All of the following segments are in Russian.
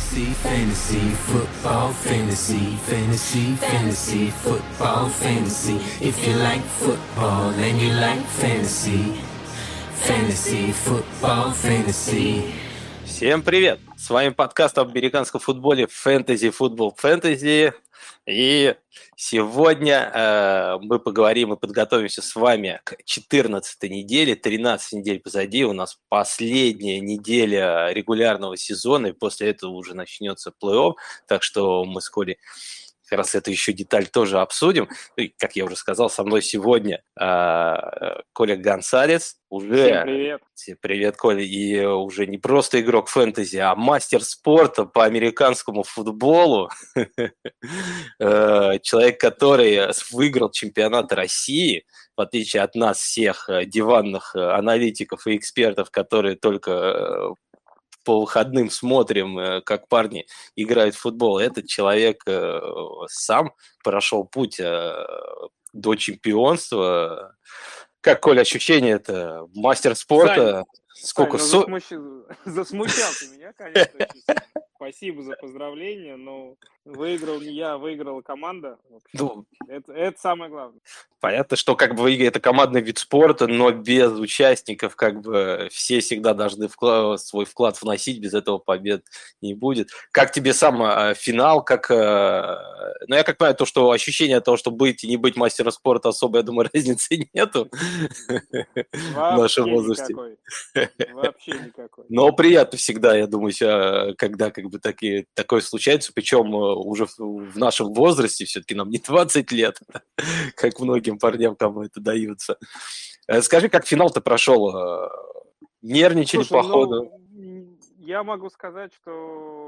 Fantasy, fantasy, football, fantasy, fantasy, fantasy, football, fantasy. If you like football and you like fantasy, fantasy, football, fantasy. Всем привет! С вами подкаст об американском футболе Fantasy Football Fantasy. И сегодня э, мы поговорим и подготовимся с вами к 14 неделе. 13 недель позади. У нас последняя неделя регулярного сезона, и после этого уже начнется плей-офф. Так что мы вскоре как раз эту еще деталь тоже обсудим. И, как я уже сказал, со мной сегодня э, Коля Гонсалес. Уже... Всем привет. Всем привет, Коля. И уже не просто игрок фэнтези, а мастер спорта по американскому футболу. Э, человек, который выиграл чемпионат России, в отличие от нас всех э, диванных э, аналитиков и экспертов, которые только по выходным смотрим, э, как парни играют в футбол. Этот человек э, сам прошел путь э, до чемпионства. Как, Коля, ощущение это? Мастер спорта? Сколько? Ну, засмущ... Засмущал ты меня, конечно. Спасибо за поздравления, но выиграл не я, выиграла команда. Ну, это, это самое главное. Понятно, что как бы это командный вид спорта, но без участников как бы все всегда должны вклад, свой вклад вносить, без этого побед не будет. Как тебе сам э, финал, как... Э, ну, я как понимаю, то, что ощущение того, что быть и не быть мастером спорта, особо, я думаю, разницы нету в нашем возрасте. Вообще никакой. Но приятно всегда, я думаю, когда как бы такие, такое случается, причем э, уже в нашем возрасте, все-таки нам не 20 лет, как многим парням, кому это дается. Э, скажи, как финал-то прошел? Э, нервничали Слушай, по ну, ходу? Я могу сказать, что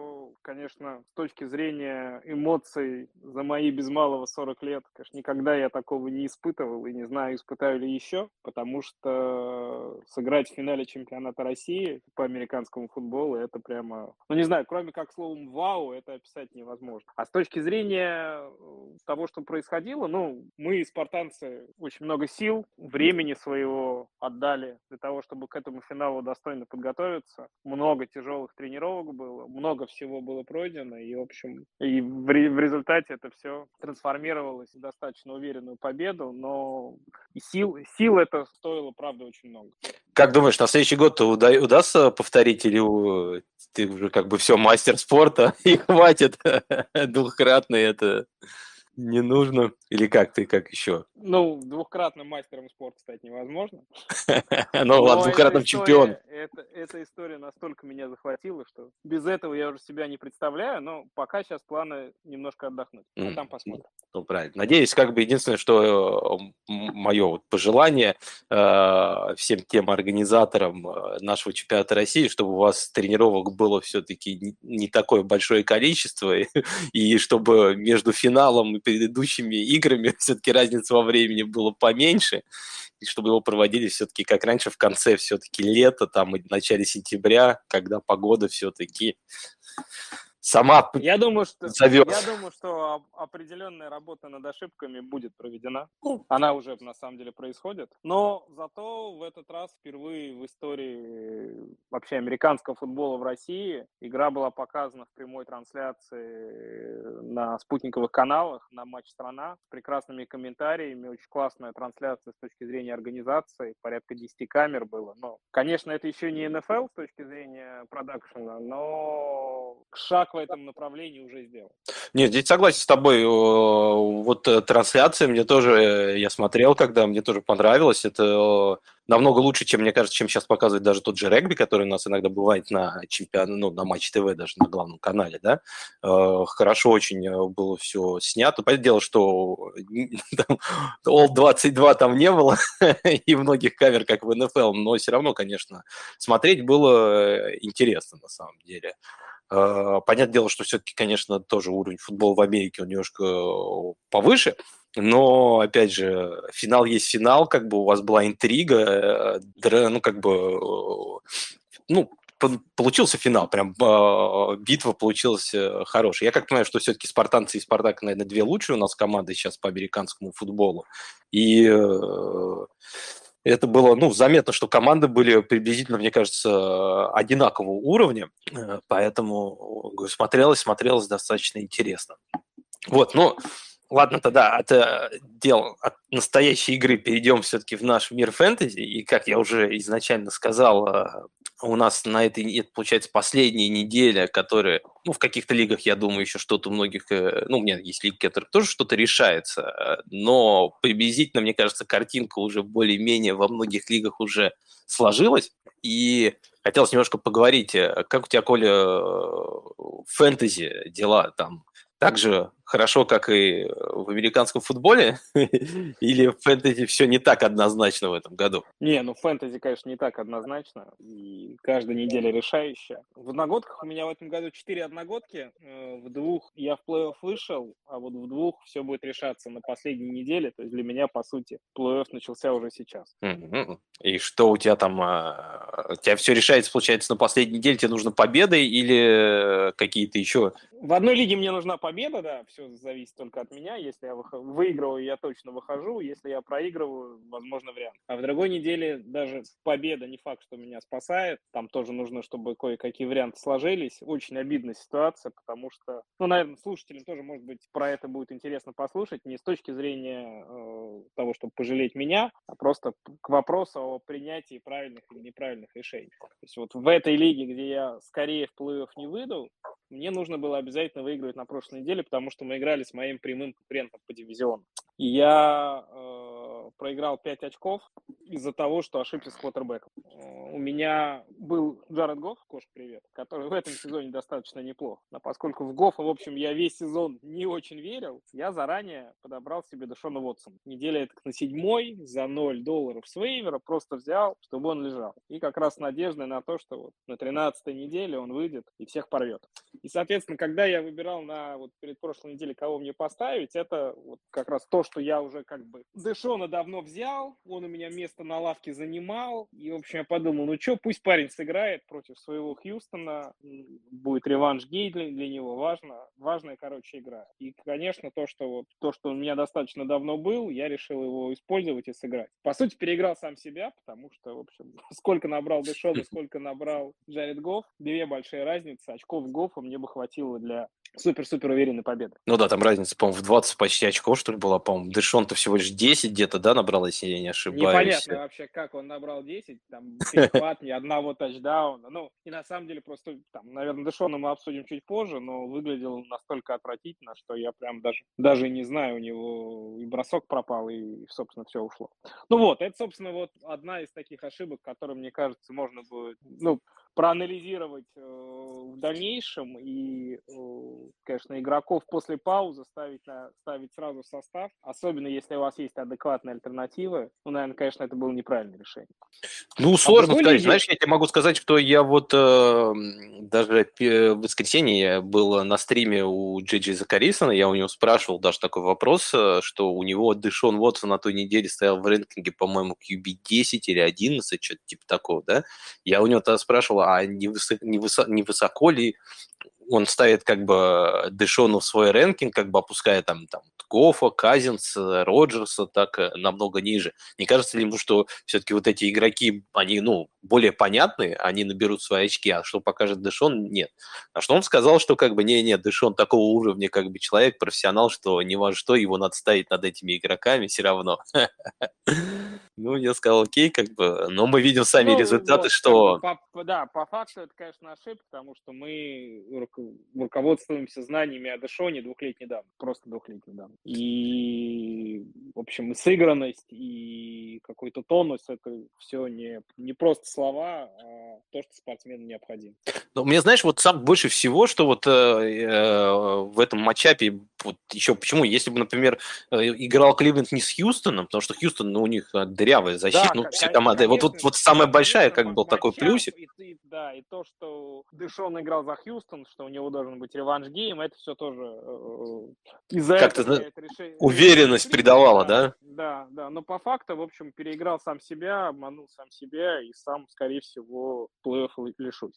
конечно, с точки зрения эмоций за мои без малого 40 лет, конечно, никогда я такого не испытывал и не знаю, испытаю ли еще, потому что сыграть в финале чемпионата России по американскому футболу, это прямо, ну не знаю, кроме как словом «вау», это описать невозможно. А с точки зрения э, того, что происходило, ну, мы, спартанцы, очень много сил, времени своего отдали для того, чтобы к этому финалу достойно подготовиться. Много тяжелых тренировок было, много всего было было пройдено, и, в общем, и в, в результате это все трансформировалось в достаточно уверенную победу, но сил, сил это стоило, правда, очень много. Как думаешь, на следующий год уда- удастся повторить, или ты уже как бы все мастер спорта, и хватит двухкратный это не нужно? Или как ты, как еще? Ну, двухкратным мастером спорта стать невозможно. Ну, ладно, двухкратным чемпионом. Эта история настолько меня захватила, что без этого я уже себя не представляю, но пока сейчас планы немножко отдохнуть, а там посмотрим. Ну, правильно. Надеюсь, как бы единственное, что мое вот пожелание э, всем тем организаторам э, нашего чемпионата России, чтобы у вас тренировок было все-таки не такое большое количество, и чтобы между финалом и предыдущими играми все-таки разница во времени была поменьше, и чтобы его проводили все-таки как раньше в конце все-таки лета, там и в начале сентября, когда погода все-таки сама я думаю, что, зовет. Я думаю, что определенная работа над ошибками будет проведена. Ну. Она уже на самом деле происходит. Но зато в этот раз впервые в истории вообще американского футбола в России игра была показана в прямой трансляции на спутниковых каналах на матч страна с прекрасными комментариями. Очень классная трансляция с точки зрения организации. Порядка 10 камер было. Но, конечно, это еще не НФЛ с точки зрения продакшена, но шаг в этом направлении уже сделал. Нет, здесь согласен с тобой. Вот э, трансляция мне тоже, э, я смотрел, когда мне тоже понравилось. Это намного лучше, чем, мне кажется, чем сейчас показывает даже тот же регби, который у нас иногда бывает на чемпионате, ну, на Матч ТВ даже на главном канале, да. Э, хорошо очень было все снято. Понятное дело, что All 22 там не было, и многих камер, как в НФЛ, но все равно, конечно, смотреть было интересно на самом деле. А, понятное дело, что все-таки, конечно, тоже уровень футбола в Америке он немножко э, повыше, но, опять же, финал есть финал, как бы у вас была интрига, э, ну, как бы, э, ну, получился финал, прям а, битва получилась хорошая. Я как понимаю, что все-таки спартанцы и Спартак, наверное, две лучшие у нас команды сейчас по американскому футболу. И это было, ну, заметно, что команды были приблизительно, мне кажется, одинакового уровня, э, поэтому смотрелось, смотрелось достаточно интересно. Вот, но Ладно, тогда от э, дел, от настоящей игры перейдем все-таки в наш мир фэнтези. И, как я уже изначально сказал, э, у нас на этой, это получается, последняя неделя, которая, ну, в каких-то лигах, я думаю, еще что-то многих, э, ну, у меня есть лиги, которые тоже что-то решается, но приблизительно, мне кажется, картинка уже более-менее во многих лигах уже сложилась. И хотелось немножко поговорить, как у тебя, Коля, фэнтези дела там? Так же хорошо, как и в американском футболе? Или в фэнтези все не так однозначно в этом году? Не, ну фэнтези, конечно, не так однозначно. И каждая неделя решающая. В одногодках у меня в этом году 4 одногодки. Э, в двух я в плей-офф вышел, а вот в двух все будет решаться на последней неделе. То есть для меня, по сути, плей-офф начался уже сейчас. И что у тебя там? А, у тебя все решается, получается, на последней неделе? Тебе нужно победы или какие-то еще? В одной лиге мне нужна победа, да, все зависит только от меня. Если я выигрываю, я точно выхожу. Если я проигрываю, возможно, вариант. А в другой неделе даже победа не факт, что меня спасает. Там тоже нужно, чтобы кое-какие варианты сложились. Очень обидная ситуация, потому что, ну, наверное, слушателям тоже, может быть, про это будет интересно послушать. Не с точки зрения э, того, чтобы пожалеть меня, а просто к вопросу о принятии правильных или неправильных решений. То есть вот в этой лиге, где я скорее в плей-офф не выйду, мне нужно было обязательно выигрывать на прошлой неделе, потому что мы играли с моим прямым конкурентом по дивизиону. Я э, проиграл 5 очков из-за того, что ошибся с квотербеком. Э, у меня был Джаред Гофф, Кош, привет, который в этом сезоне достаточно неплох. Но поскольку в Гоффа, в общем, я весь сезон не очень верил, я заранее подобрал себе Дэшона Уотсона. Неделя это на седьмой, за 0 долларов с вейвера, просто взял, чтобы он лежал. И как раз надеждой на то, что вот на 13 неделе он выйдет и всех порвет. И, соответственно, когда я выбирал на вот перед прошлой неделей, кого мне поставить, это вот как раз то, что я уже как бы Дэшона давно взял, он у меня место на лавке занимал, и, в общем, я подумал, ну что, пусть парень сыграет против своего Хьюстона, будет реванш гей для, для него, важно, важная, короче, игра. И, конечно, то, что вот, то, что у меня достаточно давно был, я решил его использовать и сыграть. По сути, переиграл сам себя, потому что, в общем, сколько набрал Дэшон и сколько набрал Джаред Гофф, две большие разницы, очков Гоффа мне бы хватило для супер-супер уверенной победы. Ну да, там разница, по-моему, в 20 почти очков, что ли, была, по-моему. Дэшон-то всего лишь 10 где-то, да, набрал, если я не ошибаюсь. Непонятно вообще, как он набрал 10, там, перехват, ни одного тачдауна. Ну, и на самом деле просто, там, наверное, Дэшона мы обсудим чуть позже, но выглядел настолько отвратительно, что я прям даже, даже не знаю, у него и бросок пропал, и, собственно, все ушло. Ну вот, это, собственно, вот одна из таких ошибок, которые, мне кажется, можно будет, ну, проанализировать э, в дальнейшем и, э, конечно, игроков после паузы ставить, на, ставить сразу в состав, особенно если у вас есть адекватные альтернативы. Ну, наверное, конечно, это было неправильное решение. Ну, а сложно а сказать. Лиге... Знаешь, я тебе могу сказать, что я вот э, даже в воскресенье я был на стриме у Джиджи Закарисона, я у него спрашивал даже такой вопрос, э, что у него Дэшон Уотсон на той неделе стоял в рейтинге, по-моему, QB 10 или 11, что-то типа такого, да? Я у него тогда спрашивал, а не, высоко, не, высоко, не высоко ли он ставит как бы Дэшону в свой рэнкинг, как бы опуская там, там Гофа, Казинс, Роджерса так э, намного ниже. Не кажется ли ему, что все-таки вот эти игроки, они, ну, более понятны, они наберут свои очки, а что покажет Дэшон, нет. А что он сказал, что как бы не-не, Дэшон такого уровня как бы человек, профессионал, что не важно что, его надо ставить над этими игроками все равно. Ну, я сказал, окей, как бы, но мы видим сами ну, результаты, вот, что... По, да, по факту это, конечно, ошибка, потому что мы руководствуемся знаниями о Дэшоне двухлетней давности, просто двухлетней давности. И, в общем, и сыгранность, и какой-то тонус, это все не, не просто слова, а то, что спортсмену необходимо. Ну, мне, знаешь, вот сам больше всего, что вот э, э, в этом матчапе, вот еще почему, если бы, например, э, играл Кливленд не с Хьюстоном, потому что Хьюстон, ну, у них дырявая защита, да, ну, все команды, вот, вот, вот самая большая, как был такой плюсик. И, и, да, и то, что Дэшон играл за Хьюстон, что у него должен быть revenge game, это все тоже э, из-за этого решение, уверенность придавала, да? Да, да, но по факту, в общем, переиграл сам себя, обманул сам себя и сам, скорее всего, плей-офф лишусь.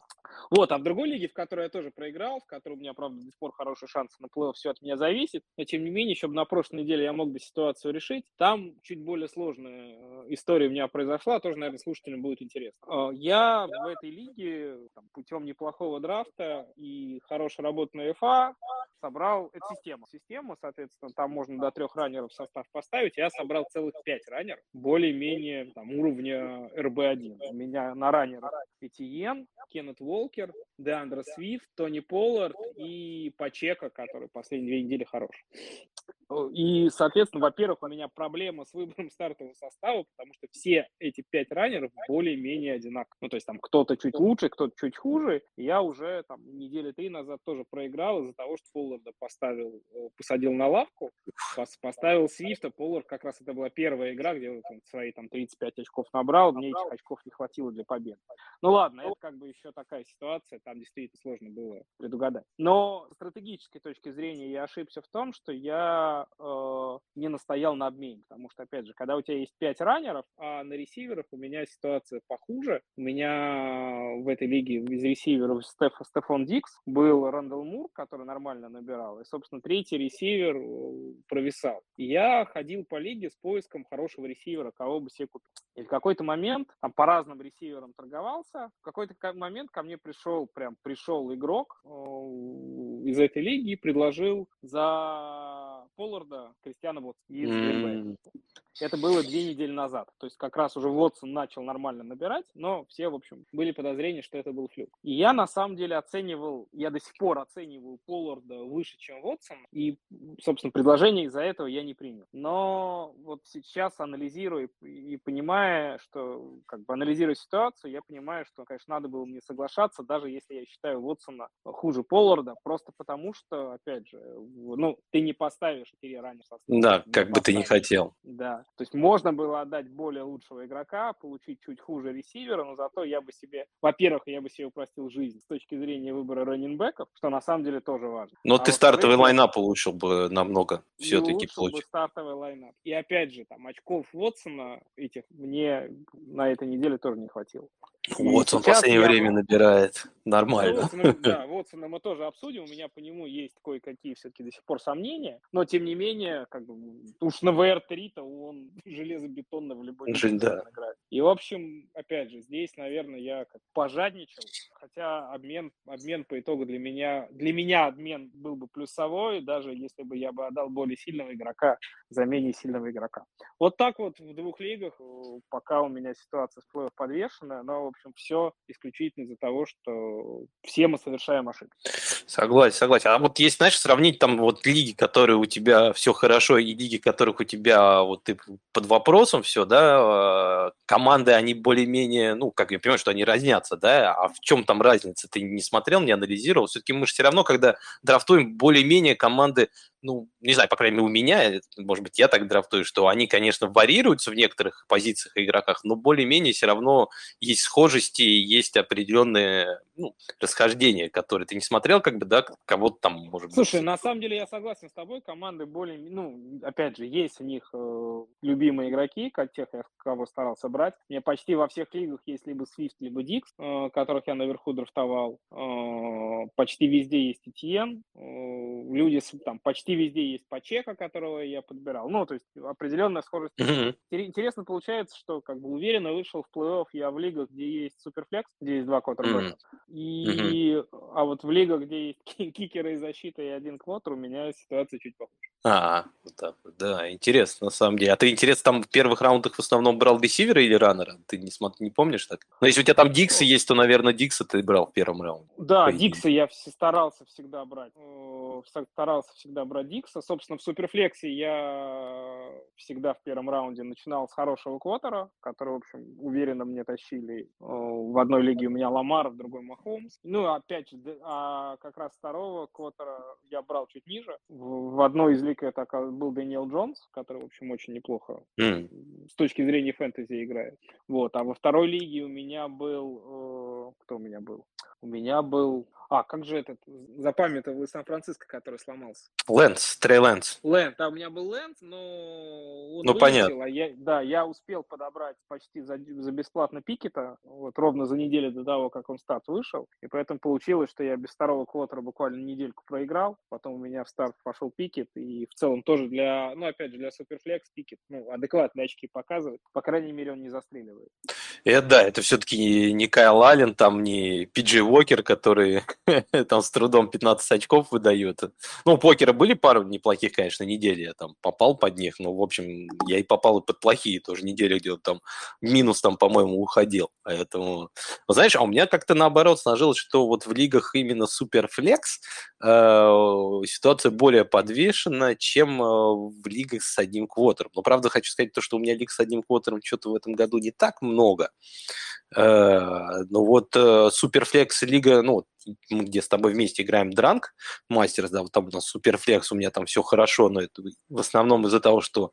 Вот, а в другой лиге, в которой я тоже проиграл, в которой у меня, правда, до сих пор хороший шанс на плей-офф, все от меня зависит, но, тем не менее, чтобы на прошлой неделе я мог бы ситуацию решить, там чуть более сложная история у меня произошла, тоже, наверное, слушателям будет интересно. Я в этой лиге там, путем неплохого драфта и хорошей работы на ФА собрал эту систему. Систему, соответственно, там можно до трех раннеров в состав поставить. Я собрал целых пять раннеров, более-менее там, уровня РБ-1. У меня на раннерах Этиен, Кеннет Уолкер, Деандра Свифт, Тони Поллард и Пачека, который последние две недели хорош. И, соответственно, во-первых, у меня проблема с выбором стартового состава, потому что все эти пять раннеров более-менее одинаковые. Ну, то есть там кто-то чуть лучше, кто-то чуть хуже. Я уже там недели три назад тоже проиграл из-за того, что Полларда поставил, э, посадил на лавку, поставил Свифта. Поллард как раз это была первая игра, где он свои там 35 очков набрал. Мне этих очков не хватило для победы. Ну ладно, это как бы еще такая ситуация, там действительно сложно было предугадать. Но с стратегической точки зрения я ошибся в том, что я э, не настоял на обмене, потому что, опять же, когда у тебя есть 5 раннеров, а на ресиверах у меня ситуация похуже. У меня в этой лиге из ресиверов Стеф, Стефан Дикс был Рэндалл Мур, который нормально набирал, и, собственно, третий ресивер э, провисал. Я ходил по лиге с поиском хорошего ресивера, кого бы себе купить. И в какой-то момент, там по разным ресиверам торговался, в какой-то момент ко мне пришел, прям пришел игрок э, из этой лиги и предложил за Полларда Кристиана вот из mm. Это было две недели назад. То есть как раз уже Вотсон начал нормально набирать, но все, в общем, были подозрения, что это был флюк. И я на самом деле оценивал, я до сих пор оцениваю Полларда выше, чем Вотсон, и, собственно, предложение из-за этого я не принял. Но вот сейчас анализируя и понимая, что, как бы анализируя ситуацию, я понимаю, что, конечно, надо было мне соглашаться, даже если я считаю Вотсона хуже Полларда, просто потому что, опять же, ну, ты не поставишь три ранее состава. Да, как бы ты не хотел. Да, то есть можно было отдать более лучшего игрока, получить чуть хуже ресивера, но зато я бы себе, во-первых, я бы себе упростил жизнь с точки зрения выбора раннинбеков, что на самом деле тоже важно. Но а ты стартовый лайнап улучшил бы намного все-таки получил. бы стартовый лайнап. И опять же, там очков Вотсона этих мне на этой неделе тоже не хватило. Вот он в последнее я... время набирает нормально. Вотсона, да, Вотсона мы тоже обсудим. У меня по нему есть кое-какие все-таки до сих пор сомнения. Но, тем не менее, как бы, уж на VR3-то он железобетонно в любой Жень, да. играет. И, в общем, опять же, здесь, наверное, я как пожадничал. Хотя обмен, обмен по итогу для меня, для меня обмен был бы плюсовой, даже если бы я бы отдал более сильного игрока за менее сильного игрока. Вот так вот в двух лигах, э, пока у меня ситуация с плей подвешенная, но общем, все исключительно из-за того, что все мы совершаем ошибки. Согласен, согласен. А вот есть, знаешь, сравнить там вот лиги, которые у тебя все хорошо, и лиги, которых у тебя вот ты под вопросом все, да, команды, они более-менее, ну, как я понимаю, что они разнятся, да, а в чем там разница? Ты не смотрел, не анализировал? Все-таки мы же все равно, когда драфтуем более-менее команды ну, не знаю, по крайней мере, у меня, может быть, я так драфтую, что они, конечно, варьируются в некоторых позициях и игроках, но более-менее все равно есть схожести, есть определенные ну, расхождения, которые ты не смотрел, как бы, да, кого-то там, может быть. Слушай, на самом деле я согласен с тобой, команды более, ну, опять же, есть у них э, любимые игроки, как тех, кого старался брать. У меня почти во всех лигах есть либо Swift, либо Dix, э, которых я наверху драфтовал. Э, почти везде есть ETN. Э, люди там почти везде есть Пачека, которого я подбирал. Ну, то есть определенная схожесть. Mm-hmm. Интересно получается, что как бы уверенно вышел в плей-офф я в лигах, где есть Суперфлекс, где есть два квотербека. Mm-hmm. И, mm-hmm. а вот в лигах, где есть кикеры и защита и один квотер, у меня ситуация чуть похуже. А, вот так вот, да, интересно, на самом деле. А ты, интересно, там в первых раундах в основном брал ресивера или раннера? Ты не, смотри, не помнишь так? Но если у тебя там Диксы есть, то, наверное, Дикса ты брал в первом раунде. Да, Дикса я старался всегда брать. Старался всегда брать Дикса. Собственно, в Суперфлексе я всегда в первом раунде начинал с хорошего квотера, который, в общем, уверенно мне тащили. В одной лиге у меня Ламар, в другой Махомс. Ну, опять же, а как раз второго квотера я брал чуть ниже. В одной из лиг Америка это был Дэниел Джонс, который, в общем, очень неплохо mm. с точки зрения фэнтези играет. Вот. А во второй лиге у меня был... Э, кто у меня был? У меня был А, как же этот, запамятовал Сан-Франциско, который сломался? Лэнс, Трей Лэнс. Лэнс, да, у меня был Лэнс, но он ну, вылетел, понятно. а я, да, я успел подобрать почти за, за бесплатно Пикетта, вот ровно за неделю до того, как он в старт вышел, и поэтому получилось, что я без второго квотера буквально недельку проиграл, потом у меня в старт пошел Пикетт, и в целом тоже для, ну, опять же, для superflex Пикетт, ну, адекватные очки показывает, по крайней мере, он не застреливает. Это да, это все-таки не Кайл Аллен, там не Пиджей Уокер, который там с трудом 15 очков выдают. Ну, у покера были пару неплохих, конечно, недели, я там попал под них, но, в общем, я и попал и под плохие тоже недели, где там минус там, по-моему, уходил. Поэтому, знаешь, а у меня как-то наоборот сложилось, что вот в лигах именно Суперфлекс э, ситуация более подвешена, чем э, в лигах с одним квотером. Но, правда, хочу сказать то, что у меня лиг с одним квотером что-то в этом году не так много. Э, ну вот э, Суперфлекс лига, ну, мы где с тобой вместе играем Дранг Мастерс, да, вот там у нас Суперфлекс, у меня там все хорошо, но это в основном из-за того, что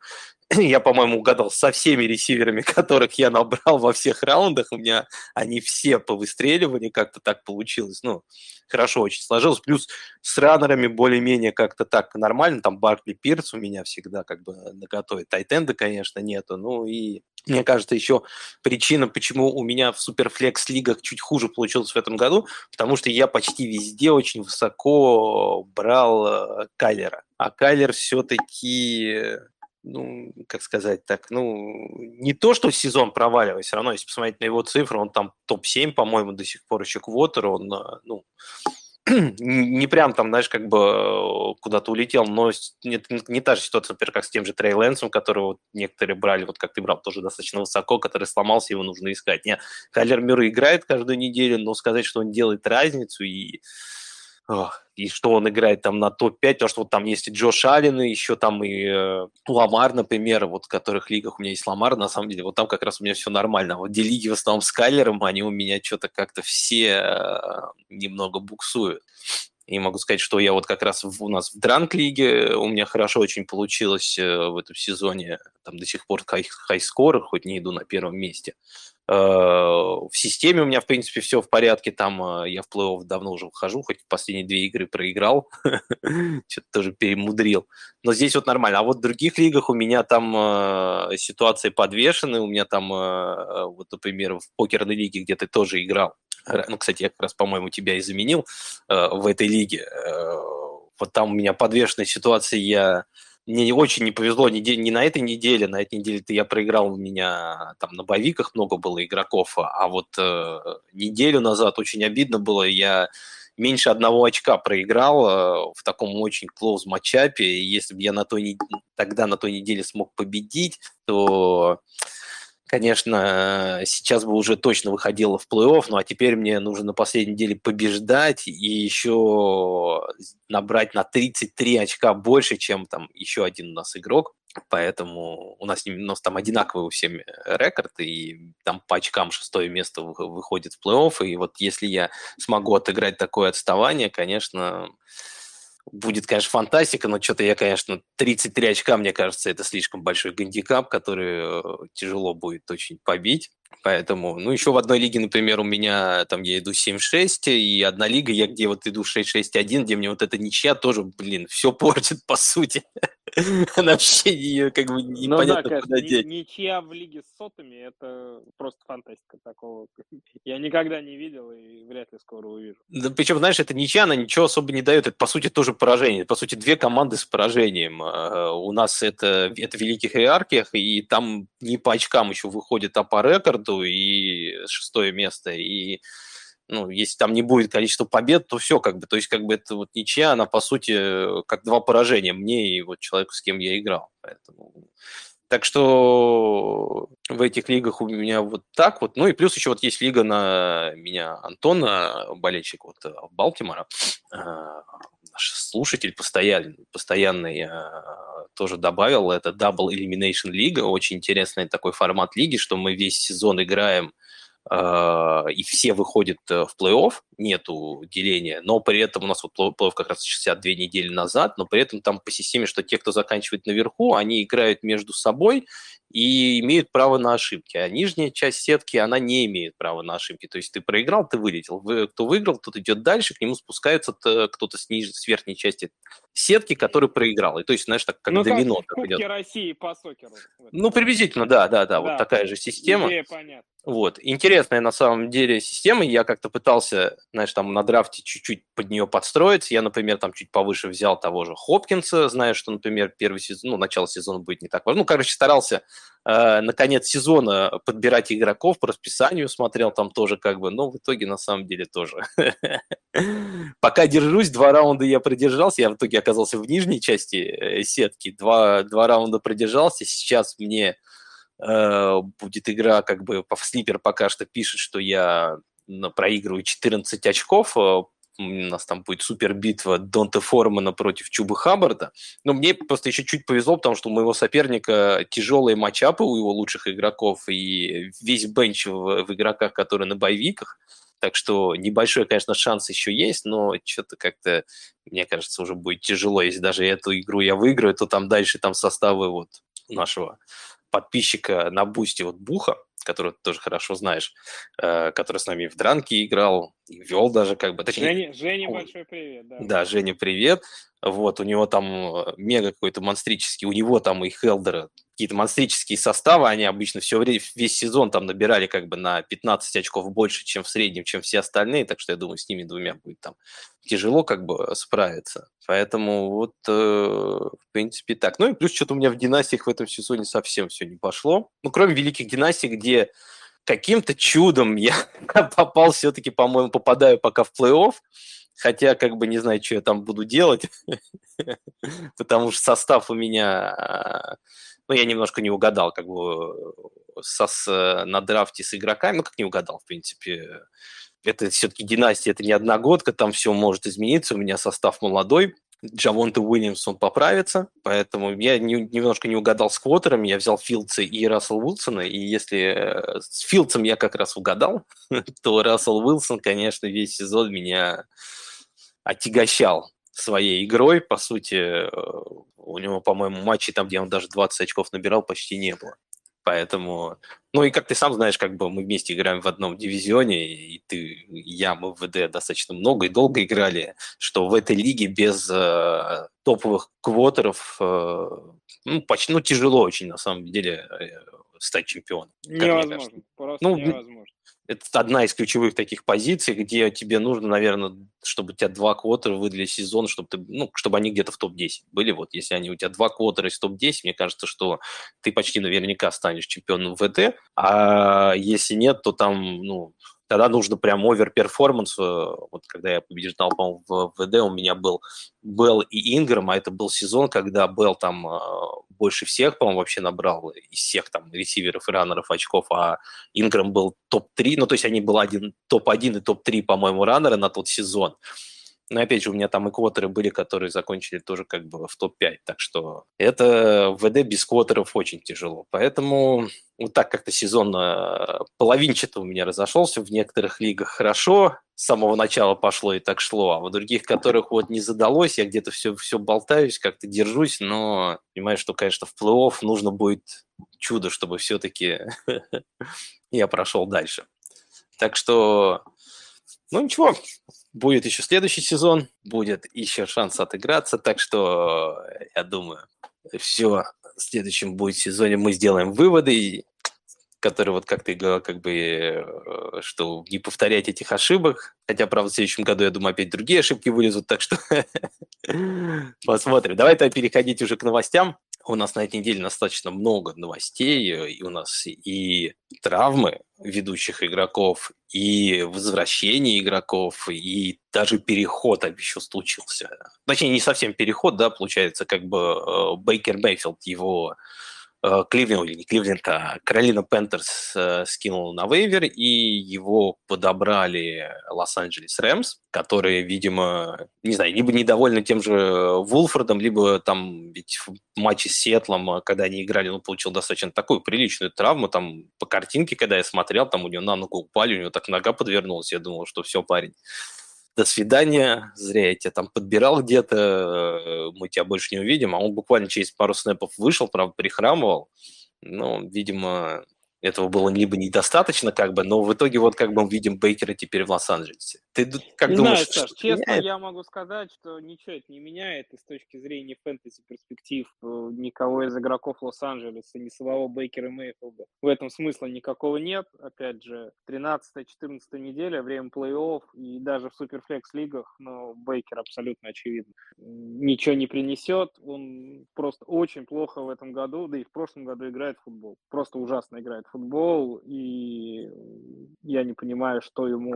я, по-моему, угадал со всеми ресиверами, которых я набрал во всех раундах, у меня они все по выстреливанию как-то так получилось, ну, хорошо очень сложилось, плюс с раннерами более-менее как-то так нормально, там Баркли Пирс у меня всегда как бы наготове, Тайтенда, конечно, нету, ну и мне кажется, еще причина, почему у меня в Суперфлекс лигах чуть хуже получилось в этом году, потому что я почти везде очень высоко брал э, Кайлера. А Кайлер все-таки ну, как сказать так, ну, не то, что сезон проваливает, все равно, если посмотреть на его цифры, он там топ-7, по-моему, до сих пор еще квотер, он, э, ну, не прям там, знаешь, как бы э, куда-то улетел, но не, не та же ситуация, например, как с тем же Трей Лэнсом, которого вот некоторые брали, вот как ты брал, тоже достаточно высоко, который сломался, его нужно искать. Нет, Кайлер Мюррей играет каждую неделю, но сказать, что он делает разницу и и что он играет там на топ-5, потому что вот там есть и Джош Аллен, и еще там и э, Ламар, например, вот в которых лигах у меня есть Ламар, на самом деле, вот там как раз у меня все нормально. Вот где лиги в основном с Кайлером, они у меня что-то как-то все э, немного буксуют. И могу сказать, что я вот как раз в, у нас в Дранк-лиге, у меня хорошо очень получилось э, в этом сезоне, там до сих пор хай-скор, хоть не иду на первом месте. Э, в системе у меня, в принципе, все в порядке. Там э, я в плей-офф давно уже выхожу, хоть последние две игры проиграл. Что-то тоже перемудрил. Но здесь вот нормально. А вот в других лигах у меня там э, ситуации подвешены. У меня там, вот, например, в покерной лиге, где ты тоже играл. Ну, кстати, я как раз, по-моему, тебя и заменил в этой лиге. Вот там у меня подвешенная ситуация. Я мне очень не повезло не, не на этой неделе, на этой неделе-то я проиграл, у меня там на боевиках много было игроков, а вот э, неделю назад очень обидно было, я меньше одного очка проиграл э, в таком очень close матчапе, и если бы я на той, тогда на той неделе смог победить, то конечно, сейчас бы уже точно выходила в плей-офф, ну а теперь мне нужно на последней неделе побеждать и еще набрать на 33 очка больше, чем там еще один у нас игрок. Поэтому у нас, у нас там одинаковый у всем рекорд, и там по очкам шестое место выходит в плей-офф. И вот если я смогу отыграть такое отставание, конечно, будет, конечно, фантастика, но что-то я, конечно, 33 очка, мне кажется, это слишком большой гандикап, который э, тяжело будет очень побить. Поэтому, ну, еще в одной лиге, например, у меня там я иду 7-6, и одна лига, я где вот иду 6-6-1, где мне вот эта ничья тоже, блин, все портит, по сути. Она вообще ее как бы непонятно ну, да, куда деть. Ничья в лиге с сотами, это просто фантастика такого. Я никогда не видел и вряд ли скоро увижу. Да, причем, знаешь, это ничья, она ничего особо не дает. Это, по сути, тоже поражение. По сути, две команды с поражением. А, у нас это, это в великих иерархиях, и там не по очкам еще выходит, а по рекорду, и шестое место, и ну, если там не будет количества побед, то все как бы, то есть как бы это вот ничья, она по сути как два поражения мне и вот человеку, с кем я играл. Поэтому... Так что в этих лигах у меня вот так вот. Ну и плюс еще вот есть лига на меня Антона, болельщик вот в Балтимора, а, наш слушатель постоянный, постоянный а, тоже добавил, это Double Elimination League, очень интересный такой формат лиги, что мы весь сезон играем и все выходят э, в плей-офф, нету деления, но при этом у нас вот плей-офф как раз 62 недели назад, но при этом там по системе, что те, кто заканчивает наверху, они играют между собой, и имеют право на ошибки, а нижняя часть сетки, она не имеет права на ошибки. То есть ты проиграл, ты вылетел. Вы, кто выиграл, тот идет дальше, к нему спускается кто-то с, ниж... с верхней части сетки, который проиграл. И то есть, знаешь, так как ну, домино. Как Кубке идет. России по сокеру. Ну, приблизительно, да, да, да, да, вот такая же система. Идея понятна. Вот. Интересная на самом деле система. Я как-то пытался, знаешь, там на драфте чуть-чуть под нее подстроиться. Я, например, там чуть повыше взял того же Хопкинса, зная, что, например, первый сезон, ну, начало сезона будет не так важно. Ну, короче, старался э, на конец сезона подбирать игроков по расписанию, смотрел там тоже как бы, но в итоге на самом деле тоже. Пока держусь, два раунда я продержался, я в итоге оказался в нижней части э, сетки, два, два раунда продержался, сейчас мне Э, будет игра, как бы по Слипер пока что пишет, что я проигрываю 14 очков, э, у нас там будет супер битва Донта Формана против Чубы Хаббарда. Но мне просто еще чуть повезло, потому что у моего соперника тяжелые матчапы у его лучших игроков и весь бенч в, в игроках, которые на боевиках. Так что небольшой, конечно, шанс еще есть, но что-то как-то, мне кажется, уже будет тяжело. Если даже эту игру я выиграю, то там дальше там составы вот нашего подписчика на Бусти вот Буха, которого ты тоже хорошо знаешь, э, который с нами в дранке играл, и вел даже как бы... Точнее, Женя, Женя большой привет, да. Да, Женя, привет. Вот, у него там э, мега какой-то монстрический, у него там и Хелдера какие-то монстрические составы, они обычно все время, весь сезон там набирали как бы на 15 очков больше, чем в среднем, чем все остальные, так что я думаю, с ними двумя будет там тяжело как бы справиться. Поэтому вот, э, в принципе, так. Ну и плюс что-то у меня в династиях в этом сезоне совсем все не пошло. Ну, кроме великих династий, где каким-то чудом я попал все-таки, по-моему, попадаю пока в плей-офф, хотя как бы не знаю, что я там буду делать, потому что состав у меня ну, я немножко не угадал, как бы, со, с, на драфте с игроками, ну, как не угадал, в принципе. Это все-таки династия, это не одногодка, там все может измениться, у меня состав молодой, Джавонте Уильямс, он поправится, поэтому я не, немножко не угадал с квотерами, я взял Филдса и Рассел Уилсона, и если э, с Филдсом я как раз угадал, то Рассел Уилсон, конечно, весь сезон меня отягощал своей игрой, по сути, э, у него, по-моему, матчей там, где он даже 20 очков набирал, почти не было. Поэтому, ну и как ты сам знаешь, как бы мы вместе играем в одном дивизионе, и ты, и я, мы в ВД достаточно много и долго играли, что в этой лиге без э, топовых квотеров, э, ну, почти, ну, тяжело очень, на самом деле, э, стать чемпионом. Невозможно, просто ну, невозможно это одна из ключевых таких позиций, где тебе нужно, наверное, чтобы у тебя два квотера выдали сезон, чтобы, ты, ну, чтобы они где-то в топ-10 были. Вот если они у тебя два квотера из топ-10, мне кажется, что ты почти наверняка станешь чемпионом ВТ, а если нет, то там, ну, тогда нужно прям overperformance. Э, вот когда я побеждал, по-моему, в ВД, у меня был Белл и Инграм, а это был сезон, когда Белл там э, больше всех, по-моему, вообще набрал из всех там ресиверов и раннеров очков, а Инграм был топ-3, ну, то есть они был один топ-1 и топ-3, по-моему, раннера на тот сезон. Но опять же, у меня там и квотеры были, которые закончили тоже как бы в топ-5. Так что это в ВД без квотеров очень тяжело. Поэтому вот так как-то сезон э, половинчато у меня разошелся. В некоторых лигах хорошо, с самого начала пошло и так шло, а в других, которых вот не задалось, я где-то все, все болтаюсь, как-то держусь, но понимаю, что, конечно, в плей-офф нужно будет чудо, чтобы все-таки я прошел дальше. Так что, ну ничего, Будет еще следующий сезон, будет еще шанс отыграться, так что я думаю, все в следующем будет сезоне мы сделаем выводы, которые вот как ты говорил, как бы, э, что не повторять этих ошибок. Хотя, правда, в следующем году, я думаю, опять другие ошибки вылезут, так что посмотрим. Давай тогда переходить уже к новостям. У нас на этой неделе достаточно много новостей, и у нас и травмы ведущих игроков, и возвращение игроков, и даже переход еще случился. Точнее, не совсем переход, да, получается, как бы э, Бейкер Мейфилд, его Э, Кливленд, или не Кливленд, а Каролина Пэнтерс э, скинул на вейвер, и его подобрали Лос-Анджелес Рэмс, которые, видимо, не знаю, либо недовольны тем же Вулфордом, либо там ведь в матче с Сиэтлом, э, когда они играли, он получил достаточно такую приличную травму, там по картинке, когда я смотрел, там у него на ногу упали, у него так нога подвернулась, я думал, что все, парень, до свидания, зря я тебя там подбирал где-то, мы тебя больше не увидим, а он буквально через пару снэпов вышел, правда, прихрамывал, Ну, видимо, этого было либо недостаточно, как бы, но в итоге вот как бы мы видим Бейкера теперь в Лос-Анджелесе. Ты как не думаешь, знаю, Саш, честно, меняет? я могу сказать, что ничего это не меняет, и с точки зрения фэнтези перспектив э, никого из игроков Лос-Анджелеса, ни самого Бейкера Мейфилда. В этом смысла никакого нет. Опять же, 13-14 неделя, время плей-офф, и даже в суперфлекс-лигах, но Бейкер абсолютно очевидно ничего не принесет. Он просто очень плохо в этом году, да и в прошлом году играет в футбол. Просто ужасно играет в футбол, и я не понимаю, что ему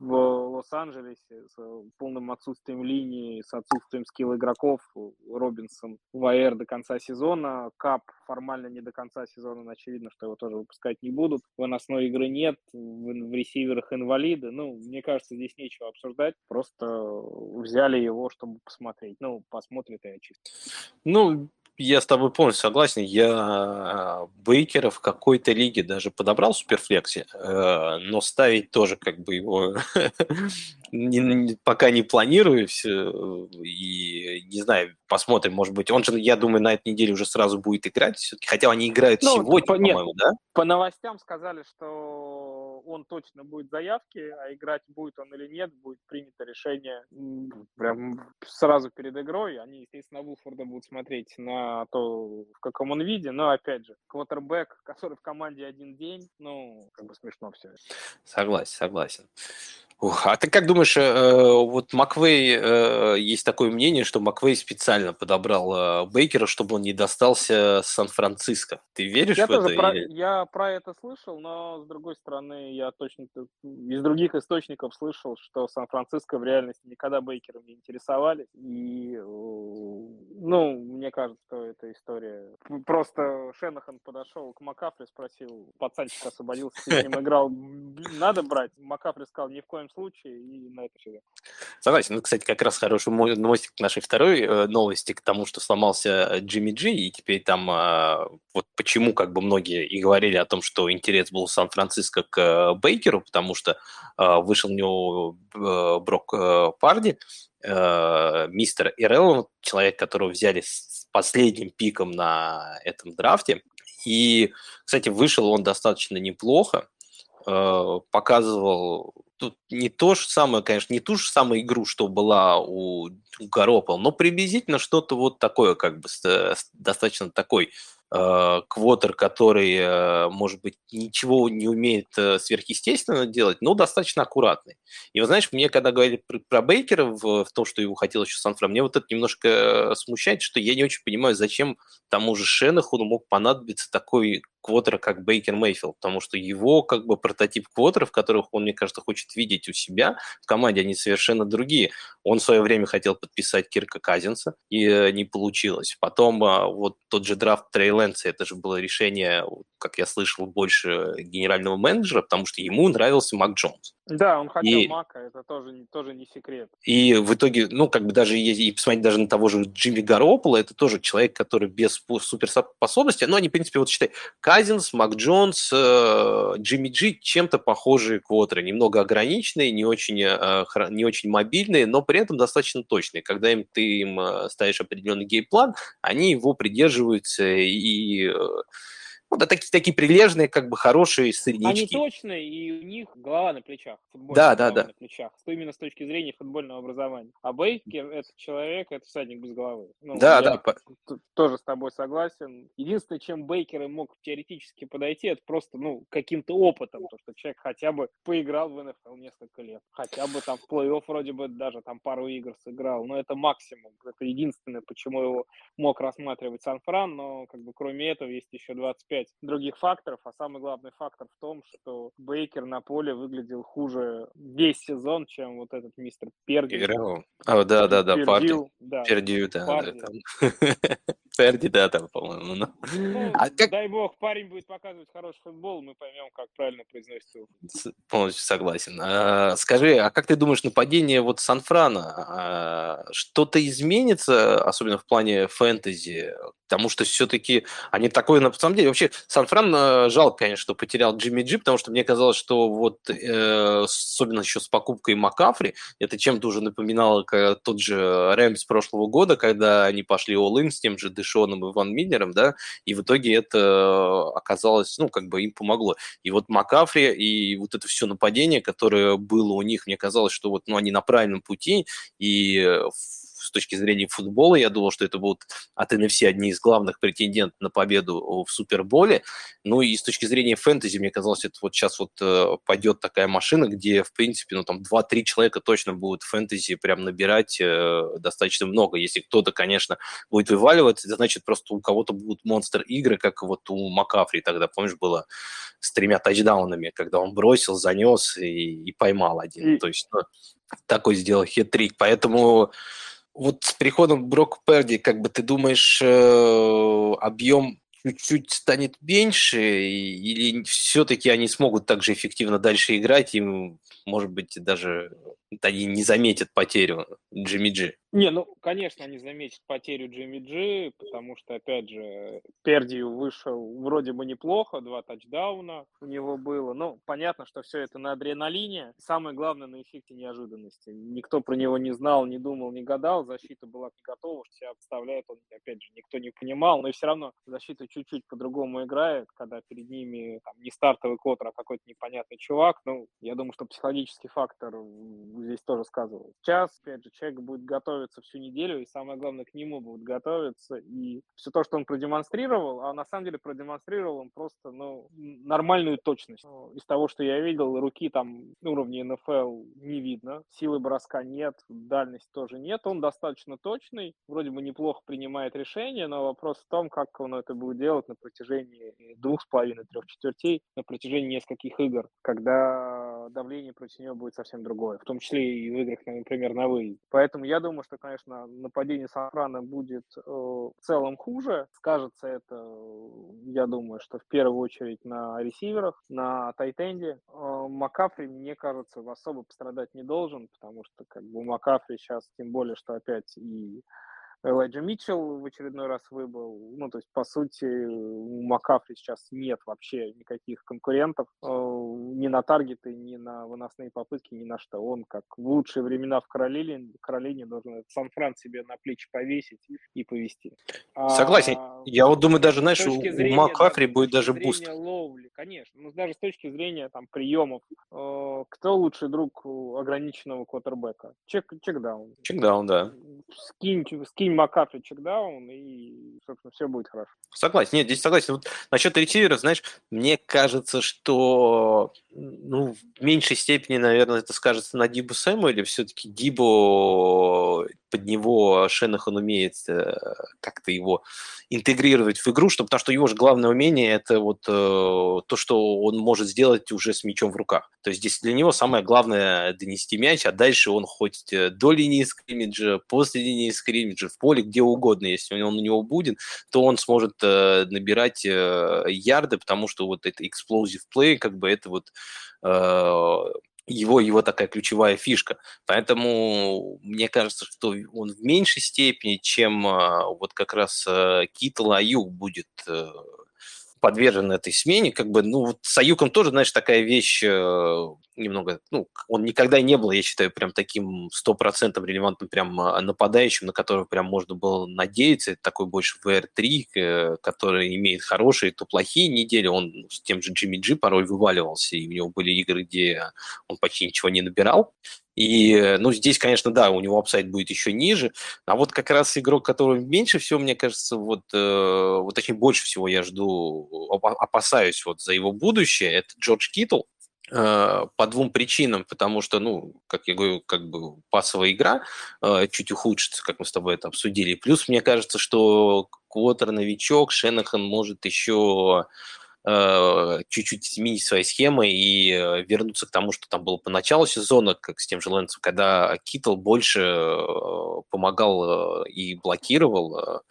в Лос-Анджелесе с полным отсутствием линии, с отсутствием скилл игроков. Робинсон в до конца сезона, Кап формально не до конца сезона, но очевидно, что его тоже выпускать не будут. Выносной игры нет, в, в ресиверах инвалиды. Ну, мне кажется, здесь нечего обсуждать. Просто взяли его, чтобы посмотреть. Ну, посмотрит и чисто. Ну, я с тобой полностью согласен. Я Бейкера в какой-то лиге даже подобрал в Суперфлексе, э, но ставить тоже как бы его пока не планирую. Все, и не знаю, посмотрим, может быть. Он же, я думаю, на этой неделе уже сразу будет играть. Хотя они играют ну, сегодня, по, по-моему, да? По новостям сказали, что он точно будет в заявке, а играть будет он или нет, будет принято решение прям сразу перед игрой. Они, естественно, Вулфорда будут смотреть на то, в каком он виде, но, опять же, квотербек, который в команде один день, ну, как бы смешно все. Согласен, согласен. Ух, а ты как думаешь, э, э, вот Маквей, э, есть такое мнение, что Маквей специально подобрал Бейкера, чтобы он не достался Сан-Франциско. Ты веришь я в это? Про, или... Я про это слышал, но с другой стороны, я точно из других источников слышал, что Сан-Франциско в реальности никогда Бейкером не интересовались. И, ну, мне кажется, что эта история... Просто Шенахан подошел к Макафри, спросил, пацанчик освободился, с ним играл, надо брать? Макафри сказал, ни в коем случае, и на это все. Согласен. Ну, кстати, как раз хороший мостик к нашей второй э, новости, к тому, что сломался Джимми Джи, и теперь там э, вот почему как бы многие и говорили о том, что интерес был в Сан-Франциско к э, Бейкеру, потому что э, вышел у него э, Брок э, Парди, э, мистер Ирелло, человек, которого взяли с последним пиком на этом драфте. И, кстати, вышел он достаточно неплохо, э, показывал тут не то же самое, конечно, не ту же самую игру, что была у, у Garoppolo, но приблизительно что-то вот такое, как бы достаточно такой э, квотер, который, э, может быть, ничего не умеет э, сверхъестественно делать, но достаточно аккуратный. И вы знаешь, мне когда говорили про, Бейкера в, в том, что его хотел еще сан мне вот это немножко э, смущает, что я не очень понимаю, зачем тому же Шенахуну мог понадобиться такой квотера, как Бейкер Мейфилд, потому что его как бы прототип квотеров, которых он, мне кажется, хочет видеть у себя в команде, они совершенно другие. Он в свое время хотел подписать Кирка Казинса, и э, не получилось. Потом а, вот тот же драфт Трей Лэнса, это же было решение, как я слышал, больше генерального менеджера, потому что ему нравился Мак Джонс. Да, он хотел и, Мака, это тоже, тоже не секрет. И в итоге, ну, как бы даже и посмотреть даже на того же Джимми Гаропола, это тоже человек, который без суперспособности, но они, в принципе, вот считай, Казинс, Мак Джонс, э, Джимми Джи чем-то похожие квотеры, немного ограниченные, не очень, э, не очень мобильные, но при этом достаточно точные. Когда им, ты им э, ставишь определенный game plan, они его придерживаются и ну, да, такие, такие прилежные, как бы хорошие среднячки. Они точные, и у них голова на плечах. Да, да, да. На плечах, именно с точки зрения футбольного образования. А Бейкер – это человек, это всадник без головы. Ну, да, да. Тоже с тобой согласен. Единственное, чем Бейкер мог теоретически подойти, это просто, ну, каким-то опытом, то, что человек хотя бы поиграл в НФЛ несколько лет. Хотя бы там в плей-офф вроде бы даже там пару игр сыграл. Но это максимум. Это единственное, почему его мог рассматривать Сан-Фран, но как бы кроме этого есть еще 25 5 других факторов, а самый главный фактор в том, что Бейкер на поле выглядел хуже весь сезон, чем вот этот мистер Перди. А, да, да, да, Парди. Да. Пердью, да. Парди. Да, Перди, да, там, по-моему. Ну. Ну, а как... Дай бог, парень будет показывать хороший футбол, мы поймем, как правильно произносится его. Полностью согласен. А, скажи, а как ты думаешь, нападение вот Сан-Франа, а, что-то изменится, особенно в плане фэнтези, потому что все-таки они такой, на самом деле, вообще Сан-Фран э, жалко, конечно, что потерял Джимми Джи, потому что мне казалось, что вот э, особенно еще с покупкой Макафри, это чем-то уже напоминало как тот же Рэмс прошлого года, когда они пошли all с тем же Дэшоном и Ван Миллером, да, и в итоге это оказалось, ну, как бы им помогло. И вот Макафри и вот это все нападение, которое было у них, мне казалось, что вот, ну, они на правильном пути, и с точки зрения футбола, я думал, что это будут от NFC одни из главных претендентов на победу в Суперболе. Ну и с точки зрения фэнтези, мне казалось, это вот сейчас вот э, пойдет такая машина, где, в принципе, ну там 2-3 человека точно будут фэнтези прям набирать э, достаточно много. Если кто-то, конечно, будет вываливать, это значит просто у кого-то будут монстр-игры, как вот у Макафри тогда, помнишь, было с тремя тачдаунами, когда он бросил, занес и, и поймал один. И... То есть ну, такой сделал хитрик. Поэтому вот с приходом Брок Перди, как бы ты думаешь, э, объем чуть-чуть станет меньше, или все-таки они смогут так же эффективно дальше играть, и, может быть, даже они не заметят потерю Джимми Джи? Не, ну, конечно, они заметят потерю Джимми Джи, потому что, опять же, Пердию вышел вроде бы неплохо, два тачдауна у него было. Ну, понятно, что все это на адреналине. Самое главное на эффекте неожиданности. Никто про него не знал, не думал, не гадал. Защита была не готова, что себя обставляет он, опять же, никто не понимал. Но и все равно защита чуть-чуть по-другому играет, когда перед ними там, не стартовый котер, а какой-то непонятный чувак. Ну, я думаю, что психологический фактор здесь тоже сказывается. Сейчас, опять же, человек будет готов готовиться всю неделю, и самое главное, к нему будут готовиться. И все то, что он продемонстрировал, а на самом деле продемонстрировал он просто ну, нормальную точность. Из того, что я видел, руки там уровня НФЛ не видно, силы броска нет, дальность тоже нет. Он достаточно точный, вроде бы неплохо принимает решения, но вопрос в том, как он это будет делать на протяжении двух с половиной, трех четвертей, на протяжении нескольких игр, когда давление против него будет совсем другое, в том числе и в играх, например, на выезд. Поэтому я думаю, что, конечно, нападение Сафрана будет э, в целом хуже. Скажется это, я думаю, что в первую очередь на ресиверах, на тайтенде. Э, Макафри, мне кажется, особо пострадать не должен, потому что как бы Макафри сейчас, тем более, что опять и Элайджа Митчелл в очередной раз выбыл. Ну, то есть, по сути, у Макафри сейчас нет вообще никаких конкурентов э, ни на таргеты, ни на выносные попытки, ни на что. Он, как в лучшие времена в Каролине, Каролине должен Сан-Фран себе на плечи повесить и повести. Согласен. А, Я вот думаю, даже, знаешь, у, зрения, Макафри да, будет даже boost. Ловли, конечно. Но даже с точки зрения там, приемов, э, кто лучший друг ограниченного квотербека? Check, checkdown. Checkdown, да. Скинь, скинь Макафри checkdown, и, собственно, все будет хорошо. Согласен. Нет, здесь согласен. Вот насчет ресивера, знаешь, мне кажется, что ну, в меньшей степени, наверное, это скажется на Дибо Сэмюэлу, или все-таки Дибо под него Шенахан умеет э, как-то его интегрировать в игру, что, потому что его же главное умение – это вот э, то, что он может сделать уже с мячом в руках. То есть здесь для него самое главное – донести мяч, а дальше он хоть э, до линии скриммиджа, после линии скриммиджа, в поле, где угодно, если он у него будет, то он сможет э, набирать э, ярды, потому что вот это explosive play, как бы это вот его, его такая ключевая фишка. Поэтому мне кажется, что он в меньшей степени, чем а, вот как раз э, Китл Аюк будет э, подвержен этой смене, как бы, ну, вот с Аюком тоже, знаешь, такая вещь э, немного, ну, он никогда не был, я считаю, прям таким стопроцентным релевантным прям а, нападающим, на которого прям можно было надеяться, это такой больше VR3, э, который имеет хорошие, то плохие недели, он с тем же Джимми Джи порой вываливался, и у него были игры, где он почти ничего не набирал, и, ну, здесь, конечно, да, у него upside будет еще ниже. А вот как раз игрок, который меньше всего, мне кажется, вот, э, вот очень больше всего я жду, опасаюсь вот за его будущее, это Джордж Китл. Э, по двум причинам, потому что, ну, как я говорю, как бы пасовая игра э, чуть ухудшится, как мы с тобой это обсудили. Плюс мне кажется, что Квотер новичок, Шенахан может еще Э, чуть-чуть изменить свои схемы и э, вернуться к тому, что там было по началу сезона, как с тем же Лэнсом, когда Китл больше э, помогал и блокировал,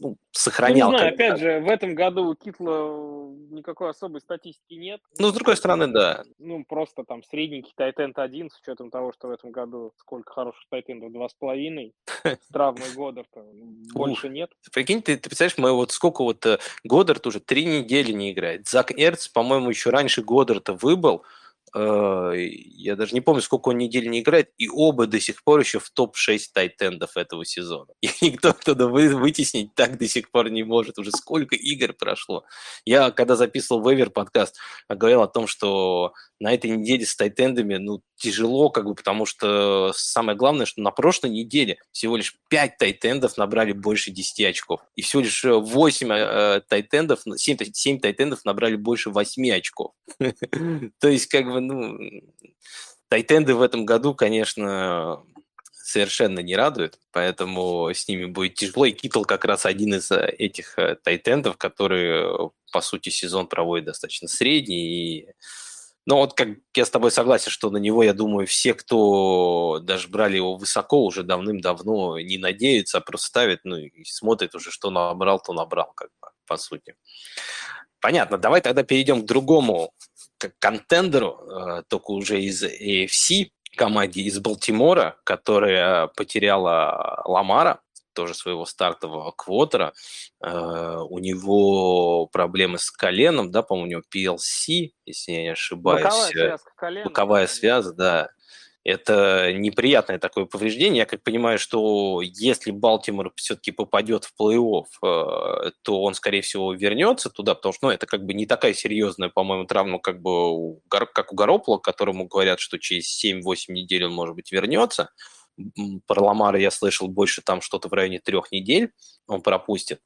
ну, сохранял. Ну, не знаю, опять же, в этом году у Китла никакой особой статистики нет. Ну, с другой стороны, да. Ну, просто там средненький Тайтенд один, с учетом того, что в этом году сколько хороших Тайтендов, два с половиной, с травмой Годдарта больше нет. Прикинь, ты, ты представляешь, мы вот сколько вот э, Годдарт уже три недели не играет. Зак Эрц, по-моему, еще раньше Годдарта выбыл, Э, я даже не помню, сколько он недель не играет, и оба до сих пор еще в топ-6 тайтендов этого сезона. И никто оттуда вытеснить так до сих пор не может. Уже сколько игр прошло. Я, когда записывал Вейвер подкаст, говорил о том, что на этой неделе с тайтендами, ну, тяжело, как бы, потому что самое главное, что на прошлой неделе всего лишь 5 тайтендов набрали больше 10 очков. И всего лишь 8 э, тайтендов, 7, 7 тайтендов набрали больше 8 очков. То есть, как бы, ну, тайтенды в этом году, конечно, совершенно не радуют, поэтому с ними будет тяжело. И Китл как раз один из э, этих э, тайтендов, который, по сути, сезон проводит достаточно средний и но вот как я с тобой согласен, что на него, я думаю, все, кто даже брали его высоко, уже давным-давно не надеются, а просто ставят, ну и смотрят уже, что набрал, то набрал, как бы, по сути. Понятно, давай тогда перейдем к другому к контендеру, э, только уже из AFC, команде из Балтимора, которая потеряла Ламара тоже своего стартового квотера. Э, у него проблемы с коленом, да, по-моему, у него PLC, если я не ошибаюсь. Боковая связка колена. Боковая связка, да. Это неприятное такое повреждение. Я как понимаю, что если Балтимор все-таки попадет в плей-офф, э, то он, скорее всего, вернется туда, потому что ну, это как бы не такая серьезная, по-моему, травма, как бы как у Garoppolo, которому говорят, что через 7-8 недель он, может быть, вернется. Про Ламара я слышал больше там что-то в районе трех недель он пропустит.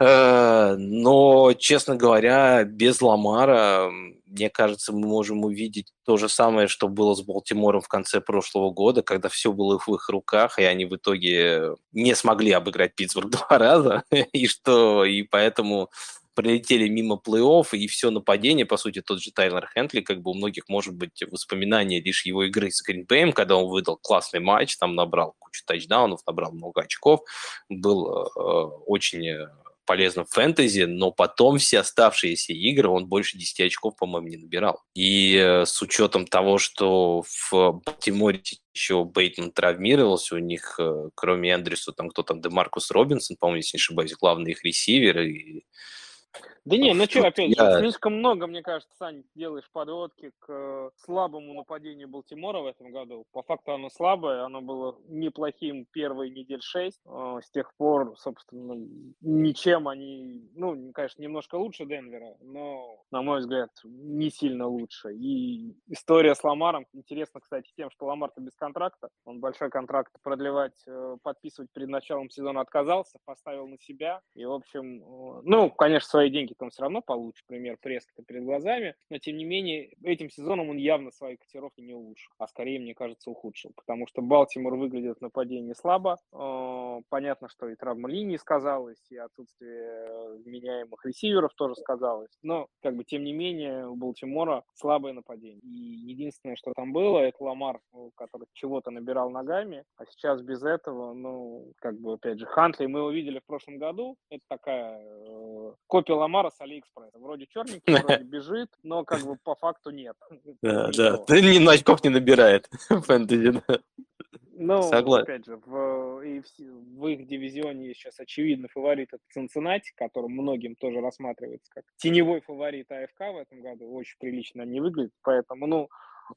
Э, но, честно говоря, без Ламара, мне кажется, мы можем увидеть то же самое, что было с Балтимором в конце прошлого года, когда все было в их руках, и они в итоге не смогли обыграть Питтсбург два раза, и что, и поэтому пролетели мимо плей-офф, и все нападение, по сути, тот же Тайлер Хентли, как бы у многих может быть воспоминания лишь его игры с Гринбэем, когда он выдал классный матч, там набрал кучу тачдаунов, набрал много очков, был э, очень полезным в фэнтези, но потом все оставшиеся игры он больше 10 очков, по-моему, не набирал. И э, с учетом того, что в Балтиморе еще Бейтман травмировался, у них, э, кроме Эндрюса, там кто там, Демаркус Робинсон, по-моему, если не ошибаюсь, главный их ресивер, и да не, ну что, опять я... же, слишком много, мне кажется, Сань, делаешь подводки к э, слабому нападению Балтимора в этом году. По факту оно слабое, оно было неплохим первые недель шесть. Э, с тех пор, собственно, ничем они, ну, конечно, немножко лучше Денвера, но, на мой взгляд, не сильно лучше. И история с Ламаром, интересно, кстати, тем, что Ламар-то без контракта, он большой контракт продлевать, э, подписывать перед началом сезона отказался, поставил на себя. И, в общем, ну, конечно, свои деньги он все равно получит, пример Прескота перед глазами, но тем не менее этим сезоном он явно свои котировки не улучшил, а скорее, мне кажется, ухудшил, потому что Балтимор выглядит в нападении слабо, э, понятно, что и травма линии сказалась, и отсутствие меняемых ресиверов тоже сказалось, но как бы тем не менее у Балтимора слабое нападение, и единственное, что там было, это Ламар, который чего-то набирал ногами, а сейчас без этого, ну, как бы, опять же, Хантли мы его видели в прошлом году, это такая э, копия Ламара с Алиэкспресса. Вроде черненький, вроде бежит, но как бы по факту нет. Да, да. Ты ни очков не набирает фэнтези, да. Ну, Согласен. опять же, в, и в, в их дивизионе сейчас очевидно фаворит это Цинциннати, которым многим тоже рассматривается как теневой фаворит АФК в этом году. Очень прилично они выглядят, поэтому, ну,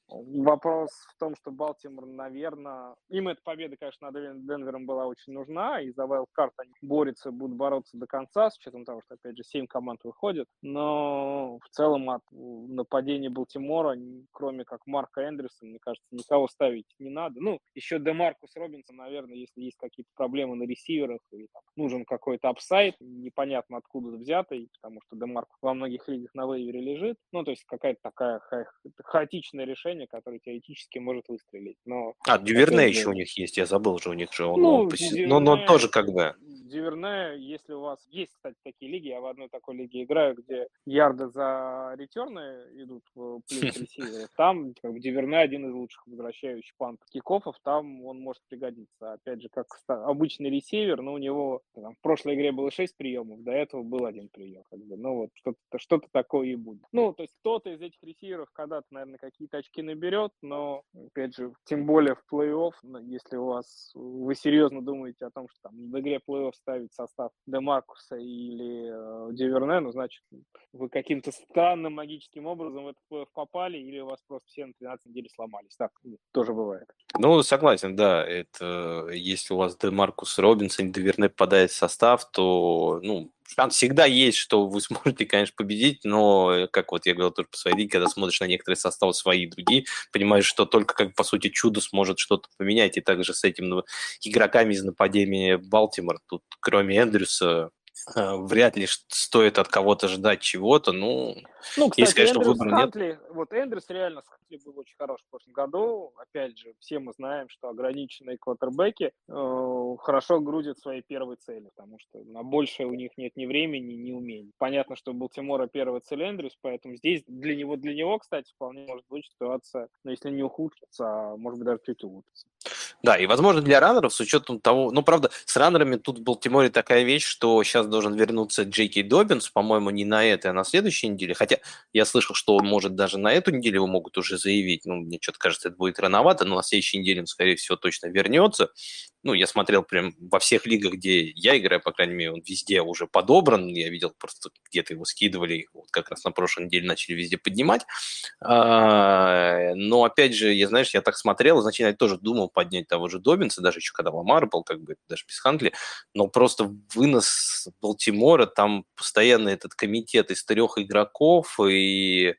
Вопрос в том, что Балтимор, наверное... Им эта победа, конечно, над Денвером была очень нужна, и за wildcard они борются, будут бороться до конца, с учетом того, что, опять же, семь команд выходят. Но в целом от нападения Балтимора, кроме как Марка Эндрюса, мне кажется, никого ставить не надо. Ну, еще Демаркус Робинсон, наверное, если есть какие-то проблемы на ресиверах, и там, нужен какой-то upside, непонятно откуда взятый, потому что Демаркус во многих лигах на вейвере лежит. Ну, то есть какая-то такая ха- хаотичная решение решение, которое теоретически может выстрелить. Но, а, Дюверне еще у них есть, я забыл же, у них же он, ну, он, Дюверне, но, но тоже как бы... Диверне, если у вас есть, кстати, такие лиги, я в одной такой лиге играю, где ярды за ретерны идут в плюс ресивере, там как бы, Диверне один из лучших возвращающих пант кикофов, там он может пригодиться. Опять же, как обычный ресивер, но у него там, в прошлой игре было 6 приемов, до этого был один прием. Как бы. Ну вот что-то что такое и будет. Ну, то есть кто-то из этих ресиверов когда-то, наверное, какие-то очки наберет, но, опять же, тем более в плей-офф, ну, если у вас, вы серьезно думаете о том, что там в игре плей-офф ставить состав Демаркуса или э, Диверне, ну, значит, вы каким-то странным магическим образом в этот попали, или у вас просто все на 13 недель сломались. Так тоже бывает. Ну, согласен, да. Это если у вас Демаркус Робинсон, Диверне попадает в состав, то, ну, шанс всегда есть, что вы сможете, конечно, победить, но, э, как вот я говорил тоже по своей лиге, когда смотришь на некоторые составы свои и другие, понимаешь, что только, как по сути, чудо сможет что-то поменять. И также с этими ну, игроками из нападения Балтимор, тут кроме Эндрюса, вряд ли стоит от кого-то ждать чего-то. Ну, ну кстати, если, конечно, Эндрюс выбора Хантли, нет. Вот Эндрюс реально с Хантли был очень хорош в прошлом году. Опять же, все мы знаем, что ограниченные квотербеки э, хорошо грузят свои первые цели, потому что на большее у них нет ни времени, ни умений. Понятно, что был Тимора первая цель Эндрюс, поэтому здесь для него, для него, кстати, вполне может быть ситуация, но если не ухудшится, а может быть даже чуть улучшится. Да, и, возможно, для раннеров, с учетом того... Ну, правда, с раннерами тут в Балтиморе такая вещь, что сейчас должен вернуться Джейки Добинс, по-моему, не на этой, а на следующей неделе. Хотя я слышал, что может даже на эту неделю его могут уже заявить. Ну, мне что-то кажется, это будет рановато, но на следующей неделе он, скорее всего, точно вернется ну, я смотрел прям во всех лигах, где я играю, по крайней мере, он везде уже подобран. Я видел просто где-то его скидывали, вот как раз на прошлой неделе начали везде поднимать. А, но, опять же, я, знаешь, я так смотрел, изначально я тоже думал поднять того же Добинса, даже еще когда Ламар был, как бы, даже без Хантли, но просто вынос Балтимора, там постоянно этот комитет из трех игроков, и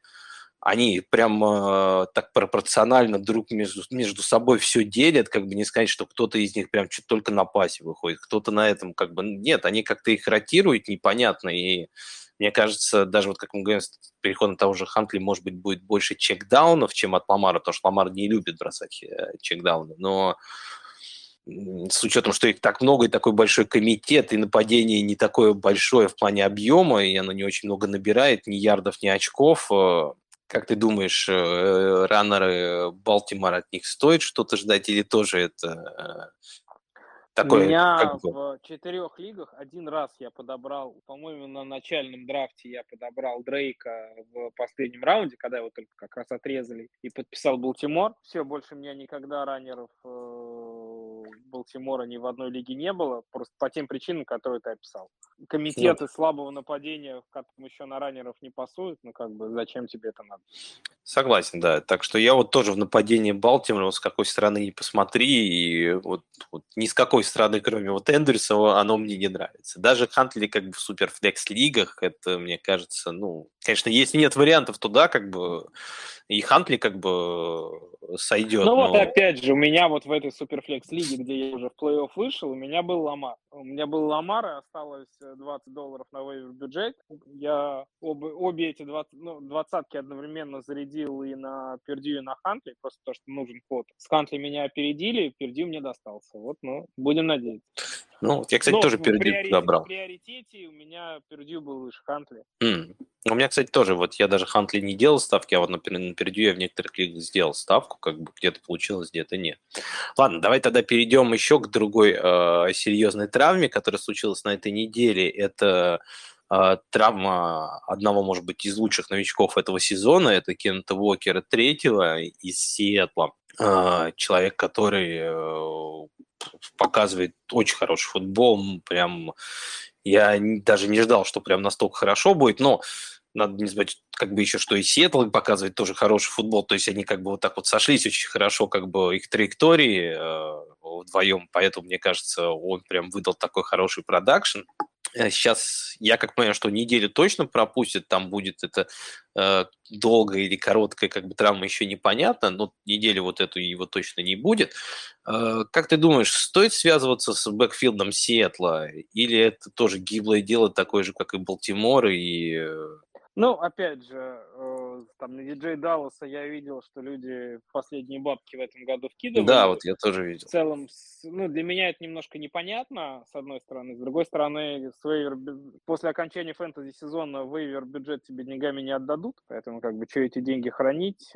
они прям э, так пропорционально друг между, между собой все делят, как бы не сказать, что кто-то из них прям чуть только на пасе выходит, кто-то на этом как бы нет, они как-то их ротируют непонятно, и мне кажется, даже вот как мы говорим, с переходом того же Хантли, может быть, будет больше чекдаунов, чем от Ламара, потому что Ламар не любит бросать э, чекдауны, но с учетом, что их так много, и такой большой комитет, и нападение не такое большое в плане объема, и оно не очень много набирает, ни ярдов, ни очков, э, как ты думаешь, э, раннеры Балтимора от них стоит что-то ждать или тоже это э, такое? У меня как бы... в четырех лигах один раз я подобрал, по-моему, на начальном драфте я подобрал Дрейка в последнем раунде, когда его только как раз отрезали, и подписал Балтимор. Все, больше меня никогда раннеров э, Балтимора ни в одной лиге не было, просто по тем причинам, которые ты описал комитеты ну, слабого нападения, в котором еще на раннеров не пасуют, ну как бы зачем тебе это надо? Согласен, да. Так что я вот тоже в нападении Балтимора, вот с какой стороны не посмотри, и вот, вот ни с какой стороны, кроме вот Эндрюса, оно мне не нравится. Даже Хантли как бы в суперфлекс-лигах, это, мне кажется, ну, конечно, если нет вариантов, то да, как бы и Хантли как бы сойдет. Ну но... вот опять же, у меня вот в этой суперфлекс-лиге, где я уже в плей-офф вышел, у меня был Ламар. У меня был Ламар, и осталось 20 долларов на вейвер бюджет. Я обе, обе эти 20, ну, двадцатки одновременно зарядил и на Пердью, и на Хантли, просто то, что нужен ход. С Хантли меня опередили, Пердью мне достался. Вот, ну, будем надеяться. Ну, я, кстати, Но тоже Пердью приоритет, забрал. В приоритете у меня Пердью был выше Хантли. Mm. У меня, кстати, тоже, вот я даже Хантли не делал ставки, а вот, например, на Пердью я в некоторых лигах сделал ставку, как бы где-то получилось, где-то нет. Ладно, давай тогда перейдем еще к другой э, серьезной травме, которая случилась на этой неделе. Это э, травма одного, может быть, из лучших новичков этого сезона, это Кента Уокера третьего из Сиэтла. Э, человек, который э, показывает очень хороший футбол, прям я даже не ждал, что прям настолько хорошо будет, но надо не забывать, как бы еще, что и Сиэтл показывает тоже хороший футбол, то есть они как бы вот так вот сошлись очень хорошо, как бы их траектории э, вдвоем, поэтому, мне кажется, он прям выдал такой хороший продакшн. Сейчас я как понимаю, что неделю точно пропустит, там будет это э, долгая или короткая как бы травма еще непонятно, но неделю вот эту его точно не будет. Э, как ты думаешь, стоит связываться с бэкфилдом Сиэтла или это тоже гиблое дело такое же, как и Балтимор и... Ну, опять же, э, там на диджей Далласа я видел, что люди последние бабки в этом году вкидывали. Да, вот я тоже видел. В целом, ну, для меня это немножко непонятно, с одной стороны. С другой стороны, с вейвер, после окончания фэнтези сезона вейвер бюджет тебе деньгами не отдадут, поэтому как бы что эти деньги хранить.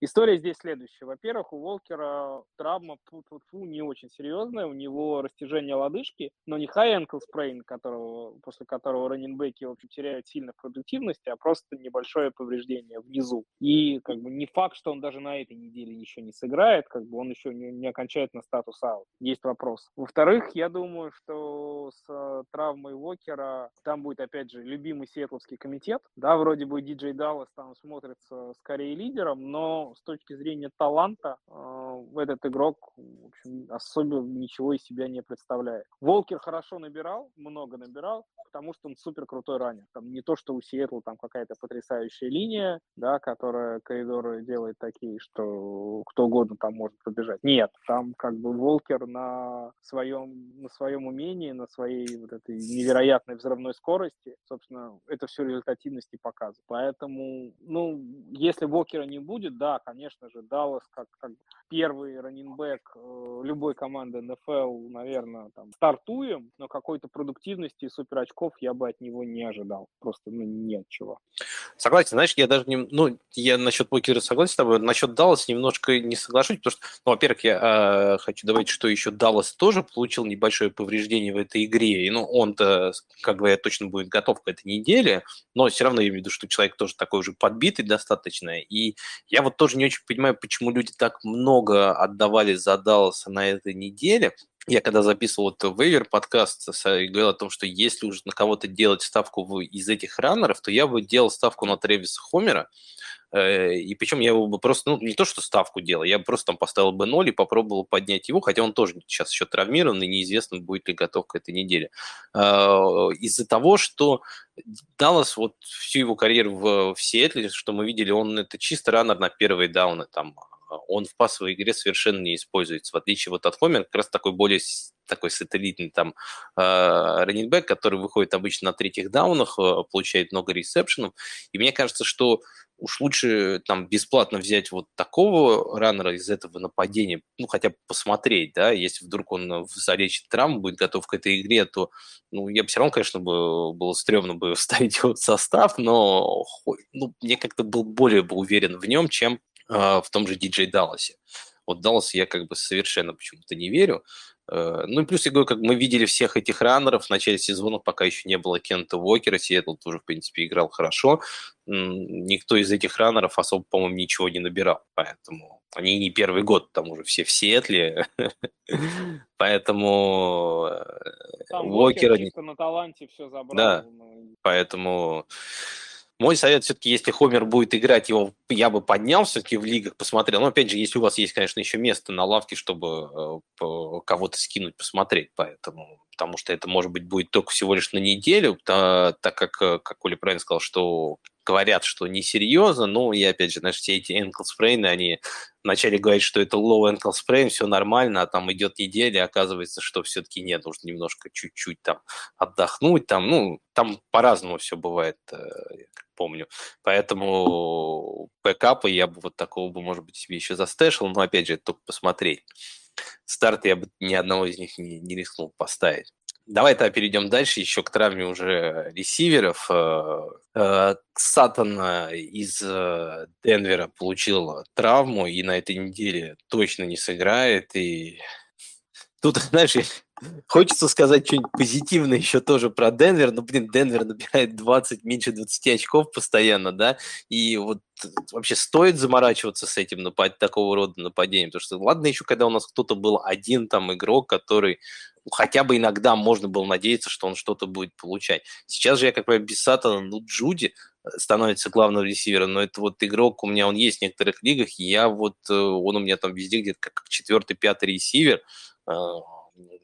История здесь следующая. Во-первых, у Волкера травма фу -фу -фу, не очень серьезная, у него растяжение лодыжки, но не high ankle sprain, которого, после которого раненбеки, в общем, теряют сильно в продуктивности, а просто небольшое повреждение внизу. И как бы не факт, что он даже на этой неделе еще не сыграет, как бы он еще не, не окончательно статус аут. Есть вопрос. Во-вторых, я думаю, что с э, травмой Уокера там будет, опять же, любимый сиэтловский комитет. Да, вроде бы Диджей Даллас там смотрится скорее лидером, но с точки зрения таланта э, этот игрок, в общем, особо ничего из себя не представляет. Волкер хорошо набирал, много набирал, потому что он супер крутой раннер. Там не то, что у Сиэтла там какая-то потрясающая линия, да, которая коридоры делает такие, что кто угодно там может пробежать. Нет, там как бы Волкер на своем, на своем умении, на своей вот этой невероятной взрывной скорости, собственно, это все результативности показывает. Поэтому, ну, если Волкера не будет, да, конечно же, Даллас как, как первый раннинбэк э, любой команды НФЛ, наверное, там, стартуем, но какой-то продуктивности супер очков я бы от него не ожидал. Просто, ну, нет чего. Согласен. Знаешь, я даже не... Ну, я насчет Покера согласен с тобой. Насчет Даллас немножко не соглашусь, потому что, ну, во-первых, я э, хочу добавить, что еще Даллас тоже получил небольшое повреждение в этой игре. И, ну, он-то, как говорят, точно будет готов к этой неделе, но все равно я имею в виду, что человек тоже такой уже подбитый достаточно. И я вот тоже не очень понимаю, почему люди так много отдавали за Далласа на этой неделе я когда записывал этот вейвер подкаст, говорил о том, что если уже на кого-то делать ставку из этих раннеров, то я бы делал ставку на Тревиса Хомера, э, и причем я бы просто, ну, не то, что ставку делал, я бы просто там поставил бы ноль и попробовал поднять его, хотя он тоже сейчас еще травмирован, и неизвестно, будет ли готов к этой неделе. А, из-за того, что Даллас вот всю его карьеру в, в Сиэтле, что мы видели, он это чисто раннер на первые дауны, там, он в пасовой игре совершенно не используется, в отличие вот от Хомер, как раз такой более такой сателлитный там э, раннинбэк, который выходит обычно на третьих даунах, э, получает много ресепшенов. И мне кажется, что уж лучше там бесплатно взять вот такого раннера из этого нападения, ну, хотя бы посмотреть, да, если вдруг он залечит травму, будет готов к этой игре, то, ну, я бы все равно, конечно, бы, было стрёмно бы вставить его в состав, но ну, мне как-то был более бы уверен в нем, чем а, в том же диджей Далласе. Вот Даллас я как бы совершенно почему-то не верю. Э, ну и плюс, я говорю, как мы видели всех этих раннеров в начале сезона, пока еще не было Кента Уокера, Сиэтл тоже, в принципе, играл хорошо. Никто из этих раннеров особо, по-моему, ничего не набирал, поэтому они не первый год там уже все в Сиэтле, поэтому э, Уокера... на таланте все забрал. Да, поэтому мой совет все-таки, если Хомер будет играть, его я бы поднял все-таки в лигах, посмотрел. Но опять же, если у вас есть, конечно, еще место на лавке, чтобы э, кого-то скинуть, посмотреть, поэтому, потому что это, может быть, будет только всего лишь на неделю, так как, э, как Оля правильно сказал, что говорят, что несерьезно, ну, и опять же, знаешь, все эти ankle sprain, они вначале говорят, что это low ankle sprain, все нормально, а там идет неделя, оказывается, что все-таки нет, нужно немножко чуть-чуть там отдохнуть, там, ну, там по-разному все бывает, э, помню. Поэтому бэкапы я бы вот такого бы, может быть, себе еще застэшил, но, опять же, это только посмотреть. Старт я бы ни одного из них не, не рискнул поставить. Давай тогда перейдем дальше, еще к травме уже ресиверов. Э, Сатан из э, Денвера получил травму и на этой неделе точно не сыграет. И тут, знаешь, Хочется сказать что-нибудь позитивное еще тоже про Денвер, но, блин, Денвер набирает 20, меньше 20 очков постоянно, да, и вот вообще стоит заморачиваться с этим напад... такого рода нападением, потому что ладно еще, когда у нас кто-то был один там игрок, который ну, хотя бы иногда можно было надеяться, что он что-то будет получать. Сейчас же я, как правило, без Сатана, ну, Джуди э, становится главным ресивером, но это вот игрок, у меня он есть в некоторых лигах, и я вот, э, он у меня там везде где-то как четвертый, пятый ресивер, э,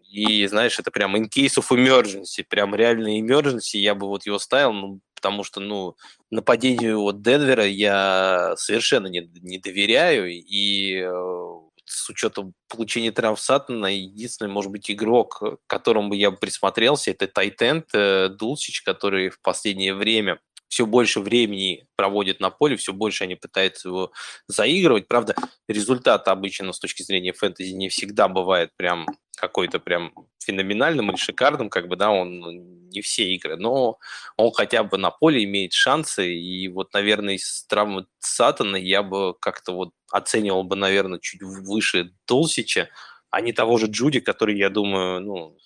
и, знаешь, это прям in case of emergency, прям реальный emergency, я бы вот его ставил, ну, потому что, ну, нападению от Денвера я совершенно не, не доверяю, и э, с учетом получения травм Саттона, единственный, может быть, игрок, к которому я бы присмотрелся, это Тайтенд э, Дулсич, который в последнее время все больше времени проводит на поле, все больше они пытаются его заигрывать. Правда, результат обычно с точки зрения фэнтези не всегда бывает прям какой-то прям феноменальным или шикарным, как бы, да, он ну, не все игры, но он хотя бы на поле имеет шансы, и вот, наверное, из травмы Сатана я бы как-то вот оценивал бы, наверное, чуть выше Толсича, а не того же Джуди, который, я думаю, ну,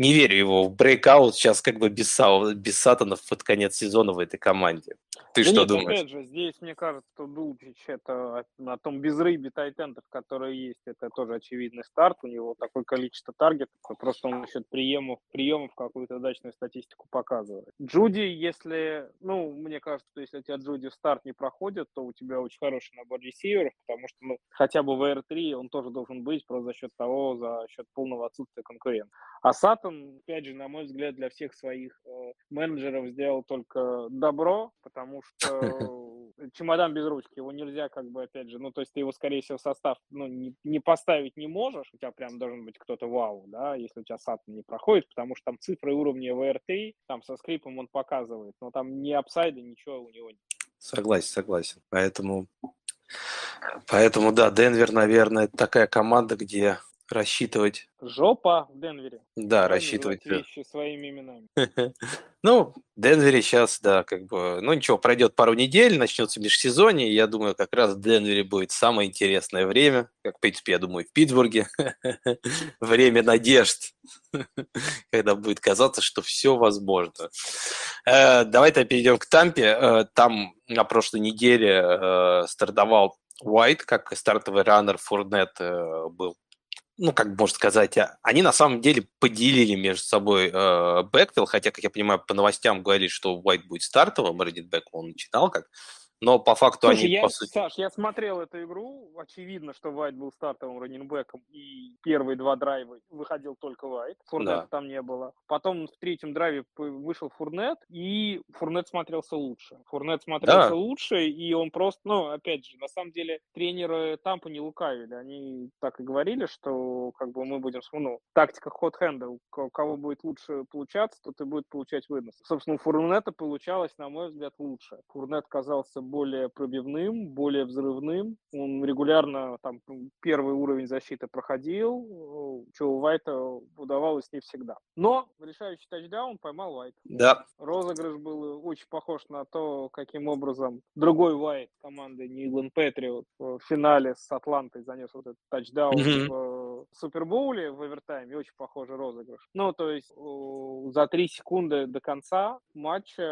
не верю его в брейкаут сейчас как бы без, без Сатанов под конец сезона в этой команде. Ты да что нет, думаешь? Опять же, здесь, мне кажется, что Дулчич это на том безрыбе тайтендов, которые есть, это тоже очевидный старт. У него такое количество таргетов, просто он насчет приемов, приемов какую-то удачную статистику показывает. Джуди, если, ну, мне кажется, что если у тебя Джуди в старт не проходит, то у тебя очень хороший набор ресиверов, потому что, ну, хотя бы в R3 он тоже должен быть просто за счет того, за счет полного отсутствия конкурента. А Сатан, опять же, на мой взгляд, для всех своих э, менеджеров сделал только добро, потому что чемодан без ручки, его нельзя как бы, опять же, ну, то есть ты его, скорее всего, в состав, ну, не, не поставить не можешь, у тебя прям должен быть кто-то вау, да, если у тебя Сатан не проходит, потому что там цифры уровня VR3, там со скрипом он показывает, но там ни апсайда, ничего у него нет. Согласен, согласен. Поэтому, поэтому, да, Денвер, наверное, такая команда, где рассчитывать. Жопа в Денвере. Да, рассчитывать. Вещи своими именами. ну, Денвере сейчас, да, как бы, ну ничего, пройдет пару недель, начнется межсезонье, и я думаю, как раз в Денвере будет самое интересное время, как, в принципе, я думаю, в Питтсбурге, время надежд, когда будет казаться, что все возможно. Э, давай-то перейдем к Тампе. Э, там на прошлой неделе э, стартовал Уайт, как стартовый раннер Фурнет был ну, как можно сказать, а, они на самом деле поделили между собой э, хотя, как я понимаю, по новостям говорили, что Уайт будет стартовым, Реддит Бэк он начинал как но по факту Слушай, они, я, по сути... Саш, я смотрел эту игру, очевидно, что Вайт был стартовым раннинбеком, и первые два драйва выходил только Вайт, Фурнета да. там не было. Потом в третьем драйве вышел Фурнет, и Фурнет смотрелся лучше. Фурнет смотрелся да. лучше, и он просто, ну, опять же, на самом деле, тренеры Тампа не лукавили, они так и говорили, что как бы мы будем, ну, тактика хот-хенда, у кого будет лучше получаться, то ты будет получать вынос. Собственно, у Фурнета получалось, на мой взгляд, лучше. Фурнет казался более пробивным, более взрывным. Он регулярно там первый уровень защиты проходил, что у Вайта удавалось не всегда. Но решающий тачдаун поймал Вайт. Да. Розыгрыш был очень похож на то, каким образом другой Вайт команды Нью-Ингланд Патриот в финале с Атлантой занес вот этот тачдаун mm-hmm. в Супербоуле в овертайме. Очень похожий розыгрыш. Ну, то есть за три секунды до конца матча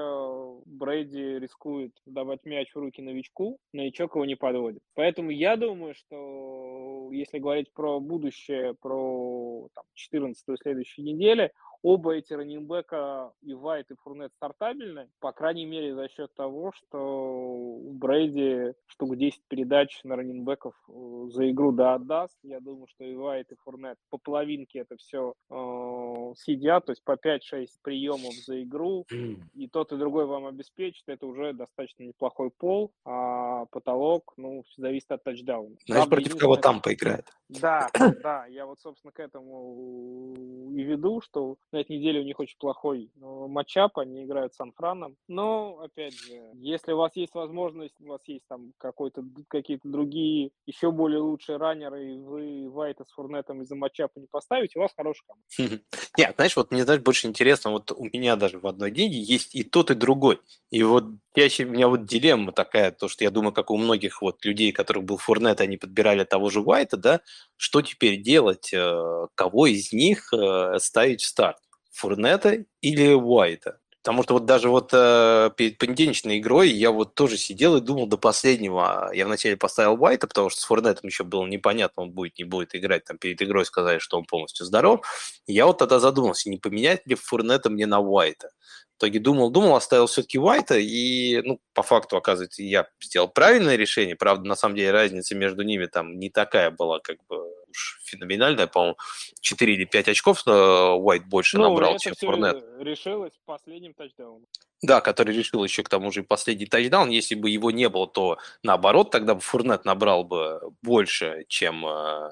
Брейди рискует давать мяч передач в руки новичку, новичок его не подводит. Поэтому я думаю, что если говорить про будущее, про там, 14 следующей недели, Оба эти раненбека, и Вайт, и Фурнет стартабельны, по крайней мере, за счет того, что у Брейди штук 10 передач на раненбеков э, за игру да отдаст. Я думаю, что и Вайт, и Фурнет по половинке это все э, съедят, то есть по 5-6 приемов за игру, и тот, и другой вам обеспечит, это уже достаточно неплохой пол, а потолок, ну, зависит от тачдауна. Знаешь, Правда, против кого там поиграет? Да, да, я вот, собственно, к этому и веду, что на этой неделе у них очень плохой э, матчап, они играют с Сан-Франом. Но, опять же, если у вас есть возможность, у вас есть там какой-то, какие-то другие еще более лучшие раннеры, и вы Вайта с Фурнетом из-за матчапа не поставите, у вас хороший команда. Нет, знаешь, вот мне знаешь, больше интересно, вот у меня даже в одной деньги есть и тот, и другой. И вот я, у меня вот дилемма такая, то, что я думаю, как у многих вот людей, которых был Фурнет, они подбирали того же Уайта, да, что теперь делать, э, кого из них э, ставить в старт? Фурнета или Уайта? Потому что вот даже вот э, перед понедельничной игрой я вот тоже сидел и думал до последнего. Я вначале поставил Уайта, потому что с Фурнетом еще было непонятно, он будет, не будет играть. Там перед игрой сказали, что он полностью здоров. я вот тогда задумался, не поменять ли Фурнета мне на Уайта. В итоге думал, думал, оставил все-таки Уайта, и, ну, по факту, оказывается, я сделал правильное решение. Правда, на самом деле разница между ними там не такая была, как бы уж феноменальная, по-моему, 4 или 5 очков Уайт больше ну, набрал, чем Фурнет. решилось последним тачдауном. Да, который решил еще к тому же последний тачдаун. Если бы его не было, то наоборот, тогда бы Фурнет набрал бы больше, чем, э,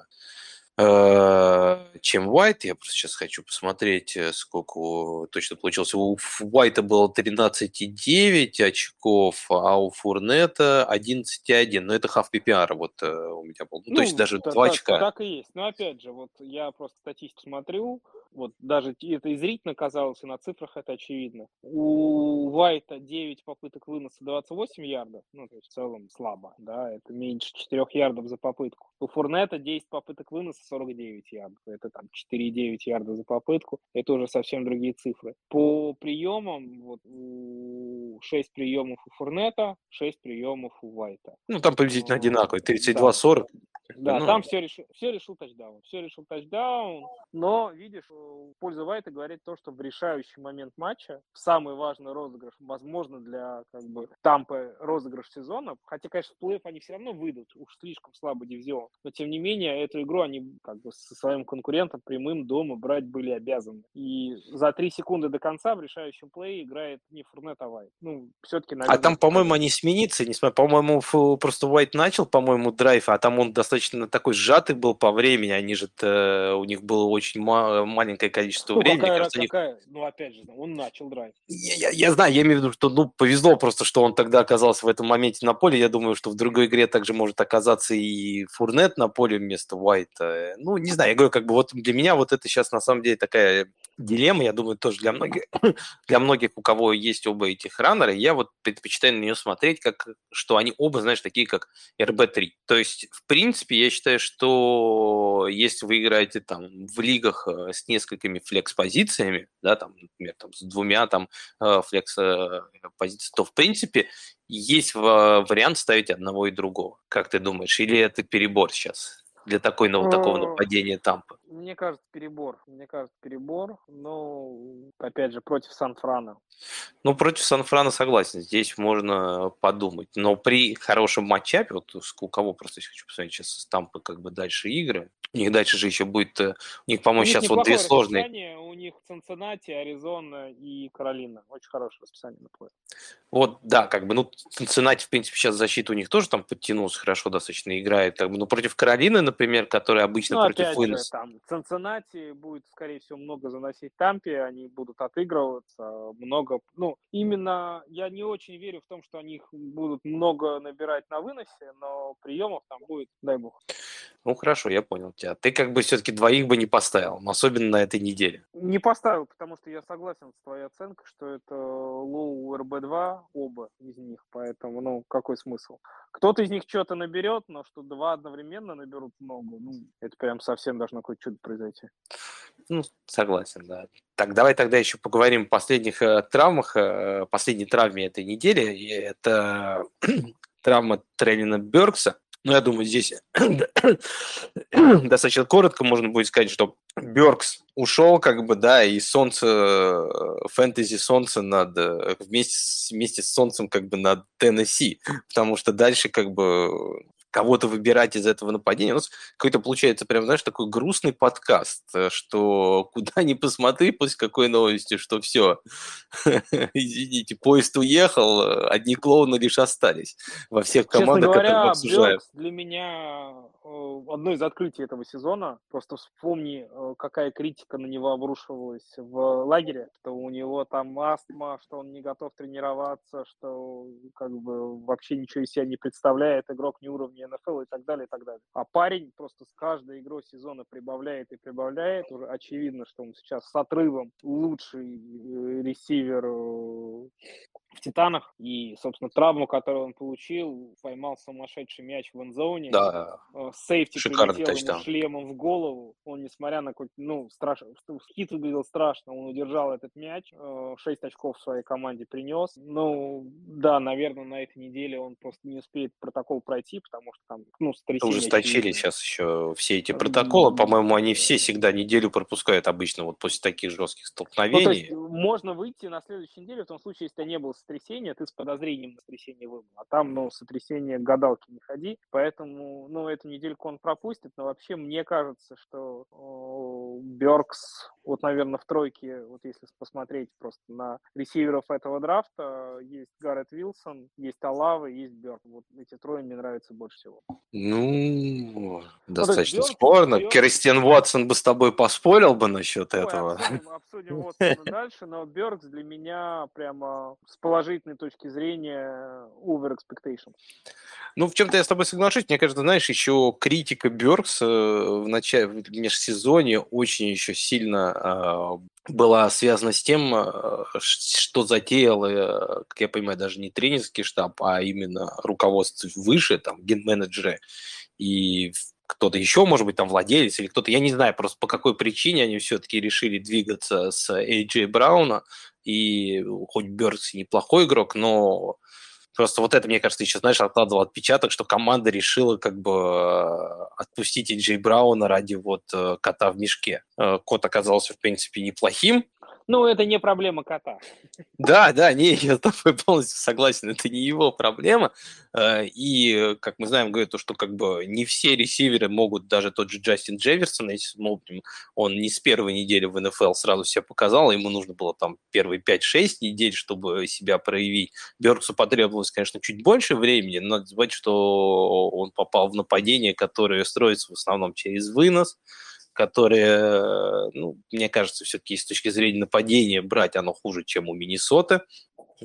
чем White. Я просто сейчас хочу посмотреть, э, сколько точно получилось. У White было 13,9 очков, а у Фурнета 11,1. Но это half PPR вот у меня был. Ну, ну то есть даже да, 2 очка. Так и есть. Но опять же, вот я просто статистику смотрю, вот даже это и зрительно казалось, и на цифрах это очевидно. У Вайта 9 попыток выноса 28 ярдов, ну, то есть в целом слабо, да, это меньше 4 ярдов за попытку. У Фурнета 10 попыток выноса 49 ярдов, это там 4,9 ярда за попытку, это уже совсем другие цифры. По приемам, вот у 6 приемов у Фурнета, 6 приемов у Вайта. Ну, там приблизительно одинаковые, 32-40. Да, ну... там все решил, все решил тачдаун. Все решил тачдаун. Но, видишь, в пользу Вайта говорит то, что в решающий момент матча, в самый важный розыгрыш, возможно, для как бы Тампы розыгрыш сезона, хотя, конечно, в плей они все равно выйдут, уж слишком слабый дивизион, но, тем не менее, эту игру они как бы со своим конкурентом прямым дома брать были обязаны. И за три секунды до конца в решающем плей играет не Фурнет, а Вайт. Ну, все-таки, наверное... А там, по-моему, они смениться, не по-моему, просто Вайт начал, по-моему, драйв, а там он достаточно такой сжатый был по времени, они же, у них было очень маленькое количество ну, времени. Какая, кажется, какая, них... Ну, опять же, он начал драйв. Я, я, я знаю, я имею в виду, что, ну, повезло просто, что он тогда оказался в этом моменте на поле. Я думаю, что в другой игре также может оказаться и Фурнет на поле вместо Уайта. Ну, не знаю, я говорю, как бы вот для меня вот это сейчас на самом деле такая дилемма, я думаю, тоже для многих, для многих, у кого есть оба этих раннера, я вот предпочитаю на нее смотреть, как, что они оба, знаешь, такие, как RB3. То есть, в принципе, я считаю, что если вы играете там в лигах э, с несколькими флекс-позициями, да, там, например, там, с двумя там э, флекс-позициями, то, в принципе, есть вариант ставить одного и другого. Как ты думаешь? Или это перебор сейчас? Для такой, ну, такого нападения Тампа? Мне кажется, перебор. Мне кажется, перебор. Но, опять же, против Сан-Франа. Ну, против Сан-Франа согласен. Здесь можно подумать. Но при хорошем матчапе, вот у кого просто хочу посмотреть сейчас с Тампы как бы дальше игры, у них дальше же еще будет, э, у них, по-моему, сейчас вот две сложные. У них Цинциннати, Аризона и Каролина. Очень хорошее расписание на плей. Вот, да, как бы, ну, Цинциннати, в принципе, сейчас защита у них тоже там подтянулся, хорошо достаточно играет. Как бы, ну, против Каролины, например, которая обычно ну, против Уиннес. там, Цинциннати будет, скорее всего, много заносить Тампе, они будут отыгрываться, много, ну, именно я не очень верю в том, что они их будут много набирать на выносе, но приемов там будет, дай бог. Ну, хорошо, я понял тебя. Ты как бы все-таки двоих бы не поставил, особенно на этой неделе. Не поставил, потому что я согласен с твоей оценкой, что это low RB2, оба из них, поэтому, ну, какой смысл? Кто-то из них что-то наберет, но что два одновременно наберут много, ну, это прям совсем должно какое-то чудо произойти. Ну, согласен, да. Так, давай тогда еще поговорим о последних э, травмах, э, последней травме этой недели. Это травма Трейлона Беркса. Ну, я думаю, здесь достаточно коротко можно будет сказать, что Бёркс ушел, как бы, да, и солнце, фэнтези солнце над, вместе, вместе с солнцем, как бы, над Теннесси, потому что дальше, как бы, кого-то выбирать из этого нападения. У нас какой-то получается прям, знаешь, такой грустный подкаст, э, что куда ни посмотри после какой новости, что все, извините, поезд уехал, э, одни клоуны лишь остались во всех командах, Честно говоря, которые мы для меня э, одно из открытий этого сезона. Просто вспомни, какая критика на него обрушивалась в лагере, что у него там астма, что он не готов тренироваться, что как бы вообще ничего из себя не представляет, игрок не уровня НФЛ и так далее, и так далее. А парень просто с каждой игрой сезона прибавляет и прибавляет. Уже очевидно, что он сейчас с отрывом лучший э, ресивер э, в Титанах. И, собственно, травму, которую он получил, поймал сумасшедший мяч в энзоне. Да. Э, сейфти прилетел ему шлемом в голову. Он, несмотря на какой ну, страшно, хит выглядел страшно, он удержал этот мяч. Шесть очков своей команде принес. Ну, да, наверное, на этой неделе он просто не успеет протокол пройти, потому что там, ну, сотрясение... Ужесточили сейчас еще все эти протоколы. По-моему, они все всегда неделю пропускают обычно вот после таких жестких столкновений. Ну, то есть можно выйти на следующей неделе, в том случае, если не было сотрясения, ты с подозрением на сотрясение выбыл. А там, ну, сотрясение гадалки не ходи. Поэтому, ну, эту недельку он пропустит. Но вообще мне кажется, что Беркс вот, наверное, в тройке, вот если посмотреть просто на ресиверов этого драфта, есть Гаррет Вилсон, есть Алава, есть Бёрд. Вот эти трое мне нравятся больше всего. Ну, достаточно Бёрд, спорно. Бёрд... Кристиан Уотсон бы с тобой поспорил бы насчет Ой, этого. Обсудим, обсудим Уотсона дальше, но Бёрдс для меня прямо с положительной точки зрения over expectation. Ну, в чем-то я с тобой соглашусь. Мне кажется, знаешь, еще критика Бёркс в начале, в межсезонье очень еще сильно э, была связана с тем, э, что затеял, э, как я понимаю, даже не тренерский штаб, а именно руководство выше, там, генменеджеры и кто-то еще, может быть, там владелец или кто-то, я не знаю, просто по какой причине они все-таки решили двигаться с AJ Брауна, и хоть Бёрдс неплохой игрок, но Просто вот это, мне кажется, еще, знаешь, откладывал отпечаток, что команда решила как бы э, отпустить Эйджей Брауна ради вот э, кота в мешке. Э, кот оказался, в принципе, неплохим, ну, это не проблема кота. Да, да, не, я с тобой полностью согласен, это не его проблема. Э, и, как мы знаем, говорят, то, что как бы не все ресиверы могут, даже тот же Джастин Джефферсон, если смотрим, он не с первой недели в НФЛ сразу себя показал, ему нужно было там первые 5-6 недель, чтобы себя проявить. Берксу потребовалось, конечно, чуть больше времени, но надо забывать, что он попал в нападение, которое строится в основном через вынос, которые, ну, мне кажется, все-таки с точки зрения нападения брать оно хуже, чем у Миннесоты.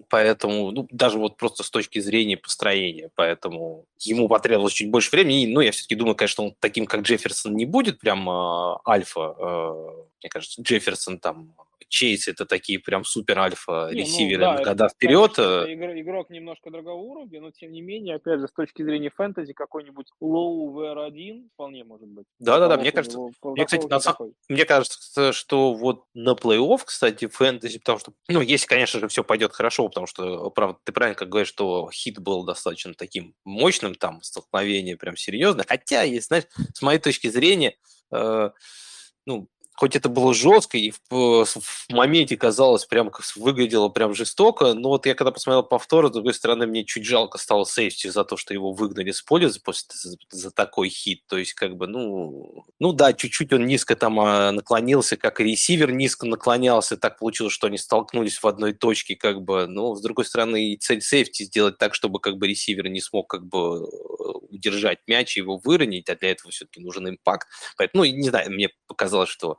Поэтому, ну, даже вот просто с точки зрения построения, поэтому ему потребовалось чуть больше времени. Ну, я все-таки думаю, конечно, он таким, как Джефферсон, не будет прям э, альфа. Э, мне кажется, Джефферсон там Чейз это такие прям супер альфа ну ресиверы ну, да, на года вперед. Конечно, игрок, игрок немножко другого уровня, но тем не менее, опять же, с точки зрения фэнтези, какой-нибудь low VR1 вполне может быть. Да, да, да. Мне кажется, мне, кстати, на, мне кажется, что вот на плей-офф, кстати, фэнтези, потому что, ну, если, конечно же, все пойдет хорошо, потому что, правда, ты правильно как говоришь, что хит был достаточно таким мощным, там, столкновение прям серьезно. Хотя, если, знаешь, с моей точки зрения, э, ну, хоть это было жестко и в, в моменте казалось прям выглядело прям жестоко, но вот я когда посмотрел повтор, с другой стороны, мне чуть жалко стало сейфти за то, что его выгнали с поля за, за, за такой хит. То есть, как бы, ну, ну да, чуть-чуть он низко там а, наклонился, как и ресивер низко наклонялся, так получилось, что они столкнулись в одной точке, как бы, но с другой стороны, и цель сейфти сделать так, чтобы как бы ресивер не смог как бы удержать мяч и его выронить, а для этого все-таки нужен импакт. Поэтому, ну, не знаю, мне показалось, что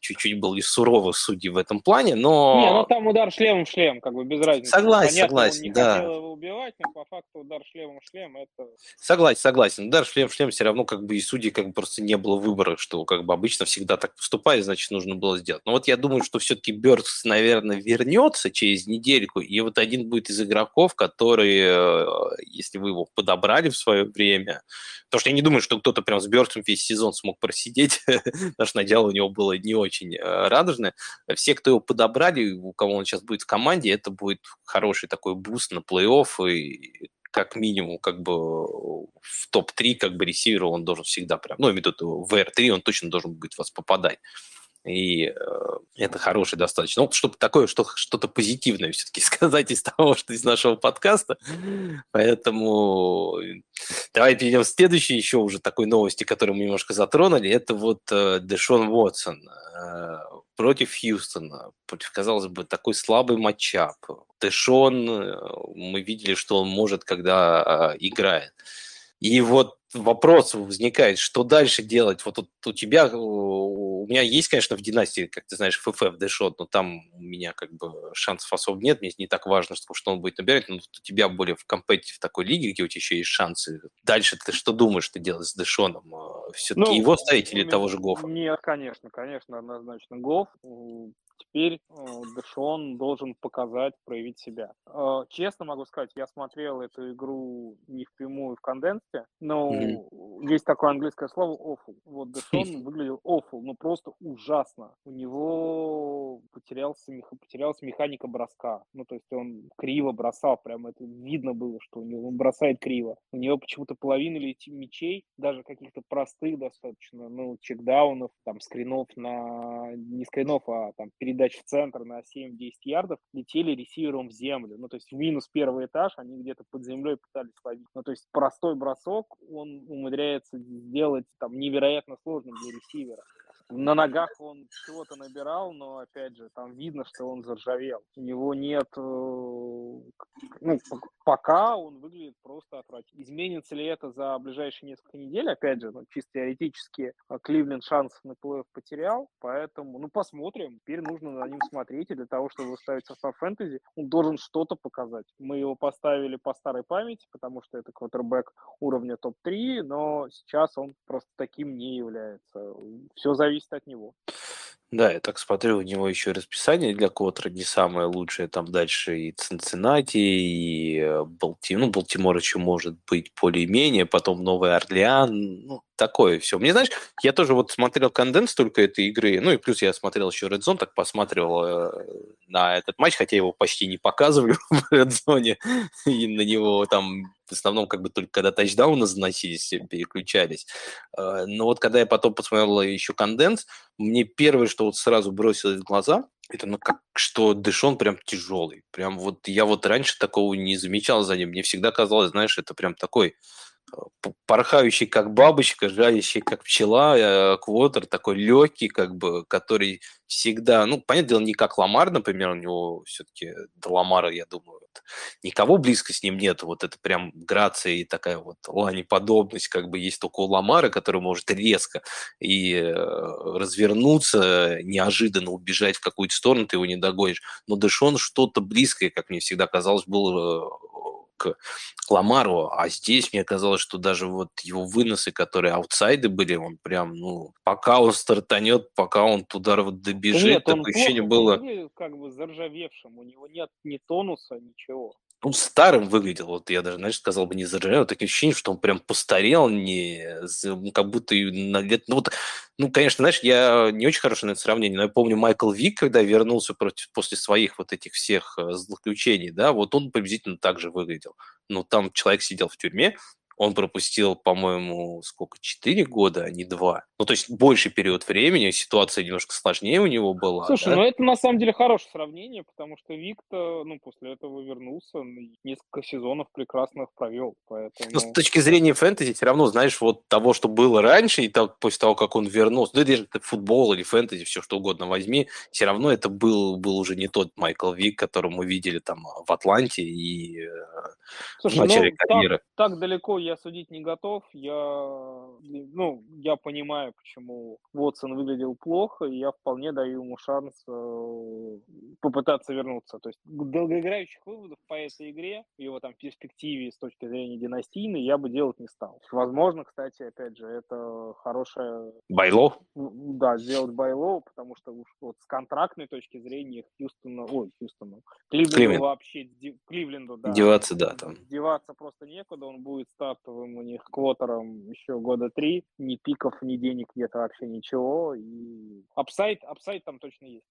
чуть-чуть были суровы судьи в этом плане, но... Не, ну там удар шлемом в шлем, как бы без разницы. Согласен, Понятно, согласен, он не да. хотел его убивать, но по факту удар шлемом в шлем это... Согласен, согласен. Удар шлем в шлем все равно как бы и судьи как бы просто не было выбора, что как бы обычно всегда так поступает, значит, нужно было сделать. Но вот я думаю, что все-таки Бёрдс, наверное, вернется через недельку, и вот один будет из игроков, которые, э, если вы его подобрали в свое время, потому что я не думаю, что кто-то прям с Бёрксом весь сезон смог просидеть, потому что начало у него было не очень э, радужное. Все, кто его подобрали, у кого он сейчас будет в команде, это будет хороший такой boost на плей-офф и как минимум, как бы в топ-3, как бы ресивера он должен всегда прям, ну, имею в виду WR3 он точно должен будет вас попадать. И э, это хороший достаточно. Ну, чтобы такое, что, что-то позитивное все-таки сказать из того, что из нашего подкаста. Поэтому давай перейдем к следующей еще уже такой новости, которую мы немножко затронули. Это вот э, Дэшон Уотсон э, против Хьюстона. Против, казалось бы, такой слабый матчап. Дэшон, э, мы видели, что он может, когда э, играет. И вот вопрос возникает, что дальше делать? Вот, вот у тебя, у меня есть, конечно, в династии, как ты знаешь, ФФ дэшот, но там у меня как бы шансов особо нет, мне не так важно, что, что он будет набирать, но у тебя более в компетите в такой лиге, где у тебя еще есть шансы. Дальше ты что думаешь, что делать с Дэшоном? Все-таки ну, его ставить или того же Гофа? Нет, конечно, конечно, однозначно Гоф теперь Дэшон должен показать, проявить себя. Э, честно могу сказать, я смотрел эту игру не впрямую в конденсе, но mm-hmm. есть такое английское слово awful. Вот Дэшон выглядел awful, ну просто ужасно. У него потерялся, потерялась механика броска. Ну, то есть он криво бросал, прям это видно было, что у него он бросает криво. У него почему-то половина мячей, даже каких-то простых достаточно, ну, чекдаунов, там, скринов на... не скринов, а там передач в центр на 7-10 ярдов летели ресивером в землю. Ну, то есть в минус первый этаж они где-то под землей пытались ловить. Ну, то есть простой бросок он умудряется сделать там невероятно сложным для ресивера. На ногах он чего-то набирал, но опять же, там видно, что он заржавел. У него нет, э, ну, пока он выглядит просто отвратительно. Изменится ли это за ближайшие несколько недель? Опять же, ну, чисто теоретически э, Кливленд шансов на плей потерял, поэтому, ну, посмотрим. Теперь нужно на ним смотреть, и для того, чтобы выставить состав фэнтези, он должен что-то показать. Мы его поставили по старой памяти, потому что это квотербек уровня топ-3, но сейчас он просто таким не является. Все зависит от него. Да, я так смотрю, у него еще расписание для Котра не самое лучшее. Там дальше и Цинциннати, и э, Балтимор. Ну, Балтимор еще может быть более-менее. Потом Новый Орлеан. Ну, такое все. Мне, знаешь, я тоже вот смотрел конденс только этой игры. Ну, и плюс я смотрел еще Red Zone, так посматривал э, на этот матч, хотя его почти не показывали в Red Zone. И на него там в основном как бы только когда тачдауны заносились, переключались. Э, но вот когда я потом посмотрел еще конденс, мне первое, что вот сразу бросилось в глаза, это ну как, что Дэшон прям тяжелый. Прям вот я вот раньше такого не замечал за ним. Мне всегда казалось, знаешь, это прям такой порхающий как бабочка, жалящий как пчела, э, квотер такой легкий, как бы, который всегда, ну, понятное дело, не как Ламар, например, у него все-таки до Ламара, я думаю, вот, никого близко с ним нет, вот это прям грация и такая вот лани-подобность, как бы есть только у Ламара, который может резко и э, развернуться, неожиданно убежать в какую-то сторону, ты его не догонишь, но Дэшон что-то близкое, как мне всегда казалось, был э, к Ламару, а здесь мне казалось, что даже вот его выносы, которые аутсайды были, он прям, ну, пока он стартанет, пока он туда вот добежит, Нет, такое ощущение было... как бы заржавевшим, у него нет ни тонуса, ничего он старым выглядел. Вот я даже, знаешь, сказал бы не заржавел, такое ощущение, что он прям постарел, не, ну, как будто на лет... Ну, вот, ну, конечно, знаешь, я не очень хорошо на это сравнение, но я помню Майкл Вик, когда вернулся против, после своих вот этих всех э, злоключений, да, вот он приблизительно так же выглядел. Ну, там человек сидел в тюрьме, он пропустил, по-моему, сколько, 4 года, а не 2. Ну, то есть больший период времени, ситуация немножко сложнее у него была. Слушай, да? ну это на самом деле хорошее сравнение, потому что Виктор, ну, после этого вернулся, несколько сезонов прекрасных провел, поэтому... Но с точки зрения фэнтези, все равно, знаешь, вот того, что было раньше, и так, после того, как он вернулся, ну, даже это футбол или фэнтези, все что угодно возьми, все равно это был, был уже не тот Майкл Вик, которого мы видели там в Атланте и э, Слушай, в начале ну, карьеры. Так, так далеко я судить не готов. Я, ну, я понимаю, почему Вотсон выглядел плохо, и я вполне даю ему шанс э, попытаться вернуться. То есть долгоиграющих выводов по этой игре, его там перспективе с точки зрения династийной, я бы делать не стал. Возможно, кстати, опять же, это хорошая... Buy low? Да, сделать buy low, потому что уж вот с контрактной точки зрения Хьюстона, ой, Хьюстону, Кливленду Кливленд. вообще, Кливленду, да. Деваться, да, там. Деваться просто некуда, он будет старт стартовым у них квотером еще года три. Ни пиков, ни денег нет вообще ничего. И upside, upside там точно есть.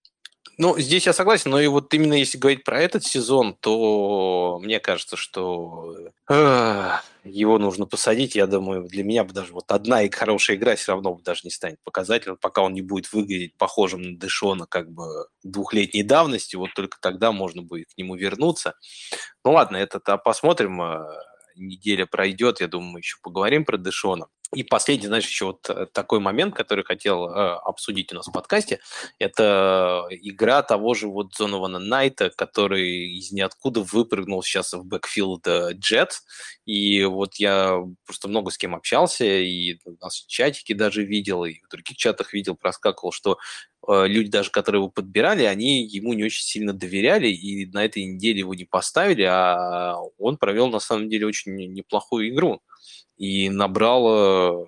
Ну, здесь я согласен, но и вот именно если говорить про этот сезон, то мне кажется, что э, его нужно посадить. Я думаю, для меня бы даже вот одна и хорошая игра все равно бы даже не станет показателем, пока он не будет выглядеть похожим на Дэшона как бы двухлетней давности, вот только тогда можно будет к нему вернуться. Ну ладно, это-то посмотрим э, неделя пройдет, я думаю, мы еще поговорим про Дэшона. И последний, знаешь, еще вот э, такой момент, который хотел э, обсудить у нас в подкасте, это игра того же вот Зонована Найта, который из ниоткуда выпрыгнул сейчас в бэкфилд Джет. И вот я просто много с кем общался, и нас в чатике даже видел, и в других чатах видел, проскакивал, что э, люди даже, которые его подбирали, они ему не очень сильно доверяли, и на этой неделе его не поставили, а он провел на самом деле очень неплохую игру и набрал...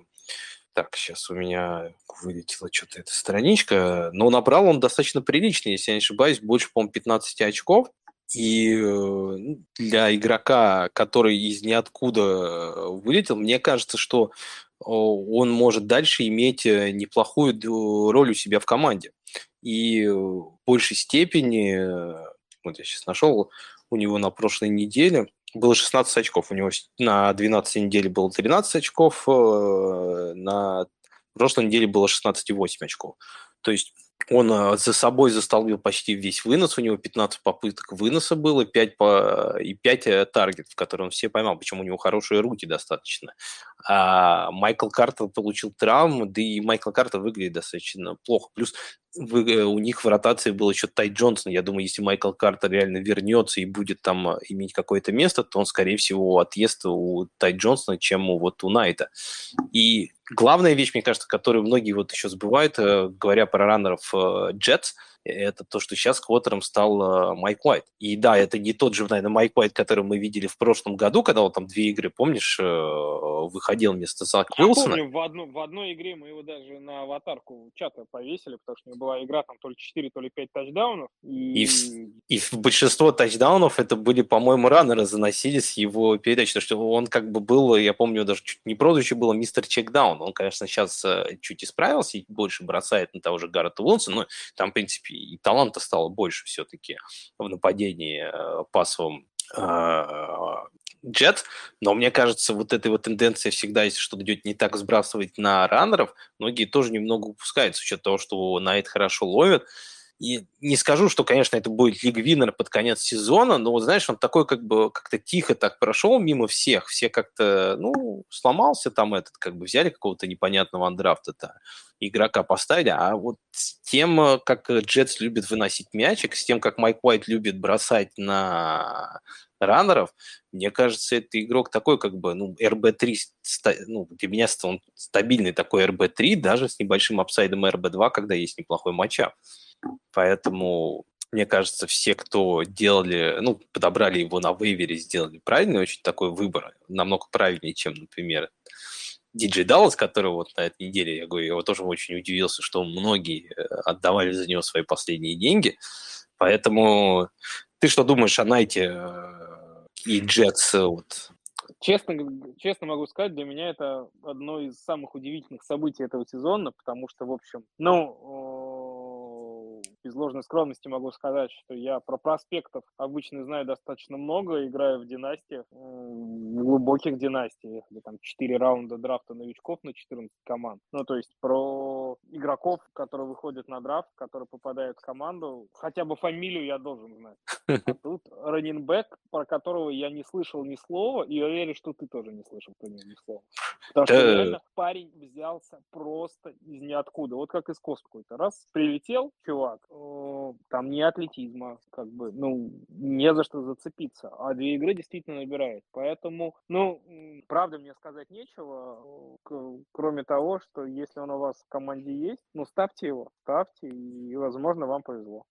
Так, сейчас у меня вылетела что-то эта страничка, но набрал он достаточно прилично, если я не ошибаюсь, больше, по-моему, 15 очков. И э, для игрока, который из ниоткуда э, вылетел, мне кажется, что он может дальше иметь э, неплохую роль у себя в команде. И в большей степени, вот я сейчас нашел, у него на прошлой неделе было 16 очков. У него на 12 неделе было 13 очков, э, на прошлой неделе было 16,8 очков. То есть он а, за собой застолбил почти весь вынос, у него 15 попыток выноса было, 5 по, и 5 э, таргетов, которые он все поймал, причем у него хорошие руки достаточно. А Майкл Картер получил травму, да и Майкл Картер выглядит достаточно плохо. Плюс вы, у них в ротации был еще Тай Джонсон. Я думаю, если Майкл Картер реально вернется и будет там а, иметь какое-то место, то он, скорее всего, отъест у Тай Джонсона, чем у, вот у Найта. И главная вещь, мне кажется, которую многие вот еще забывают, э, говоря про раннеров Джетс, uh, это то, что сейчас квотером стал э, Майк Уайт. И да, это не тот же, наверное, Майк Уайт, который мы видели в прошлом году, когда он там две игры, помнишь, э, выходил вместо Зака Я Уилсона. помню, в, одну, в одной игре мы его даже на аватарку чата повесили, потому что у него была игра там то ли 4, то ли 5 тачдаунов. И, и, в, и в большинство тачдаунов это были, по-моему, раннеры заносили с его передач, что он как бы был, я помню, даже чуть не прозвище было мистер Чекдаун. Он, конечно, сейчас э, чуть исправился и больше бросает на того же Гаррета Уилсона, но там, в принципе, и таланта стало больше все-таки в нападении э, пасовом джет, но мне кажется, вот этой вот тенденция всегда, если что-то идет не так, сбрасывать на раннеров, многие тоже немного упускают, с учетом того, что Найт хорошо ловит, и не скажу, что, конечно, это будет Лиг Виннер под конец сезона, но, вот, знаешь, он такой как бы как-то тихо так прошел мимо всех. Все как-то, ну, сломался там этот, как бы взяли какого-то непонятного андрафта-то игрока поставили, а вот с тем, как Джетс любит выносить мячик, с тем, как Майк Уайт любит бросать на раннеров, мне кажется, это игрок такой, как бы, ну, RB-3, ну, для меня он стабильный такой RB-3, даже с небольшим апсайдом RB-2, когда есть неплохой matchup. Поэтому мне кажется, все, кто делали, ну, подобрали его на вейвере, сделали правильный очень такой выбор, намного правильнее, чем, например, Диджей Даллас, который вот на этой неделе, я говорю, я его тоже очень удивился, что многие э, отдавали за него свои последние деньги. Поэтому ты что думаешь о Найте э, и Джетс? Вот? Честно, честно могу сказать, для меня это одно из самых удивительных событий этого сезона, потому что, в общем, ну, без ложной скромности могу сказать, что я про проспектов обычно знаю достаточно много, играю в династиях, в глубоких династиях, где там 4 раунда драфта новичков на 14 команд. Ну, то есть про игроков, которые выходят на драфт, которые попадают в команду, хотя бы фамилию я должен знать. А тут раненбэк, про которого я не слышал ни слова, и я верю, что ты тоже не слышал про него ни слова. Потому что реально парень взялся просто из ниоткуда. Вот как из космоса какой-то. Раз прилетел чувак, там не атлетизма, как бы, ну, не за что зацепиться. А две игры действительно набирает. Поэтому, ну, правда мне сказать нечего, кроме того, что если он у вас в команде есть, ну, ставьте его, ставьте, и, возможно, вам повезло.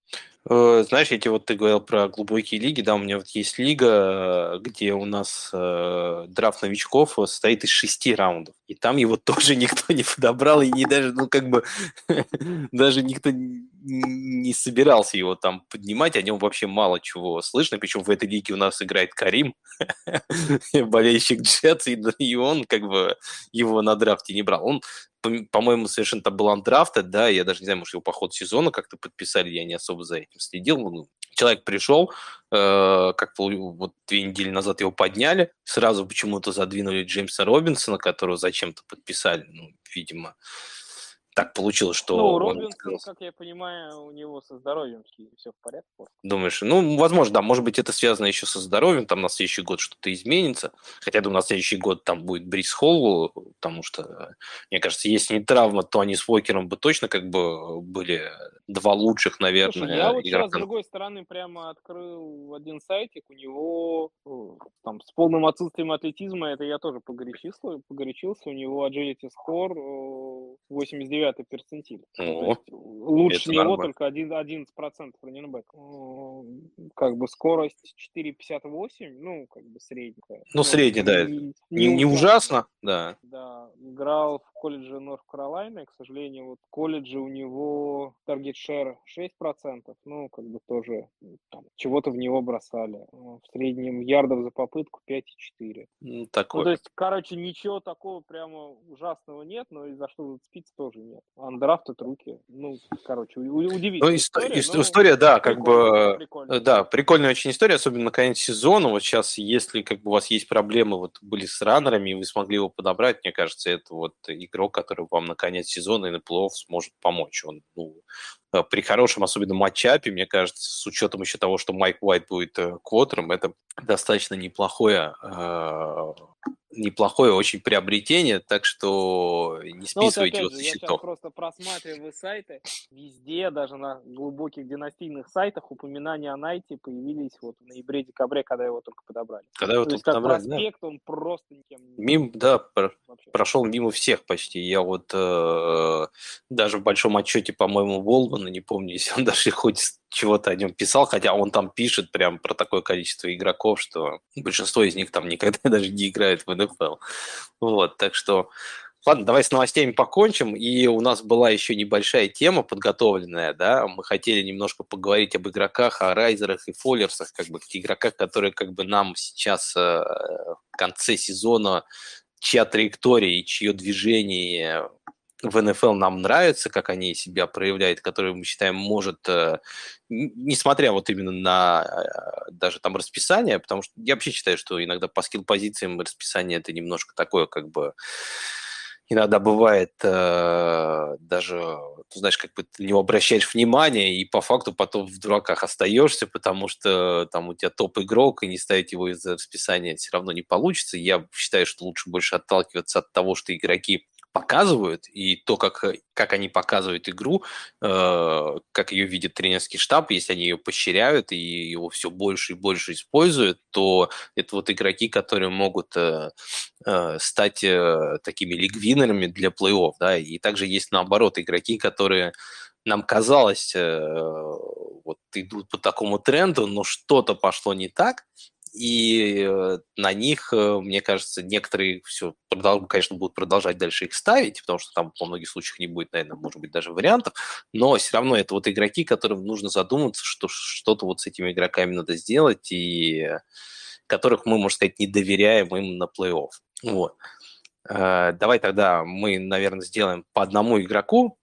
Э, знаешь, эти вот ты говорил про глубокие лиги, да, у меня вот есть лига, где у нас э, драфт новичков состоит из шести раундов, и там его тоже никто не подобрал, и не даже, ну, как бы, даже никто не собирался его там поднимать, о нем вообще мало чего слышно, причем в этой лиге у нас играет Карим, болельщик Джетс, и он как бы его на драфте не брал. Он по-моему, совершенно там был андрафтед, да, я даже не знаю, может, его по ходу сезона как-то подписали, я не особо за этим следил. Ну, человек пришел, э, как вот две недели назад его подняли, сразу почему-то задвинули Джеймса Робинсона, которого зачем-то подписали, ну, видимо, так получилось, что... Ну, Робинсон, он... как я понимаю, у него со здоровьем все в порядке. Думаешь, ну, возможно, да, может быть, это связано еще со здоровьем, там на следующий год что-то изменится. Хотя, думаю, на следующий год там будет Брис Холл, потому что, мне кажется, если не травма, то они с Уокером бы точно как бы были два лучших, наверное, Слушай, я вот игрока. сейчас, с другой стороны, прямо открыл один сайтик, у него там с полным отсутствием атлетизма, это я тоже погорячился, погорячился у него agility score 89 девятый перцентиль. О, лучше него нормально. только 1, 11% раненбэк. Как бы скорость 4,58, ну, как бы средняя. Ну, средняя, да. Не, не, не ужасно, да. Да, играл в колледже Норф Каролайна, к сожалению, вот в колледже у него таргет шер 6%, ну, как бы тоже там, чего-то в него бросали. В среднем ярдов за попытку 5,4. Ну, такой. ну, то есть, короче, ничего такого прямо ужасного нет, но и за что зацепиться тоже нет. Андрафтед руки. Ну, короче, удивительная ну, история. история, история да, как бы, прикольная. да, прикольная очень история, особенно на конец сезона. Вот сейчас, если как бы у вас есть проблемы, вот были с раннерами, и вы смогли его подобрать, мне кажется, это вот игрок, который вам на конец сезона и на плей сможет помочь. Он, ну, э, при хорошем, особенно матчапе, мне кажется, с учетом еще того, что Майк Уайт будет э, квотером, это достаточно неплохое неплохое очень приобретение, так что не списывайте ну, вот, его со счетов. Я сейчас просто просматриваю сайты, везде, даже на глубоких династийных сайтах упоминания о Найте появились вот в ноябре-декабре, когда его только подобрали. Когда его То только подобрали, проспект, да. он просто никем не... Мим, да, про- прошел мимо всех почти. Я вот э, даже в большом отчете, по-моему, Волмана, не помню, если он даже хоть чего-то о нем писал, хотя он там пишет прям про такое количество игроков, что большинство из них там никогда даже не играет в НФЛ. Вот, так что Ладно, давай с новостями покончим. И у нас была еще небольшая тема подготовленная, да. Мы хотели немножко поговорить об игроках, о райзерах и фоллерсах, как бы игроках, которые как бы нам сейчас э, в конце сезона, чья траектория и чье движение в НФЛ нам нравится, как они себя проявляют, которые мы считаем может, э, несмотря вот именно на э, даже там расписание, потому что я вообще считаю, что иногда по скилл-позициям расписание это немножко такое, как бы иногда бывает э, даже, ты знаешь, как бы ты не обращаешь внимания, и по факту потом в дураках остаешься, потому что там у тебя топ-игрок, и не ставить его из расписания все равно не получится. Я считаю, что лучше больше отталкиваться от того, что игроки показывают, и то, как, э, как они показывают игру, э, как ее видит тренерский штаб, если они ее поощряют и его все больше и больше используют, то это вот игроки, которые могут э, э, стать э, такими лигвинерами для плей-офф, да, и также есть наоборот игроки, которые нам казалось, э, вот идут по такому тренду, но что-то пошло не так, и э, на них, э, мне кажется, некоторые все, конечно, будут продолжать дальше их ставить, потому что там по многих случаях не будет, наверное, может быть, даже вариантов, но все равно это вот игроки, которым нужно задуматься, что что-то вот с этими игроками надо сделать, и которых мы, можно сказать, не доверяем им на плей-офф. Вот. Э, давай тогда мы, наверное, сделаем по одному игроку,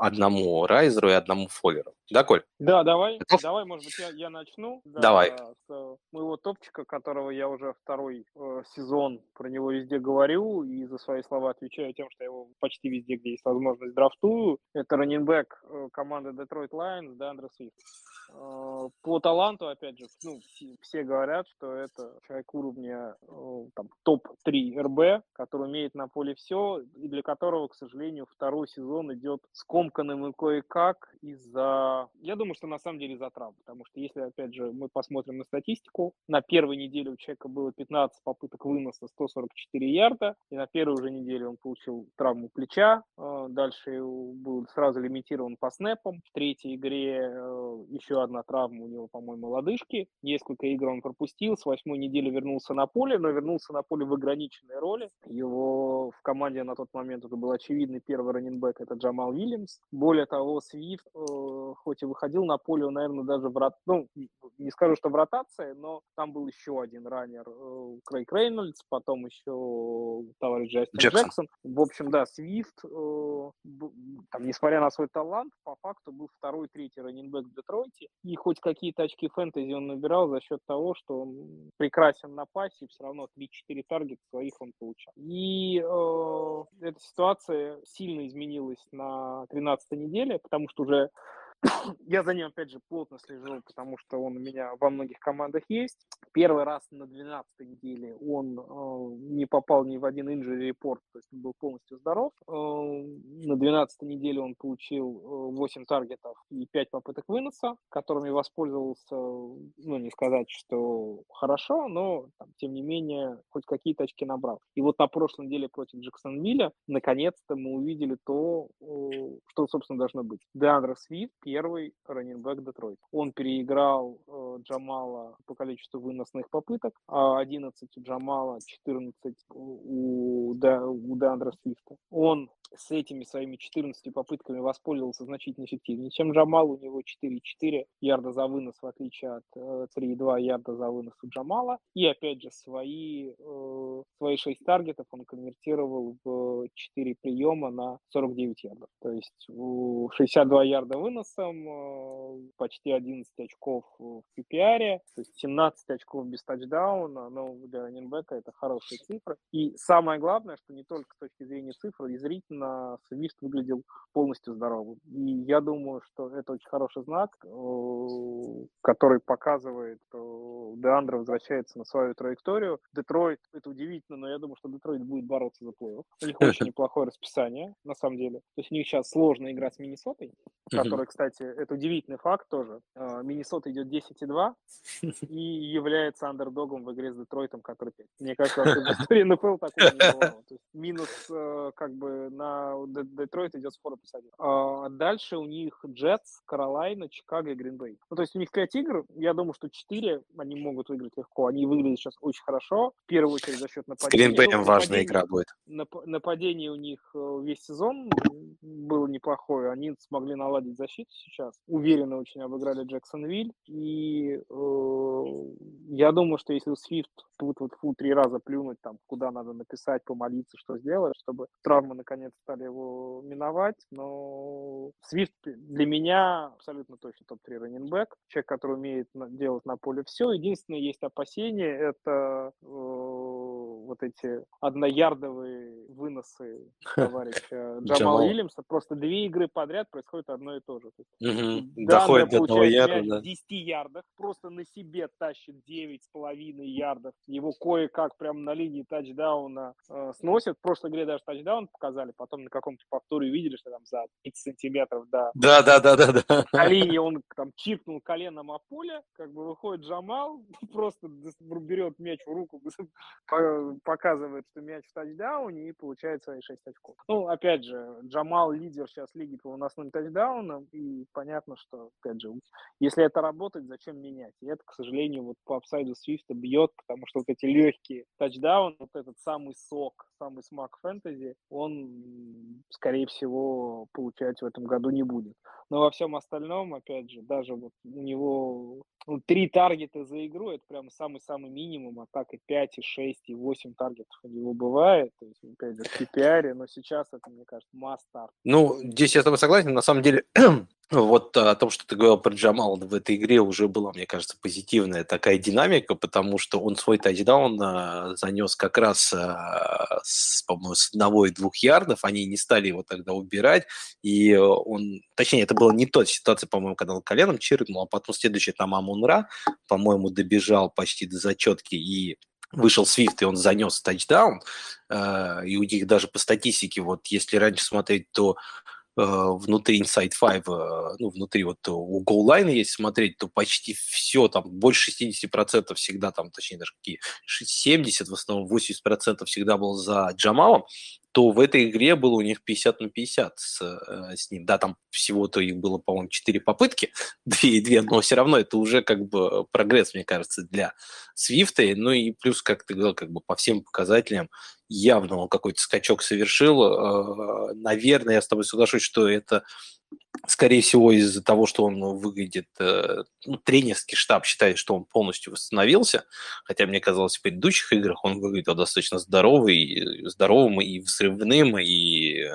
одному райзеру и одному фоллеру. Да, Коль? Да, давай, Готов? давай, может быть, я, я начну. Да, давай. С моего топчика, которого я уже второй э, сезон про него везде говорю и за свои слова отвечаю тем, что я его почти везде, где есть возможность, драфтую. Это раненбэк э, команды Detroit Lions, Деандре Свифт. Э, по таланту, опять же, ну, все говорят, что это человек уровня э, там, топ-3 РБ, который умеет на поле все, и для которого, к сожалению, второй сезон идет скомканным и кое-как из-за я думаю, что на самом деле за травм, потому что если, опять же, мы посмотрим на статистику, на первой неделе у человека было 15 попыток выноса, 144 ярда, и на первой уже неделе он получил травму плеча, э, дальше был сразу лимитирован по снэпам, в третьей игре э, еще одна травма у него, по-моему, лодыжки, несколько игр он пропустил, с восьмой недели вернулся на поле, но вернулся на поле в ограниченной роли, его в команде на тот момент это был очевидный первый раненбэк, это Джамал Уильямс, более того, Свифт э, хоть и выходил на поле, он, наверное, даже в рот... ну, не скажу, что в ротации, но там был еще один раннер, э, Крейг Рейнольдс, потом еще товарищ Джастин Джексон. Джексон. В общем, да, Свифт, э, там, несмотря на свой талант, по факту был второй, третий раненбэк в Детройте, и хоть какие-то очки фэнтези он набирал за счет того, что он прекрасен на пасе, все равно 3-4 таргета своих он получал. И э, эта ситуация сильно изменилась на 13 неделе, потому что уже я за ним, опять же, плотно слежу, потому что он у меня во многих командах есть. Первый раз на 12 неделе он э, не попал ни в один injury репорт, то есть он был полностью здоров. Э, на 12 неделе он получил э, 8 таргетов и 5 попыток выноса, которыми воспользовался, ну, не сказать, что хорошо, но, там, тем не менее, хоть какие-то очки набрал. И вот на прошлой неделе против Джексонвилля наконец-то мы увидели то, э, что, собственно, должно быть. Деандре Свит первый раненбэк Детройт. Он переиграл э, Джамала по количеству выносных попыток, а 11 у Джамала, 14 у, Де, у Деандра Свифта. Он с этими своими 14 попытками воспользовался значительно эффективнее, чем Джамал. У него 4,4 ярда за вынос, в отличие от э, 3,2 ярда за вынос у Джамала. И опять же, свои, э, свои 6 таргетов он конвертировал в 4 приема на 49 ярдов. То есть 62 ярда вынос, пассом, почти 11 очков в PPR, то есть 17 очков без тачдауна, но для раненбека это хорошие цифры. И самое главное, что не только с точки зрения цифр, и зрительно Свифт выглядел полностью здоровым. И я думаю, что это очень хороший знак, который показывает, что Деандра возвращается на свою траекторию. Детройт, это удивительно, но я думаю, что Детройт будет бороться за плей-офф. У них очень неплохое расписание, на самом деле. То есть у них сейчас сложная игра с Миннесотой, которая, кстати, это удивительный факт тоже. А, Миннесота идет 10,2 и является андердогом в игре с Детройтом, который 5. Мне кажется, в истории НФЛ такого не. То есть минус э, как бы на Детройт идет скоро плюс один. А дальше у них Джетс, Каролайна, Чикаго и Гринбей. Ну, то есть у них 5 игр, я думаю, что 4 они могут выиграть легко. Они выглядят сейчас очень хорошо. В первую очередь за счет нападения. С Гринбеем важная игра будет. Нападение у них э, весь сезон было неплохое. Они смогли наладить защиту сейчас. Уверенно очень обыграли Джексонвиль. И э, я думаю, что если Свифт тут вот фу три раза плюнуть, там, куда надо написать, помолиться, что сделать, чтобы травмы наконец стали его миновать. Но Свифт для меня абсолютно точно топ-3 раненбэк. Человек, который умеет делать на поле все. Единственное, есть опасение, это э, вот эти одноярдовые выносы товарища Джамала Уильямса. Просто две игры подряд происходит одно и то же. Доходит до одного ярда. В 10 ярдах, просто на себе тащит 9,5 ярдов. Его кое-как прямо на линии тачдауна э, сносят. В прошлой игре даже тачдаун показали, потом на каком-то повторе увидели, что там за 30 сантиметров до да, да, да, да, да. на линии он там чипнул коленом о поле, как бы выходит Джамал, просто берет мяч в руку, показывает, что мяч в тачдауне и получает свои 6 очков. Ну, опять же, Джамал лидер сейчас лиги по выносным тачдаунам, и понятно, что, опять же, если это работает, зачем менять? И это, к сожалению, вот по апсайду Свифта бьет, потому что вот эти легкие тачдауны, вот этот самый сок, самый смак фэнтези, он, скорее всего, получать в этом году не будет. Но во всем остальном, опять же, даже вот у него ну, три таргета за игру, это прям самый-самый минимум, а так и 5, и 6, и 8 таргетов у него бывает, то есть, опять же, в PPR, но сейчас это, мне кажется, must Ну, здесь я с тобой согласен, на самом деле, вот о том, что ты говорил про Джамала в этой игре, уже была, мне кажется, позитивная такая динамика, потому что он свой тачдаун а, занес как раз, а, с, по-моему, с одного и двух ярдов, они не стали его тогда убирать, и он, точнее, это была не та ситуация, по-моему, когда он коленом чиркнул, а потом следующий там Амунра, по-моему, добежал почти до зачетки и вышел Свифт, и он занес тачдаун, а, и у них даже по статистике, вот если раньше смотреть, то Э, внутри Inside 5, э, ну, внутри вот у голлайна, если смотреть, то почти все, там, больше 60% всегда там, точнее, даже какие 70, в основном 80% всегда был за Джамалом, то в этой игре было у них 50 на 50 с, э, с ним. Да, там всего-то их было, по-моему, 4 попытки, 2 и 2, но все равно это уже как бы прогресс, мне кажется, для Свифта. Ну и плюс, как ты говорил, как бы по всем показателям явно он какой-то скачок совершил. Э, наверное, я с тобой соглашусь, что это скорее всего, из-за того, что он выглядит, э, ну, тренерский штаб считает, что он полностью восстановился, хотя мне казалось, в предыдущих играх он выглядел достаточно здоровый, здоровым и взрывным, и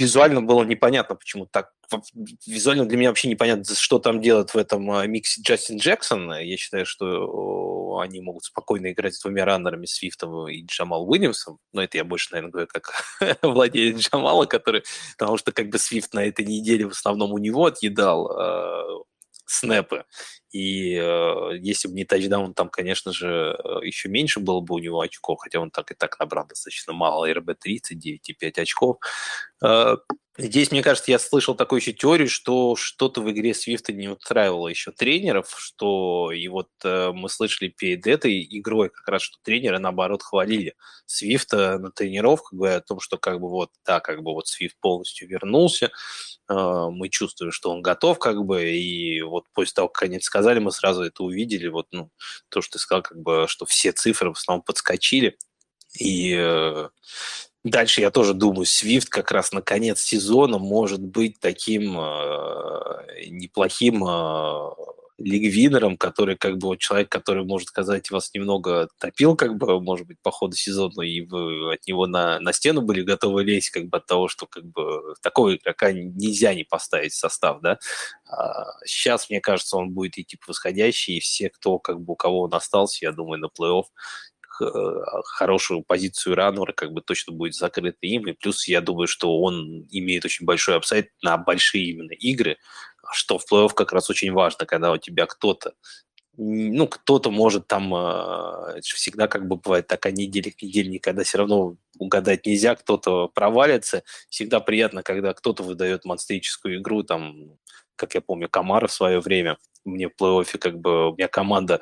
визуально было непонятно, почему так визуально для меня вообще непонятно, что там делает в этом а, миксе Джастин Джексон. Я считаю, что они могут спокойно играть с двумя раннерами, Свифтом и Джамал Уильямсом. Но это я больше, наверное, говорю как владелец Джамала, который... Потому что как бы Свифт на этой неделе в основном у него отъедал а, снэпы. И э, если бы не тачдаун, там, конечно же, э, еще меньше было бы у него очков, хотя он так и так набрал достаточно мало, РБ 39,5 очков. Э, Здесь, мне кажется, я слышал такую еще теорию, что что-то в игре Свифта не устраивало еще тренеров, что и вот э, мы слышали перед этой игрой как раз, что тренеры, наоборот, хвалили Свифта на тренировках, говоря о том, что как бы вот, да, как бы вот Свифт полностью вернулся, мы чувствуем, что он готов, как бы, и вот после того, как они это сказали, мы сразу это увидели, вот, ну, то, что ты сказал, как бы, что все цифры в основном подскочили, и э, Дальше я тоже думаю, Свифт как раз на конец сезона может быть таким э, неплохим э, лигвинером, который как бы вот человек, который, может сказать, вас немного топил, как бы, может быть, по ходу сезона, и вы от него на, на стену были готовы лезть, как бы от того, что как бы такого игрока нельзя не поставить в состав, да. А сейчас, мне кажется, он будет идти по восходящей, и все, кто, как бы, у кого он остался, я думаю, на плей-офф хорошую позицию раннера как бы точно будет закрыта им. И плюс я думаю, что он имеет очень большой апсайд на большие именно игры, что в плей-офф как раз очень важно, когда у тебя кто-то ну, кто-то может там, э, всегда как бы бывает такая неделя к неделе, когда все равно угадать нельзя, кто-то провалится. Всегда приятно, когда кто-то выдает монстрическую игру, там, как я помню, Камара в свое время, мне в плей-оффе как бы, у меня команда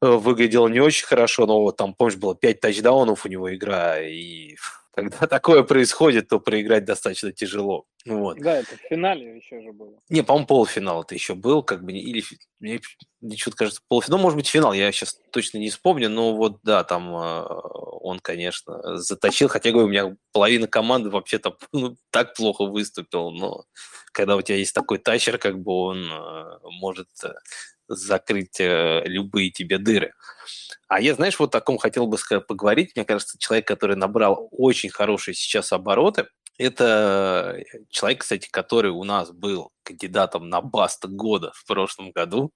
э, выглядела не очень хорошо, но там, помнишь, было 5 тачдаунов у него игра, и когда такое происходит, то проиграть достаточно тяжело. Вот. Да, это в финале еще же было. Не, по-моему, полуфинал это еще был, как бы, или мне, мне что-то кажется, полуфинал, ну, может быть, финал, я сейчас точно не вспомню, но вот, да, там э, он, конечно, заточил, хотя, говорю, у меня половина команды вообще-то ну, так плохо выступил, но когда у тебя есть такой тачер, как бы он э, может закрыть э, любые тебе дыры. А я, знаешь, вот о ком хотел бы поговорить. Мне кажется, человек, который набрал очень хорошие сейчас обороты, это э, человек, кстати, который у нас был кандидатом на Баста года в прошлом году.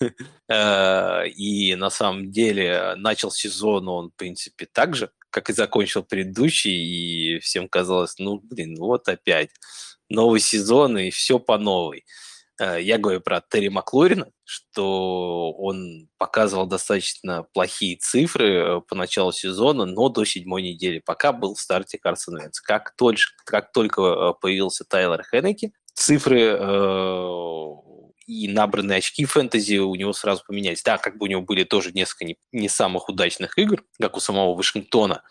Э, и на самом деле начал сезон он, в принципе, так же, как и закончил предыдущий, и всем казалось, ну, блин, вот опять новый сезон, и все по новой. Э, я говорю про Терри Маклорина, что он показывал достаточно плохие цифры э, по началу сезона, но до седьмой недели, пока был в старте Карсон Венс. Как только, как только э, появился Тайлер Хеннеки, цифры и набранные очки фэнтези у него сразу поменялись. Да, как бы у него были тоже несколько не, не самых удачных игр, как у самого Вашингтона,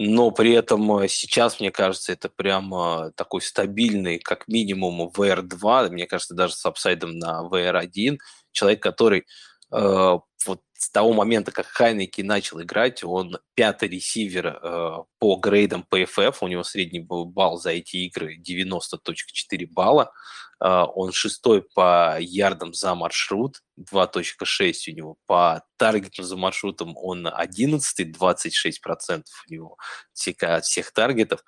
но при этом э, сейчас, мне кажется, это прямо такой стабильный, как минимум, VR2, мне кажется, даже с апсайдом на VR1, человек, который э, вот с того момента, как Хайнеки начал играть, он пятый ресивер э, по грейдам PFF, у него средний балл за эти игры 90.4 балла, э, он шестой по ярдам за маршрут, 2.6 у него, по таргетам за маршрутом он 11, 26% у него от всех таргетов,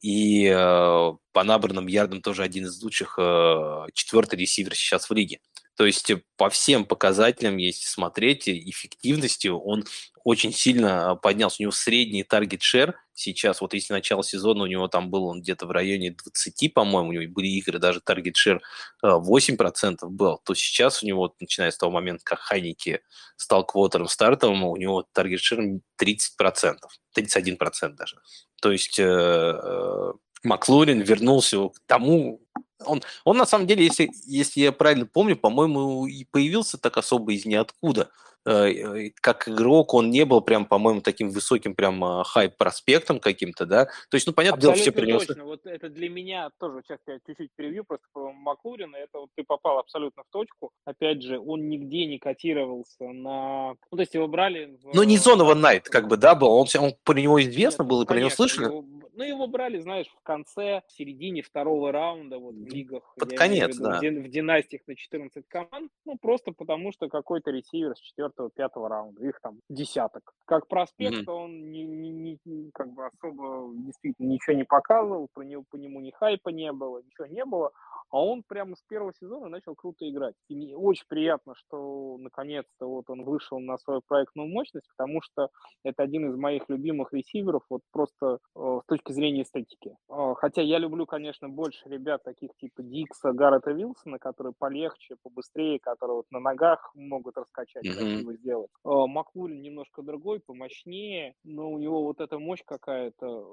и э, по набранным ярдам тоже один из лучших, э, четвертый ресивер сейчас в лиге. То есть э, по всем показателям, если смотреть, э, эффективностью он очень сильно поднялся. У него средний таргет шер сейчас, вот если начало сезона у него там был он где-то в районе 20, по-моему, у него были игры, даже таргет шер 8% был, то сейчас у него, начиная с того момента, как Хайники стал квотером стартовым, у него таргет шер 30%, 31% даже. То есть э, Маклурин вернулся к тому, он, он на самом деле, если, если я правильно помню, по-моему, и появился так особо из ниоткуда. Э, как игрок он не был прям, по-моему, таким высоким прям а, хайп-проспектом каким-то, да? То есть, ну, понятно, дело, все принес... точно. Вот это для меня тоже, сейчас я чуть-чуть превью просто по Маклурина, это вот ты попал абсолютно в точку. Опять же, он нигде не котировался на... Ну, то есть его брали... В... Ну, не Зонова Найт, как бы, да, был? Он, он про него известно Нет, было, про него слышали? Его, ну, его брали, знаешь, в конце, в середине второго раунда, вот в лигах. Под конец, виду, да. В, династиях на 14 команд, ну, просто потому что какой-то ресивер с 4-5 раунда, их там десяток. Как проспект mm-hmm. он не, не, не, как бы особо действительно ничего не показывал, про него, по нему ни хайпа не было, ничего не было, а он прямо с первого сезона начал круто играть. И мне очень приятно, что наконец-то вот он вышел на свою проектную мощность, потому что это один из моих любимых ресиверов, вот просто э, с точки зрения эстетики. А, хотя я люблю, конечно, больше ребят таких типа Дикса, Гаррета Вилсона, которые полегче, побыстрее, которые вот на ногах могут раскачать, mm-hmm. Красиво сделать. А, Маклурин немножко другой, помощнее, но у него вот эта мощь какая-то,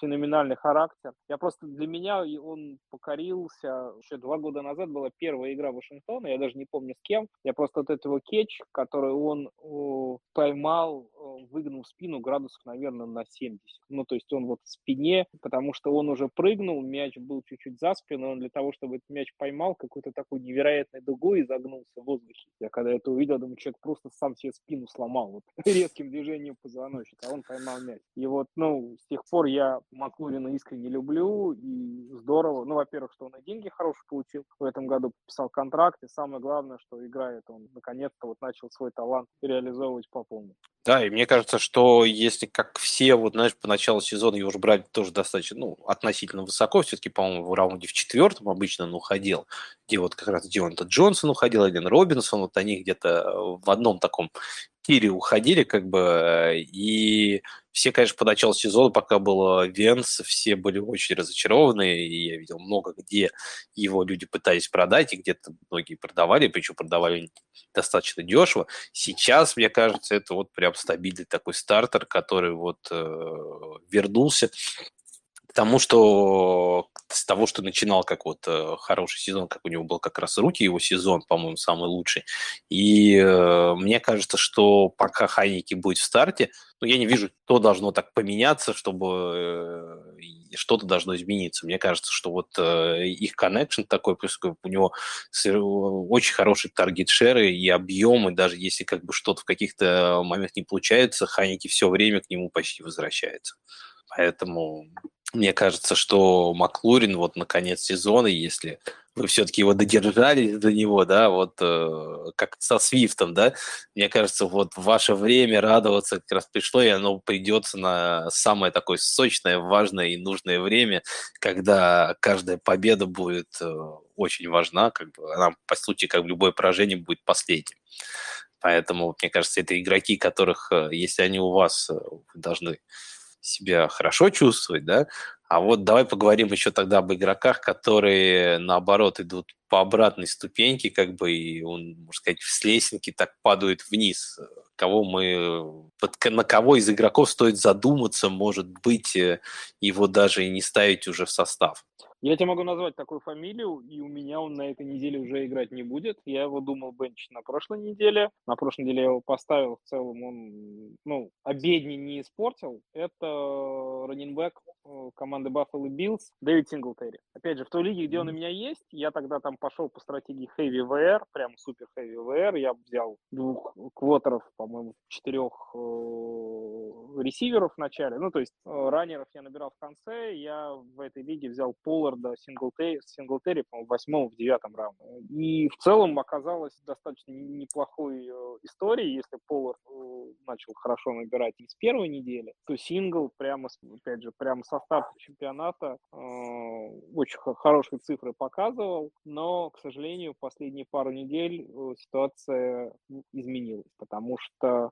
феноменальный характер. Я просто для меня он покорился. Еще два года назад была первая игра Вашингтона, я даже не помню с кем. Я просто вот этого кетч, который он поймал выгнул спину градусов, наверное, на 70. Ну, то есть он вот в спине, потому что он уже прыгнул, мяч был чуть-чуть за спину, он для того, чтобы этот мяч поймал, какой-то такой невероятной дугой и загнулся в воздухе. Я когда это увидел, думаю, человек просто сам себе спину сломал вот, резким движением позвоночника, а он поймал мяч. И вот, ну, с тех пор я Маклурина искренне люблю, и здорово. Ну, во-первых, что он и деньги хорошие получил в этом году, подписал контракт, и самое главное, что играет он наконец-то вот начал свой талант реализовывать по полной. Да, и мне кажется, что если как все, вот, знаешь, по началу сезона его уже брали тоже достаточно, ну, относительно высоко, все-таки, по-моему, в раунде в четвертом обычно он уходил, где вот как раз Дионта Джонсон уходил, один Робинсон, вот они где-то в одном таком тире уходили, как бы, и все, конечно, по началу сезона, пока был Венс, все были очень разочарованы, и я видел много, где его люди пытались продать, и где-то многие продавали, причем продавали достаточно дешево. Сейчас, мне кажется, это вот прям стабильный такой стартер, который вот э, вернулся тому, что с того, что начинал как вот э, хороший сезон, как у него был как раз руки его сезон, по-моему, самый лучший. И э, мне кажется, что пока Хайники будет в старте, ну, я не вижу, что должно так поменяться, чтобы э, что-то должно измениться. Мне кажется, что вот э, их коннекшн такой, плюс у него очень хороший таргет-шеры и объемы, даже если как бы что-то в каких-то моментах не получается, Хайники все время к нему почти возвращается. Поэтому мне кажется, что Маклурин вот на конец сезона, если вы все-таки его додержались до него, да, вот э, как со Свифтом, да, мне кажется, вот ваше время радоваться как раз пришло, и оно придется на самое такое сочное, важное и нужное время, когда каждая победа будет э, очень важна, как бы она, по сути, как любое поражение будет последним. Поэтому, мне кажется, это игроки, которых, э, если они у вас, э, должны себя хорошо чувствовать, да, а вот давай поговорим еще тогда об игроках, которые, наоборот, идут по обратной ступеньке, как бы, и он, можно сказать, с лесенки так падают вниз. Кого мы, на кого из игроков стоит задуматься, может быть, э, его даже и не ставить уже в состав? Я тебе могу назвать такую фамилию, и у меня он на этой неделе уже играть не будет. Я его думал бенчить на прошлой неделе. На прошлой неделе я его поставил. В целом он, ну, обедни не испортил. Это раненбэк команды Buffalo Bills Дэвид Синглтери. Опять же, в той лиге, где он у меня есть, я тогда там пошел по стратегии Heavy VR, прям супер Heavy VR. Я взял двух квотеров, по-моему, четырех э, ресиверов в начале. Ну, то есть э, раннеров я набирал в конце. Я в этой лиге взял Полар Лиларда, Синглтери, Синглтери по-моему, в восьмом, в девятом раунде. И в целом оказалось достаточно неплохой э, историей, если Поллард э, начал хорошо набирать из первой недели, то Сингл прямо, опять же, прямо состав чемпионата э, очень хорошие цифры показывал, но, к сожалению, последние пару недель ситуация изменилась, потому что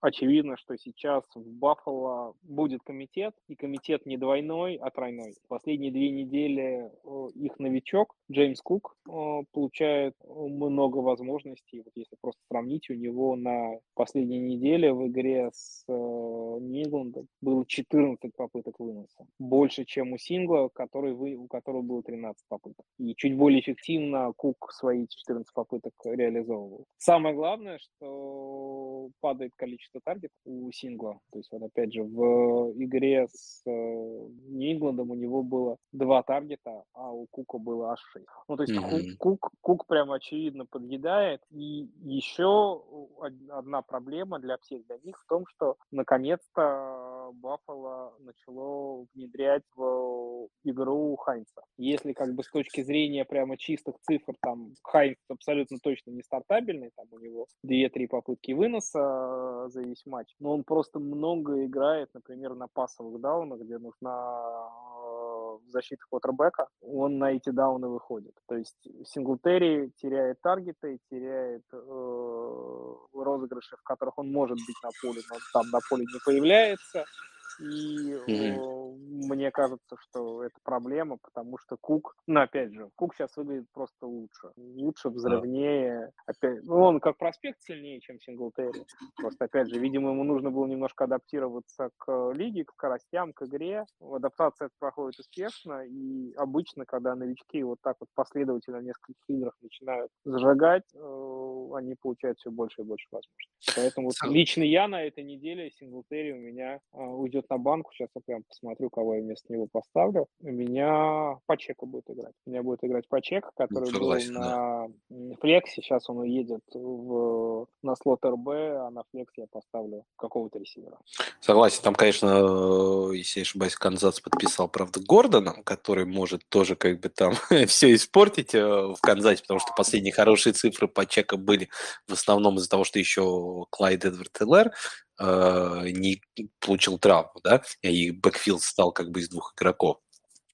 очевидно, что сейчас в Баффало будет комитет, и комитет не двойной, а тройной. Последние две недели их новичок Джеймс Кук получает много возможностей. Вот если просто сравнить, у него на последней неделе в игре с Нью-Ингландом было 14 попыток выноса. Больше, чем у Сингла, который вы, у которого было 13 попыток. И чуть более эффективно Кук свои 14 попыток реализовывал. Самое главное, что падает количество таргетов у Сингла. То есть, вот опять же, в игре с э, Нью-Ингландом у него было два таргета, а у Кука было аж шесть. Ну, то есть mm-hmm. Кук, Кук, Кук прям очевидно подъедает. И еще одна проблема для всех для них в том, что наконец-то Баффало начало внедрять в игру Хайнса. Если как бы с точки зрения прямо чистых цифр, там Хайнс абсолютно точно не стартабельный, там у него 2-3 попытки выноса, За весь матч. Но он просто много играет, например, на пасовых даунах, где нужна э, защита квотербека, он на эти дауны выходит. То есть Синглтери теряет таргеты, теряет э, розыгрыши, в которых он может быть на поле, но там на поле не появляется. И mm-hmm. мне кажется, что это проблема, потому что Кук, ну опять же, Кук сейчас выглядит просто лучше. Лучше, взрывнее. Yeah. Опять, ну, он как проспект сильнее, чем Синглтери. Просто, опять же, видимо, ему нужно было немножко адаптироваться к лиге, к скоростям, к игре. Адаптация проходит успешно, и обычно, когда новички вот так вот последовательно в нескольких играх начинают зажигать, э, они получают все больше и больше возможностей. Поэтому вот лично я на этой неделе Синглтери у меня э, уйдет на банку. Сейчас я прям посмотрю, кого я вместо него поставлю. У меня Пачека будет играть. У меня будет играть Пачека, который Согласен, был на да. флексе. Сейчас он уедет в, на слот РБ, а на флекс я поставлю какого-то ресивера. Согласен. Там, конечно, если я ошибаюсь, Канзас подписал, правда, Гордона, который может тоже как бы там все испортить э, в Канзасе, потому что последние хорошие цифры по чека были в основном из-за того, что еще Клайд Эдвард Эллер э, не получил травму, да, и backfield стал как бы из двух игроков.